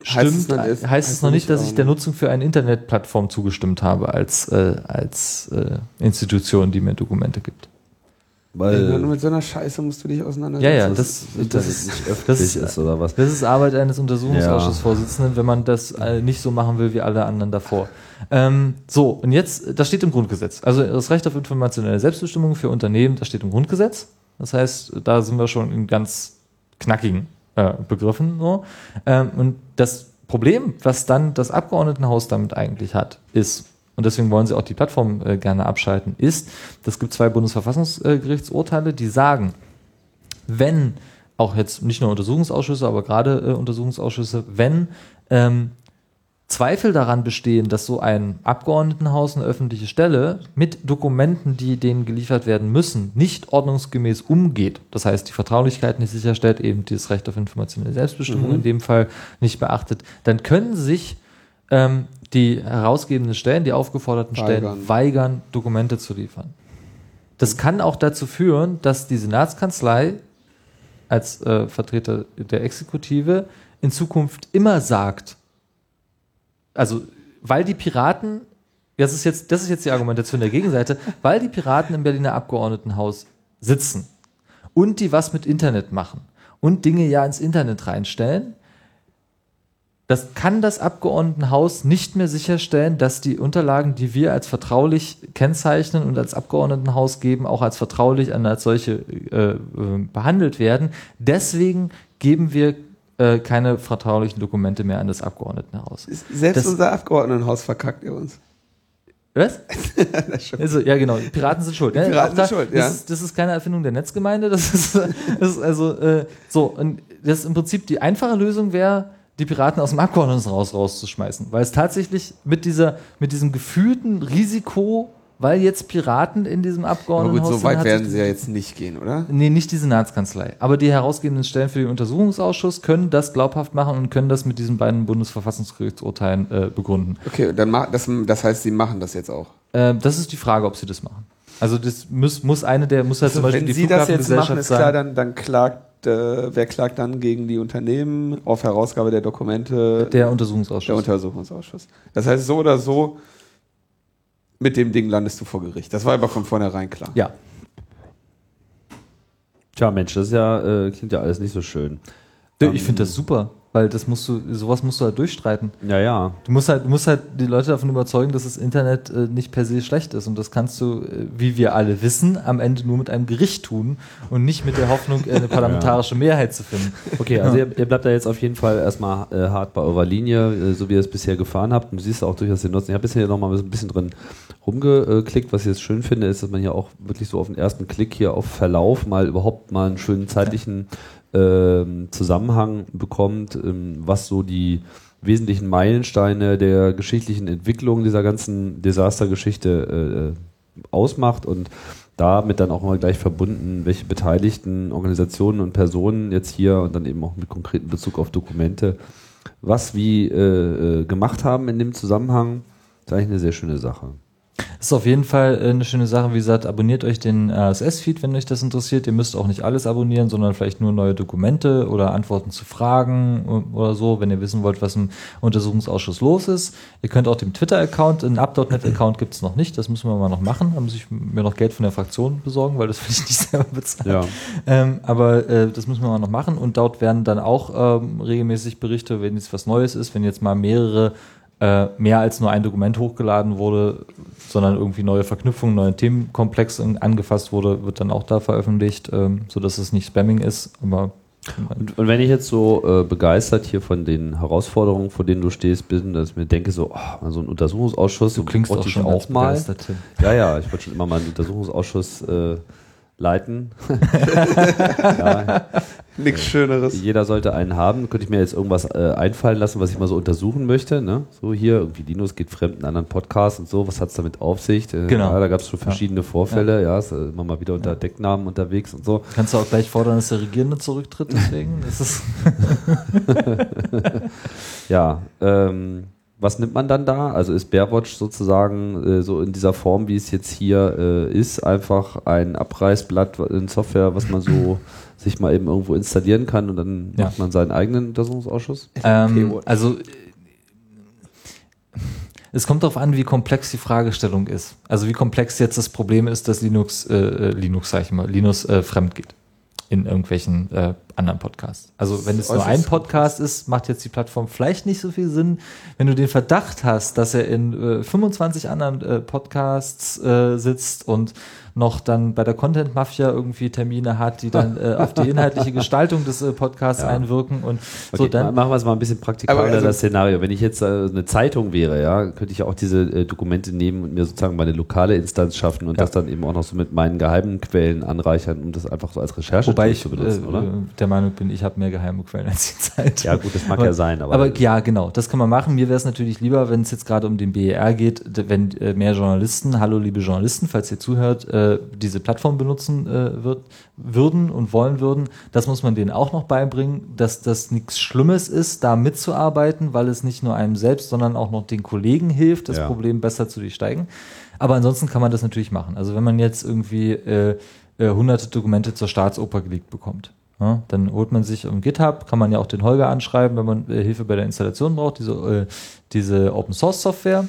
stimmt, heißt es, dann, heißt heißt es noch nicht, dass ich der Nutzung für eine Internetplattform zugestimmt habe als, äh, als äh, Institution, die mir Dokumente gibt. Weil ja, nur mit so einer Scheiße musst du dich auseinandersetzen. Ja, ja, das, das, das ist nicht öffentlich ist oder was. Das ist Arbeit eines Untersuchungsausschussvorsitzenden, wenn man das äh, nicht so machen will wie alle anderen davor. Ähm, so, und jetzt, das steht im Grundgesetz. Also das Recht auf informationelle Selbstbestimmung für Unternehmen, das steht im Grundgesetz. Das heißt, da sind wir schon in ganz knackigen äh, Begriffen. So. Ähm, und das Problem, was dann das Abgeordnetenhaus damit eigentlich hat, ist, und deswegen wollen sie auch die Plattform äh, gerne abschalten, ist, das gibt zwei Bundesverfassungsgerichtsurteile, die sagen, wenn auch jetzt nicht nur Untersuchungsausschüsse, aber gerade äh, Untersuchungsausschüsse, wenn ähm, Zweifel daran bestehen, dass so ein Abgeordnetenhaus, eine öffentliche Stelle mit Dokumenten, die denen geliefert werden müssen, nicht ordnungsgemäß umgeht, das heißt die Vertraulichkeit nicht sicherstellt, eben dieses Recht auf informationelle Selbstbestimmung mhm. in dem Fall nicht beachtet, dann können sich ähm, die herausgebenden Stellen, die aufgeforderten weigern. Stellen weigern, Dokumente zu liefern. Das kann auch dazu führen, dass die Senatskanzlei als äh, Vertreter der Exekutive in Zukunft immer sagt, also weil die Piraten, das ist jetzt, das ist jetzt die Argumentation der Gegenseite, weil die Piraten im Berliner Abgeordnetenhaus sitzen und die was mit Internet machen und Dinge ja ins Internet reinstellen, das kann das Abgeordnetenhaus nicht mehr sicherstellen, dass die Unterlagen, die wir als vertraulich kennzeichnen und als Abgeordnetenhaus geben, auch als vertraulich als solche äh, äh behandelt werden. Deswegen geben wir äh, keine vertraulichen Dokumente mehr an das Abgeordnetenhaus. Selbst das, unser Abgeordnetenhaus verkackt ihr uns. Was? also, ja, genau. Piraten sind schuld. Die Piraten da, sind schuld, ja. Das ist, das ist, keine Erfindung der Netzgemeinde. Das ist, das ist also äh, so. Und das ist im Prinzip die einfache Lösung wäre, die Piraten aus dem Abgeordnetenhaus rauszuschmeißen. Weil es tatsächlich mit dieser, mit diesem gefühlten Risiko weil jetzt Piraten in diesem Abgeordnetenhaus sind. so weit werden sie ja jetzt nicht gehen, oder? Nee, nicht die Senatskanzlei. Aber die herausgebenden Stellen für den Untersuchungsausschuss können das glaubhaft machen und können das mit diesen beiden Bundesverfassungsgerichtsurteilen äh, begründen. Okay, dann das, das heißt, sie machen das jetzt auch. Äh, das ist die Frage, ob sie das machen. Also das muss, muss eine der, muss halt also zum Beispiel wenn die Sie das jetzt machen, ist klar, dann, dann klagt, äh, wer klagt dann gegen die Unternehmen auf Herausgabe der Dokumente? Der Untersuchungsausschuss. Der Untersuchungsausschuss. Das heißt, so oder so mit dem Ding landest du vor Gericht. Das war aber von vornherein klar. Ja. Tja, Mensch, das ist ja, äh, klingt ja alles nicht so schön. Ich finde das super. Weil das musst du, sowas musst du halt durchstreiten. Ja, ja. Du musst halt, du musst halt die Leute davon überzeugen, dass das Internet äh, nicht per se schlecht ist. Und das kannst du, äh, wie wir alle wissen, am Ende nur mit einem Gericht tun und nicht mit der Hoffnung, äh, eine parlamentarische ja. Mehrheit zu finden. Okay, also ihr, ihr, bleibt da jetzt auf jeden Fall erstmal äh, hart bei eurer Linie, äh, so wie ihr es bisher gefahren habt. Und du siehst auch durchaus den Nutzen. Ich habe bisher noch mal ein bisschen drin rumgeklickt. Was ich jetzt schön finde, ist, dass man hier auch wirklich so auf den ersten Klick hier auf Verlauf mal überhaupt mal einen schönen zeitlichen ähm, Zusammenhang bekommt, ähm, was so die wesentlichen Meilensteine der geschichtlichen Entwicklung dieser ganzen Desastergeschichte äh, ausmacht und damit dann auch mal gleich verbunden, welche beteiligten Organisationen und Personen jetzt hier und dann eben auch mit konkreten Bezug auf Dokumente was wie äh, äh gemacht haben in dem Zusammenhang, ist eigentlich eine sehr schöne Sache. Das ist auf jeden Fall äh, eine schöne Sache. Wie gesagt, abonniert euch den RSS-Feed, wenn euch das interessiert. Ihr müsst auch nicht alles abonnieren, sondern vielleicht nur neue Dokumente oder Antworten zu Fragen oder so, wenn ihr wissen wollt, was im Untersuchungsausschuss los ist. Ihr könnt auch dem Twitter-Account, einen Up.net-Account gibt es noch nicht, das müssen wir mal noch machen. Da muss ich mir noch Geld von der Fraktion besorgen, weil das will ich nicht selber bezahlen. Ja. Ähm, aber äh, das müssen wir mal noch machen und dort werden dann auch ähm, regelmäßig Berichte, wenn jetzt was Neues ist, wenn jetzt mal mehrere äh, mehr als nur ein Dokument hochgeladen wurde, sondern irgendwie neue Verknüpfungen, neue Themenkomplex angefasst wurde, wird dann auch da veröffentlicht, ähm, sodass es nicht Spamming ist. Aber Und, und, wenn ich jetzt so äh, begeistert hier von den Herausforderungen, vor denen du stehst, bin, dass ich mir denke, so, oh, so ein Untersuchungsausschuss, du klingst auch schon auch mal. Ja, ja, ich wollte schon immer mal einen Untersuchungsausschuss äh, leiten. ja. Nichts Schöneres. Jeder sollte einen haben. Könnte ich mir jetzt irgendwas äh, einfallen lassen, was ich mal so untersuchen möchte. Ne? So hier, irgendwie Linus geht fremd in anderen Podcasts und so. Was hat es damit auf sich? Äh, genau. Ja, da gab es schon verschiedene ja. Vorfälle. Ja, ist äh, immer mal wieder unter Decknamen unterwegs und so. Kannst du auch gleich fordern, dass der Regierende zurücktritt, deswegen? Ja, ähm, was nimmt man dann da? Also ist Bearwatch sozusagen äh, so in dieser Form, wie es jetzt hier äh, ist, einfach ein Abreißblatt in Software, was man so sich mal eben irgendwo installieren kann und dann ja. macht man seinen eigenen Untersuchungsausschuss? Ähm, also es kommt darauf an, wie komplex die Fragestellung ist. Also wie komplex jetzt das Problem ist, dass Linux, äh, äh Linux sag ich mal, Linux äh, fremd geht in irgendwelchen äh, anderen Podcasts. Also wenn es nur ein Podcast ist, macht jetzt die Plattform vielleicht nicht so viel Sinn. Wenn du den Verdacht hast, dass er in äh, 25 anderen äh, Podcasts äh, sitzt und noch dann bei der Content Mafia irgendwie Termine hat, die dann äh, auf die inhaltliche Gestaltung des äh, Podcasts ja. einwirken und okay, so dann machen wir es mal ein bisschen praktikabler also, das Szenario. Wenn ich jetzt äh, eine Zeitung wäre, ja, könnte ich ja auch diese äh, Dokumente nehmen und mir sozusagen meine lokale Instanz schaffen und ja. das dann eben auch noch so mit meinen geheimen Quellen anreichern, um das einfach so als Recherche Wobei ich, zu benutzen, äh, oder? der Meinung bin, ich habe mehr geheime Quellen als die Zeitung. Ja, gut, das mag aber, ja sein, aber, aber ja, genau, das kann man machen. Mir wäre es natürlich lieber, wenn es jetzt gerade um den BER geht, wenn äh, mehr Journalisten, hallo liebe Journalisten, falls ihr zuhört, äh, diese Plattform Plattform benutzen äh, wird, würden und wollen würden, das muss man denen auch noch beibringen, dass das nichts Schlimmes ist, da mitzuarbeiten, weil es nicht nur einem selbst, sondern auch noch den Kollegen hilft, das ja. Problem besser zu durchsteigen. Aber ansonsten kann man das natürlich machen. Also wenn man jetzt irgendwie äh, äh, hunderte Dokumente zur Staatsoper gelegt bekommt, ja, dann holt man sich um GitHub, kann man ja auch den Holger anschreiben, wenn man äh, Hilfe bei der Installation braucht, diese, äh, diese Open Source Software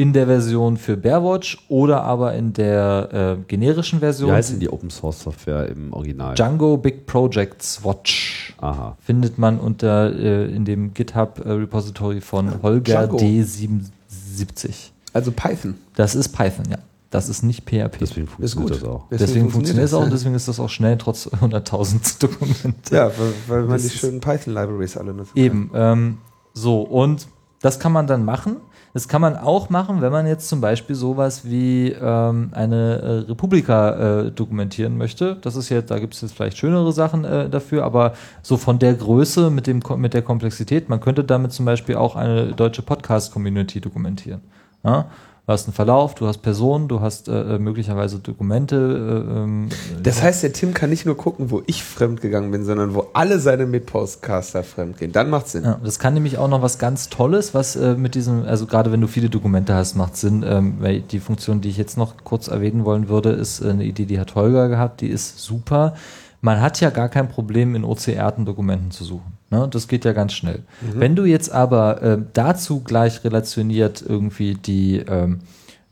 in der Version für Bearwatch oder aber in der äh, generischen Version. Wie heißt denn die Open Source Software im Original? Django Big Projects Watch. Aha. Findet man unter äh, in dem GitHub äh, Repository von Holger Django. D77. Also Python. Das ist Python, ja. Das ist nicht PHP. Deswegen funktioniert das auch. Deswegen, deswegen funktioniert es auch und deswegen ist das auch schnell trotz 100.000 Dokumente. Ja, weil, weil man die schönen Python-Libraries alle nutzt. Eben. Ähm, so, und das kann man dann machen. Das kann man auch machen, wenn man jetzt zum Beispiel sowas wie ähm, eine äh, Republika äh, dokumentieren möchte. Das ist jetzt, da gibt es jetzt vielleicht schönere Sachen äh, dafür, aber so von der Größe mit, dem, mit der Komplexität, man könnte damit zum Beispiel auch eine deutsche Podcast-Community dokumentieren. Ja? Du hast einen Verlauf, du hast Personen, du hast äh, äh möglicherweise Dokumente. Äh, ähm, das heißt, der Tim kann nicht nur gucken, wo ich fremdgegangen bin, sondern wo alle seine Mitpostcaster fremdgehen. Dann macht Sinn. Ja, das kann nämlich auch noch was ganz Tolles, was äh, mit diesem, also gerade wenn du viele Dokumente hast, macht Sinn. Ähm, weil die Funktion, die ich jetzt noch kurz erwähnen wollen würde, ist äh, eine Idee, die hat Holger gehabt, die ist super. Man hat ja gar kein Problem, in OCR-Dokumenten zu suchen. Ne? Das geht ja ganz schnell. Mhm. Wenn du jetzt aber äh, dazu gleich relationiert irgendwie die, ähm,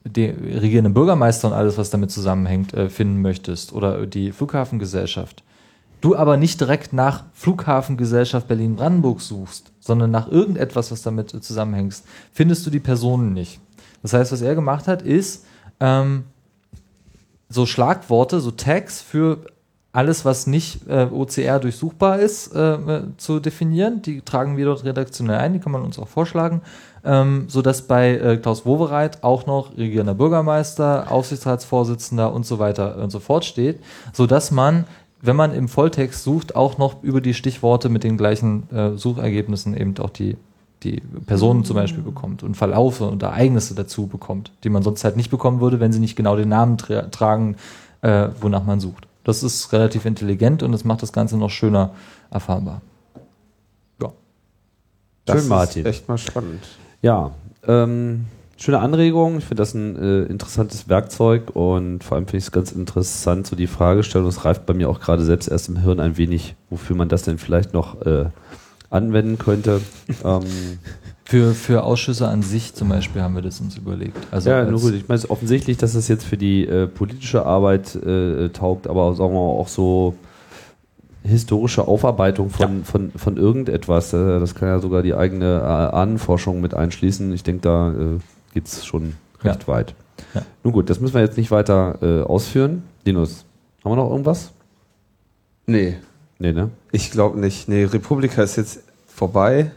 die regierenden Bürgermeister und alles, was damit zusammenhängt, äh, finden möchtest oder die Flughafengesellschaft, du aber nicht direkt nach Flughafengesellschaft Berlin-Brandenburg suchst, sondern nach irgendetwas, was damit äh, zusammenhängt, findest du die Personen nicht. Das heißt, was er gemacht hat, ist ähm, so Schlagworte, so Tags für alles, was nicht äh, OCR durchsuchbar ist, äh, äh, zu definieren. Die tragen wir dort redaktionell ein, die kann man uns auch vorschlagen, ähm, sodass bei äh, Klaus Wowereit auch noch regierender Bürgermeister, Aufsichtsratsvorsitzender und so weiter und so fort steht, sodass man, wenn man im Volltext sucht, auch noch über die Stichworte mit den gleichen äh, Suchergebnissen eben auch die die Personen zum Beispiel bekommt und Verlaufe und Ereignisse dazu bekommt, die man sonst halt nicht bekommen würde, wenn sie nicht genau den Namen tra tragen, äh, wonach man sucht. Das ist relativ intelligent und es macht das Ganze noch schöner erfahrbar. Ja. Das Schön, Martin. Ist echt mal spannend. Ja, ähm, schöne Anregung. Ich finde das ein äh, interessantes Werkzeug und vor allem finde ich es ganz interessant, so die Fragestellung, es reift bei mir auch gerade selbst erst im Hirn ein wenig, wofür man das denn vielleicht noch äh, anwenden könnte. ähm, für, für Ausschüsse an sich zum Beispiel haben wir das uns überlegt. Also ja, nur gut. Ich meine, es ist offensichtlich, dass das jetzt für die äh, politische Arbeit äh, taugt, aber sagen wir auch so historische Aufarbeitung von, ja. von, von irgendetwas. Äh, das kann ja sogar die eigene äh, Ahnenforschung mit einschließen. Ich denke, da äh, geht es schon recht ja. weit. Ja. Nun gut, das müssen wir jetzt nicht weiter äh, ausführen. Linus, haben wir noch irgendwas? Nee. Nee, ne? Ich glaube nicht. Nee, Republika ist jetzt vorbei.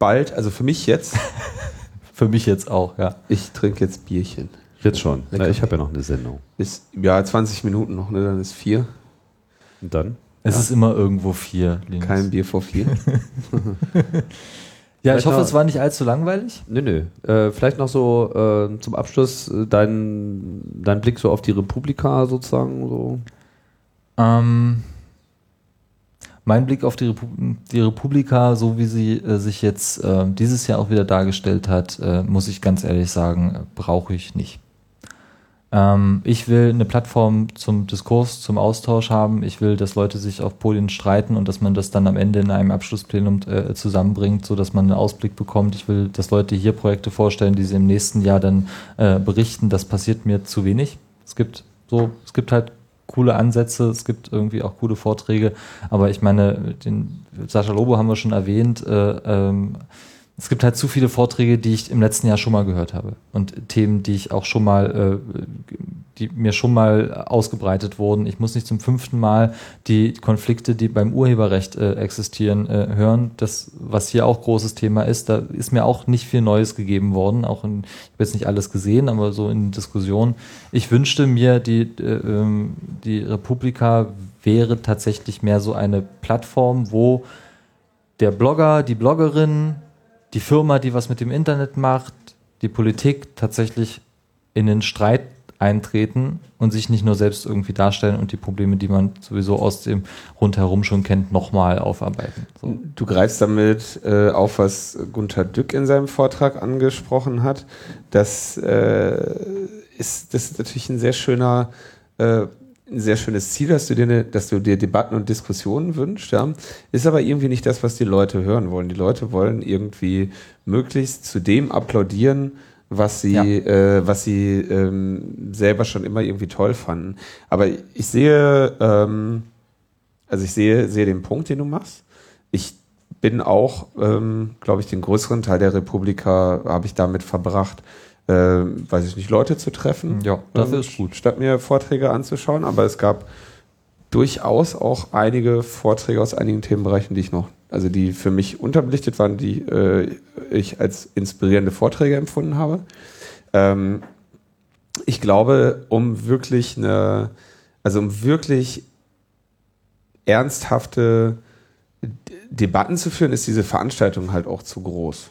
Bald, also für mich jetzt. Für mich jetzt auch, ja. Ich trinke jetzt Bierchen. Jetzt schon. Lecker. Na, ich habe ja noch eine Sendung. Bis, ja, 20 Minuten noch, ne? Dann ist vier. Und dann? Es ist immer irgendwo vier. Linus. Kein Bier vor vier. ja, ich Vielleicht hoffe, noch- es war nicht allzu langweilig. Nö, nö. Äh, vielleicht noch so äh, zum Abschluss äh, dein, dein Blick so auf die Republika sozusagen. So. Ähm, mein Blick auf die, Repu die Republika, so wie sie äh, sich jetzt äh, dieses Jahr auch wieder dargestellt hat, äh, muss ich ganz ehrlich sagen, äh, brauche ich nicht. Ähm, ich will eine Plattform zum Diskurs, zum Austausch haben. Ich will, dass Leute sich auf Podien streiten und dass man das dann am Ende in einem Abschlussplenum äh, zusammenbringt, so dass man einen Ausblick bekommt. Ich will, dass Leute hier Projekte vorstellen, die sie im nächsten Jahr dann äh, berichten. Das passiert mir zu wenig. Es gibt so, es gibt halt coole Ansätze, es gibt irgendwie auch coole Vorträge, aber ich meine, den Sascha Lobo haben wir schon erwähnt, äh, ähm, es gibt halt zu viele Vorträge, die ich im letzten Jahr schon mal gehört habe und Themen, die ich auch schon mal, äh, die mir schon mal ausgebreitet wurden. Ich muss nicht zum fünften Mal die Konflikte, die beim Urheberrecht äh, existieren, äh, hören. Das, was hier auch großes Thema ist, da ist mir auch nicht viel Neues gegeben worden. Auch in, ich habe jetzt nicht alles gesehen, aber so in Diskussionen. Ich wünschte mir, die, äh, ähm, die Republika wäre tatsächlich mehr so eine Plattform, wo der Blogger, die Bloggerin, die Firma, die was mit dem Internet macht, die Politik tatsächlich in den Streit eintreten und sich nicht nur selbst irgendwie darstellen und die Probleme, die man sowieso aus dem rundherum schon kennt, nochmal aufarbeiten. So. Du greifst damit äh, auf, was Gunther Dück in seinem Vortrag angesprochen hat. Das, äh, ist, das ist natürlich ein sehr schöner, äh, ein sehr schönes Ziel, dass du dir, dass du dir Debatten und Diskussionen wünschst. Ja. Ist aber irgendwie nicht das, was die Leute hören wollen. Die Leute wollen irgendwie möglichst zu dem applaudieren, was sie, Ja. äh, was sie ähm, selber schon immer irgendwie toll fanden. Aber ich sehe, ähm, also ich sehe, sehe den Punkt, den du machst. Ich bin auch, ähm, glaube ich, den größeren Teil der Republika habe ich damit verbracht, äh, weiß ich nicht, Leute zu treffen. Ja, dafür ähm, ist gut. Statt mir Vorträge anzuschauen, aber es gab durchaus auch einige Vorträge aus einigen Themenbereichen, die ich noch, also die für mich unterbelichtet waren, die äh, ich als inspirierende Vorträge empfunden habe. Ähm, ich glaube, um wirklich eine, also um wirklich ernsthafte Debatten zu führen, ist diese Veranstaltung halt auch zu groß.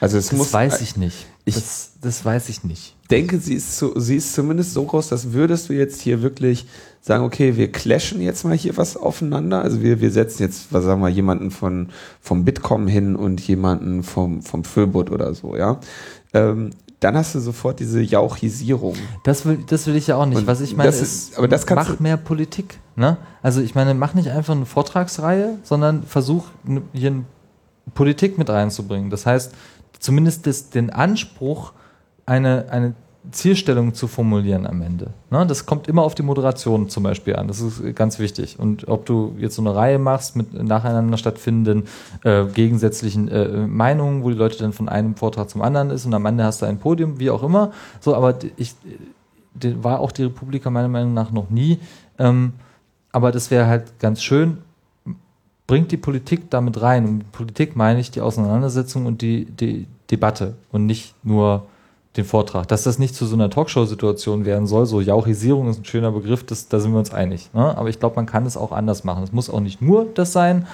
Also es Das muss, weiß ich nicht. ich- das, das weiß ich nicht. denke, sie ist, so, sie ist zumindest so groß, dass würdest du jetzt hier wirklich sagen, okay, wir clashen jetzt mal hier was aufeinander. Also wir, wir setzen jetzt, was sagen wir, jemanden von, vom Bitkom hin und jemanden vom, vom Föbot oder so, ja. Ähm, dann hast du sofort diese Jauchisierung. Das will, das will ich ja auch nicht. Und Was ich meine, das ist, ist- aber das kannst mach mehr Politik. Ne? Also ich meine, mach nicht einfach eine Vortragsreihe, sondern versuch hier n- Politik mit reinzubringen. Das heißt, zumindest das, den Anspruch, eine, eine Zielstellung zu formulieren am Ende. Ne? Das kommt immer auf die Moderation zum Beispiel an. Das ist ganz wichtig. Und ob du jetzt so eine Reihe machst mit nacheinander stattfindenden äh, gegensätzlichen äh, Meinungen, wo die Leute dann von einem Vortrag zum anderen ist und am Ende hast du ein Podium, wie auch immer. So, aber ich war auch die Republika meiner Meinung nach noch nie. Ähm, aber das wäre halt ganz schön. Bringt die Politik damit rein. Und Politik meine ich die Auseinandersetzung und die, die Debatte und nicht nur den Vortrag. Dass das nicht zu so einer Talkshow-Situation werden soll, so Jauchisierung ist ein schöner Begriff, das, da sind wir uns einig. Ne? Aber ich glaube, man kann es auch anders machen. Es muss auch nicht nur das sein,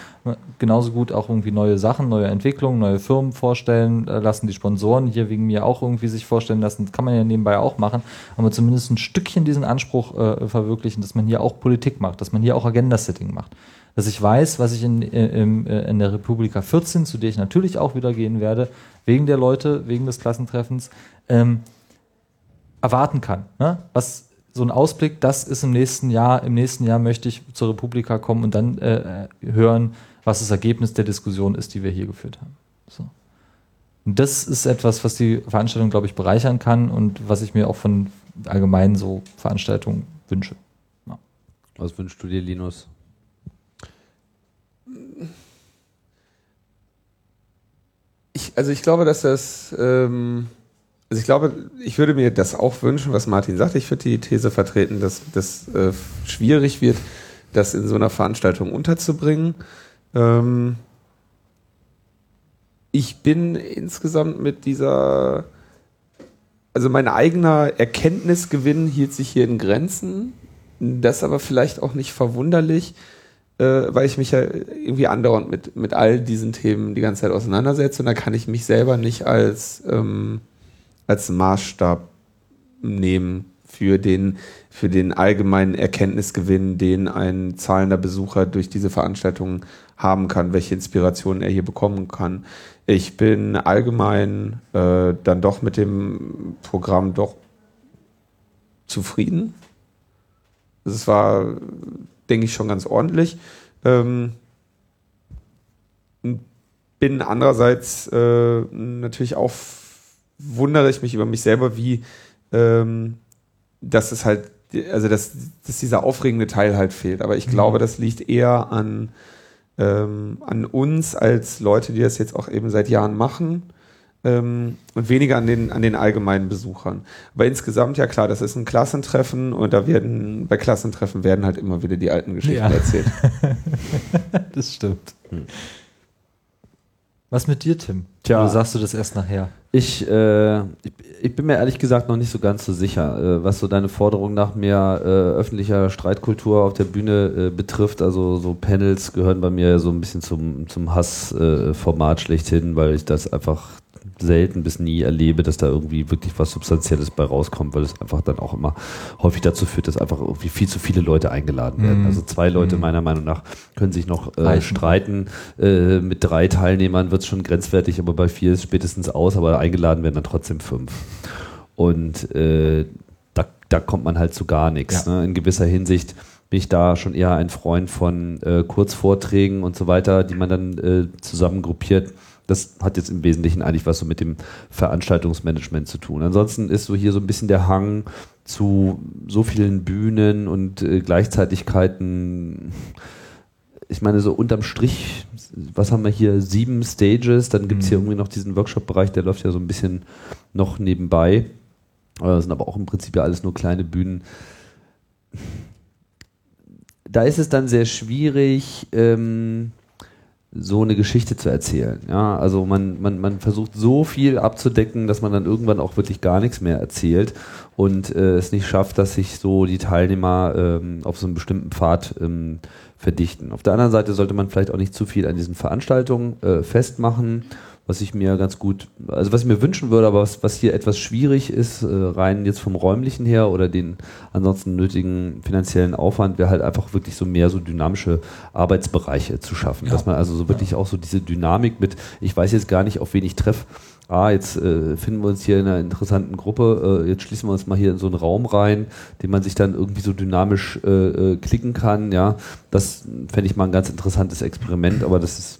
genauso gut auch irgendwie neue Sachen, neue Entwicklungen, neue Firmen vorstellen äh, lassen, die Sponsoren hier wegen mir auch irgendwie sich vorstellen lassen. Das kann man ja nebenbei auch machen, aber zumindest ein Stückchen diesen Anspruch äh, verwirklichen, dass man hier auch Politik macht, dass man hier auch Agenda-Setting macht. Dass ich weiß, was ich in, äh, im, äh, in der Republika 14, zu der ich natürlich auch wieder gehen werde, wegen der Leute, wegen des Klassentreffens, ähm, erwarten kann. Ne? Was so ein Ausblick, das ist im nächsten Jahr, im nächsten Jahr möchte ich zur Republika kommen und dann äh, hören, was das Ergebnis der Diskussion ist, die wir hier geführt haben. So. Und das ist etwas, was die Veranstaltung, glaube ich, bereichern kann und was ich mir auch von allgemein so Veranstaltungen wünsche. Was wünschst du dir, Linus? Ich, also ich glaube, dass das, ähm, also ich glaube, ich würde mir das auch wünschen, was Martin sagt. Ich würde die These vertreten, dass das äh, schwierig wird, das in so einer Veranstaltung unterzubringen. Ähm, ich bin insgesamt mit dieser, also mein eigener Erkenntnisgewinn hielt sich hier in Grenzen. Das aber vielleicht auch nicht verwunderlich, äh, weil ich mich ja irgendwie andauernd mit, mit all diesen Themen die ganze Zeit auseinandersetze und da kann ich mich selber nicht als, ähm, als Maßstab nehmen für den, für den allgemeinen Erkenntnisgewinn, den ein zahlender Besucher durch diese Veranstaltung haben kann, welche Inspirationen er hier bekommen kann. Ich bin allgemein äh, dann doch mit dem Programm doch zufrieden. Es war, denke ich, schon ganz ordentlich. Ähm, bin andererseits äh, natürlich auch wundere ich mich über mich selber, wie ähm, dass es halt, also dass, dass dieser aufregende Teil halt fehlt. Aber ich mhm. glaube, das liegt eher an ähm, an uns als Leute, die das jetzt auch eben seit Jahren machen ähm, und weniger an den, an den allgemeinen Besuchern. Aber insgesamt, ja klar, das ist ein Klassentreffen und da werden, bei Klassentreffen werden halt immer wieder die alten Geschichten ja. erzählt. das stimmt. Hm. Was mit dir, Tim? Tja. Oder sagst du das erst nachher? Ich, äh, ich, ich, bin mir ehrlich gesagt noch nicht so ganz so sicher, äh, was so deine Forderung nach mehr äh, öffentlicher Streitkultur auf der Bühne äh, betrifft. Also so Panels gehören bei mir so ein bisschen zum, zum Hassformat schlechthin, weil ich das einfach selten bis nie erlebe, dass da irgendwie wirklich was Substanzielles bei rauskommt, weil es einfach dann auch immer häufig dazu führt, dass einfach irgendwie viel zu viele Leute eingeladen werden. Mhm. Also zwei Leute mhm. meiner Meinung nach können sich noch äh, streiten. Äh, mit drei Teilnehmern wird es schon grenzwertig, aber bei vier ist spätestens aus, aber eingeladen werden dann trotzdem fünf. Und äh, da, da kommt man halt zu gar nichts. Ja. Ne? In gewisser Hinsicht bin ich da schon eher ein Freund von äh, Kurzvorträgen und so weiter, die man dann äh, zusammen gruppiert das hat jetzt im Wesentlichen eigentlich was so mit dem Veranstaltungsmanagement zu tun. Ansonsten ist so hier so ein bisschen der Hang zu so vielen Bühnen und äh, Gleichzeitigkeiten. Ich meine, so unterm Strich, was haben wir hier? Sieben Stages, dann gibt es hier mhm. irgendwie noch diesen Workshop-Bereich, der läuft ja so ein bisschen noch nebenbei. Das sind aber auch im Prinzip ja alles nur kleine Bühnen. Da ist es dann sehr schwierig, ähm, so eine Geschichte zu erzählen. Ja, also man, man, man versucht so viel abzudecken, dass man dann irgendwann auch wirklich gar nichts mehr erzählt und äh, es nicht schafft, dass sich so die Teilnehmer ähm, auf so einen bestimmten Pfad ähm, verdichten. Auf der anderen Seite sollte man vielleicht auch nicht zu viel an diesen Veranstaltungen äh, festmachen was ich mir ganz gut, also was ich mir wünschen würde, aber was, was hier etwas schwierig ist, äh, rein jetzt vom räumlichen her oder den ansonsten nötigen finanziellen Aufwand, wäre halt einfach wirklich so mehr so dynamische Arbeitsbereiche zu schaffen. Ja. Dass man also so wirklich ja. auch so diese Dynamik mit, ich weiß jetzt gar nicht, auf wen ich treffe, ah, jetzt äh, finden wir uns hier in einer interessanten Gruppe, äh, jetzt schließen wir uns mal hier in so einen Raum rein, den man sich dann irgendwie so dynamisch äh, äh klicken kann, ja. Das fände ich mal ein ganz interessantes Experiment, aber das ist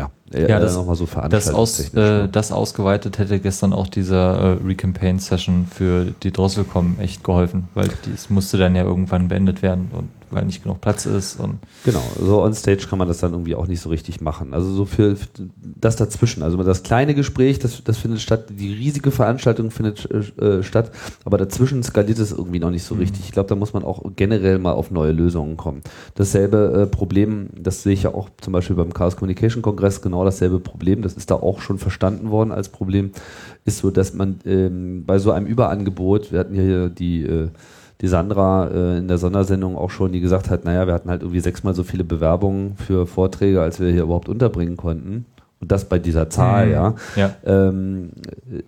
ja, äh, ja das, nochmal so das, aus, äh, ne? das ausgeweitet hätte gestern auch dieser äh, Recampaign-Session für die Drosselcom echt geholfen, weil das musste dann ja irgendwann beendet werden und weil nicht genug Platz ist. Und genau, so on stage kann man das dann irgendwie auch nicht so richtig machen. Also so für, für das dazwischen, also das kleine Gespräch, das, das findet statt, die riesige Veranstaltung findet äh, statt, aber dazwischen skaliert es irgendwie noch nicht so mhm. richtig. Ich glaube, da muss man auch generell mal auf neue Lösungen kommen. Dasselbe äh, Problem, das sehe ich ja auch zum Beispiel beim Chaos Communication Kongress, genau dasselbe Problem, das ist da auch schon verstanden worden als Problem, ist so, dass man ähm, bei so einem Überangebot, wir hatten hier die äh, die Sandra äh, in der Sondersendung auch schon, die gesagt hat, naja, wir hatten halt irgendwie sechsmal so viele Bewerbungen für Vorträge, als wir hier überhaupt unterbringen konnten. Und das bei dieser Zahl, mhm. ja. ja. Ähm,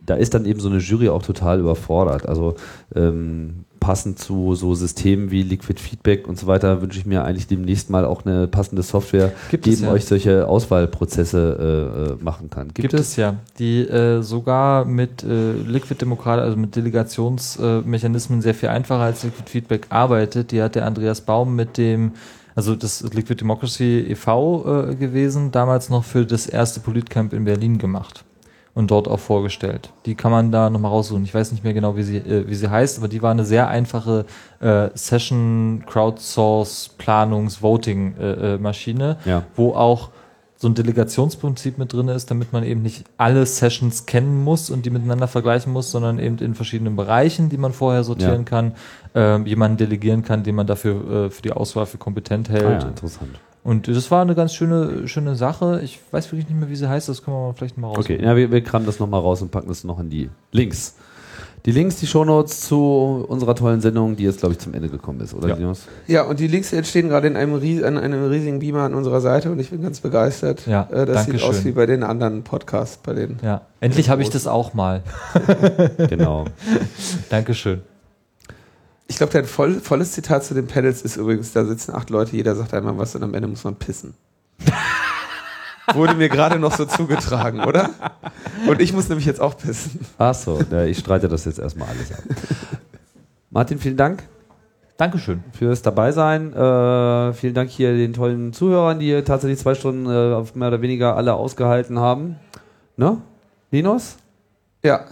da ist dann eben so eine Jury auch total überfordert. Also ähm, passend zu so Systemen wie Liquid Feedback und so weiter wünsche ich mir eigentlich demnächst mal auch eine passende Software, Gibt die eben ja. euch solche Auswahlprozesse äh, machen kann. Gibt, Gibt es? es? ja, die äh, sogar mit äh, Liquid Demokrat, also mit Delegationsmechanismen sehr viel einfacher als Liquid Feedback arbeitet. Die hat der Andreas Baum mit dem also das Liquid Democracy e.V. Äh, gewesen, damals noch für das erste Politcamp in Berlin gemacht und dort auch vorgestellt. Die kann man da nochmal raussuchen. Ich weiß nicht mehr genau, wie sie, äh, wie sie heißt, aber die war eine sehr einfache äh, Session, Crowdsource, Planungs, Voting-Maschine, äh, äh, ja. wo auch so ein Delegationsprinzip mit drin ist, damit man eben nicht alle Sessions kennen muss und die miteinander vergleichen muss, sondern eben in verschiedenen Bereichen, die man vorher sortieren Ja. kann, ähm, jemanden delegieren kann, den man dafür äh, für die Auswahl für kompetent hält. Ah, ja, interessant. Und das war eine ganz schöne, schöne Sache. Ich weiß wirklich nicht mehr, wie sie heißt, das können wir mal vielleicht mal raus. Okay, ja, wir, wir kramen das nochmal raus und packen das noch in die Links. Die Links, die Shownotes zu unserer tollen Sendung, die jetzt, glaube ich, zum Ende gekommen ist, oder Ja. Linus? Ja, und die Links entstehen gerade in einem, ries an einem riesigen Beamer an unserer Seite und ich bin ganz begeistert. Ja, äh, das sieht Dankeschön. aus wie bei den anderen Podcasts, bei den. Ja, endlich habe ich das auch mal. Genau. Dankeschön. Ich glaube, dein voll, volles Zitat zu den Panels ist übrigens, da sitzen acht Leute, jeder sagt einmal was und am Ende muss man pissen. Wurde mir gerade noch so zugetragen, oder? Und ich muss nämlich jetzt auch pissen. Ach so, ja, ich streite das jetzt erstmal alles ab. Martin, vielen Dank Dankeschön. fürs Dabeisein. Äh, vielen Dank hier den tollen Zuhörern, die hier tatsächlich zwei Stunden äh, auf mehr oder weniger alle ausgehalten haben. Ne? Linus? Ja.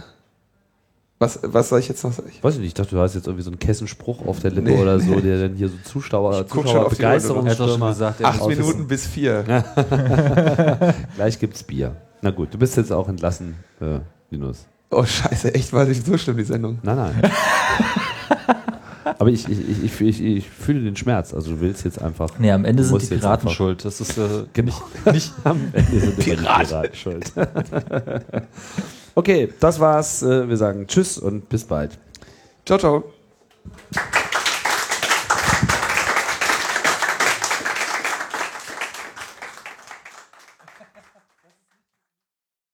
Was, was soll ich jetzt noch sagen? Weiß ich nicht, ich dachte, du hast jetzt irgendwie so einen Kessenspruch auf der Lippe Nee. oder so, der dann hier so Zuschauer, Zuschauer schon auf die Uhr, Er hat schon gesagt, er Acht Minuten bis vier. Gleich gibt's Bier. Na gut, du bist jetzt auch entlassen, äh, Linus. Oh, scheiße, echt, war nicht so schlimm, die Sendung. Nein, nein. Aber ich, ich, ich, ich, ich, ich fühle den Schmerz. Also du willst jetzt einfach. Nee, am Ende sind die Piraten schuld. Das ist äh, Genau. nicht, Am Ende sind die Piraten schuld. Okay, das war's. Äh, Wir sagen Tschüss und bis bald. Ciao, ciao.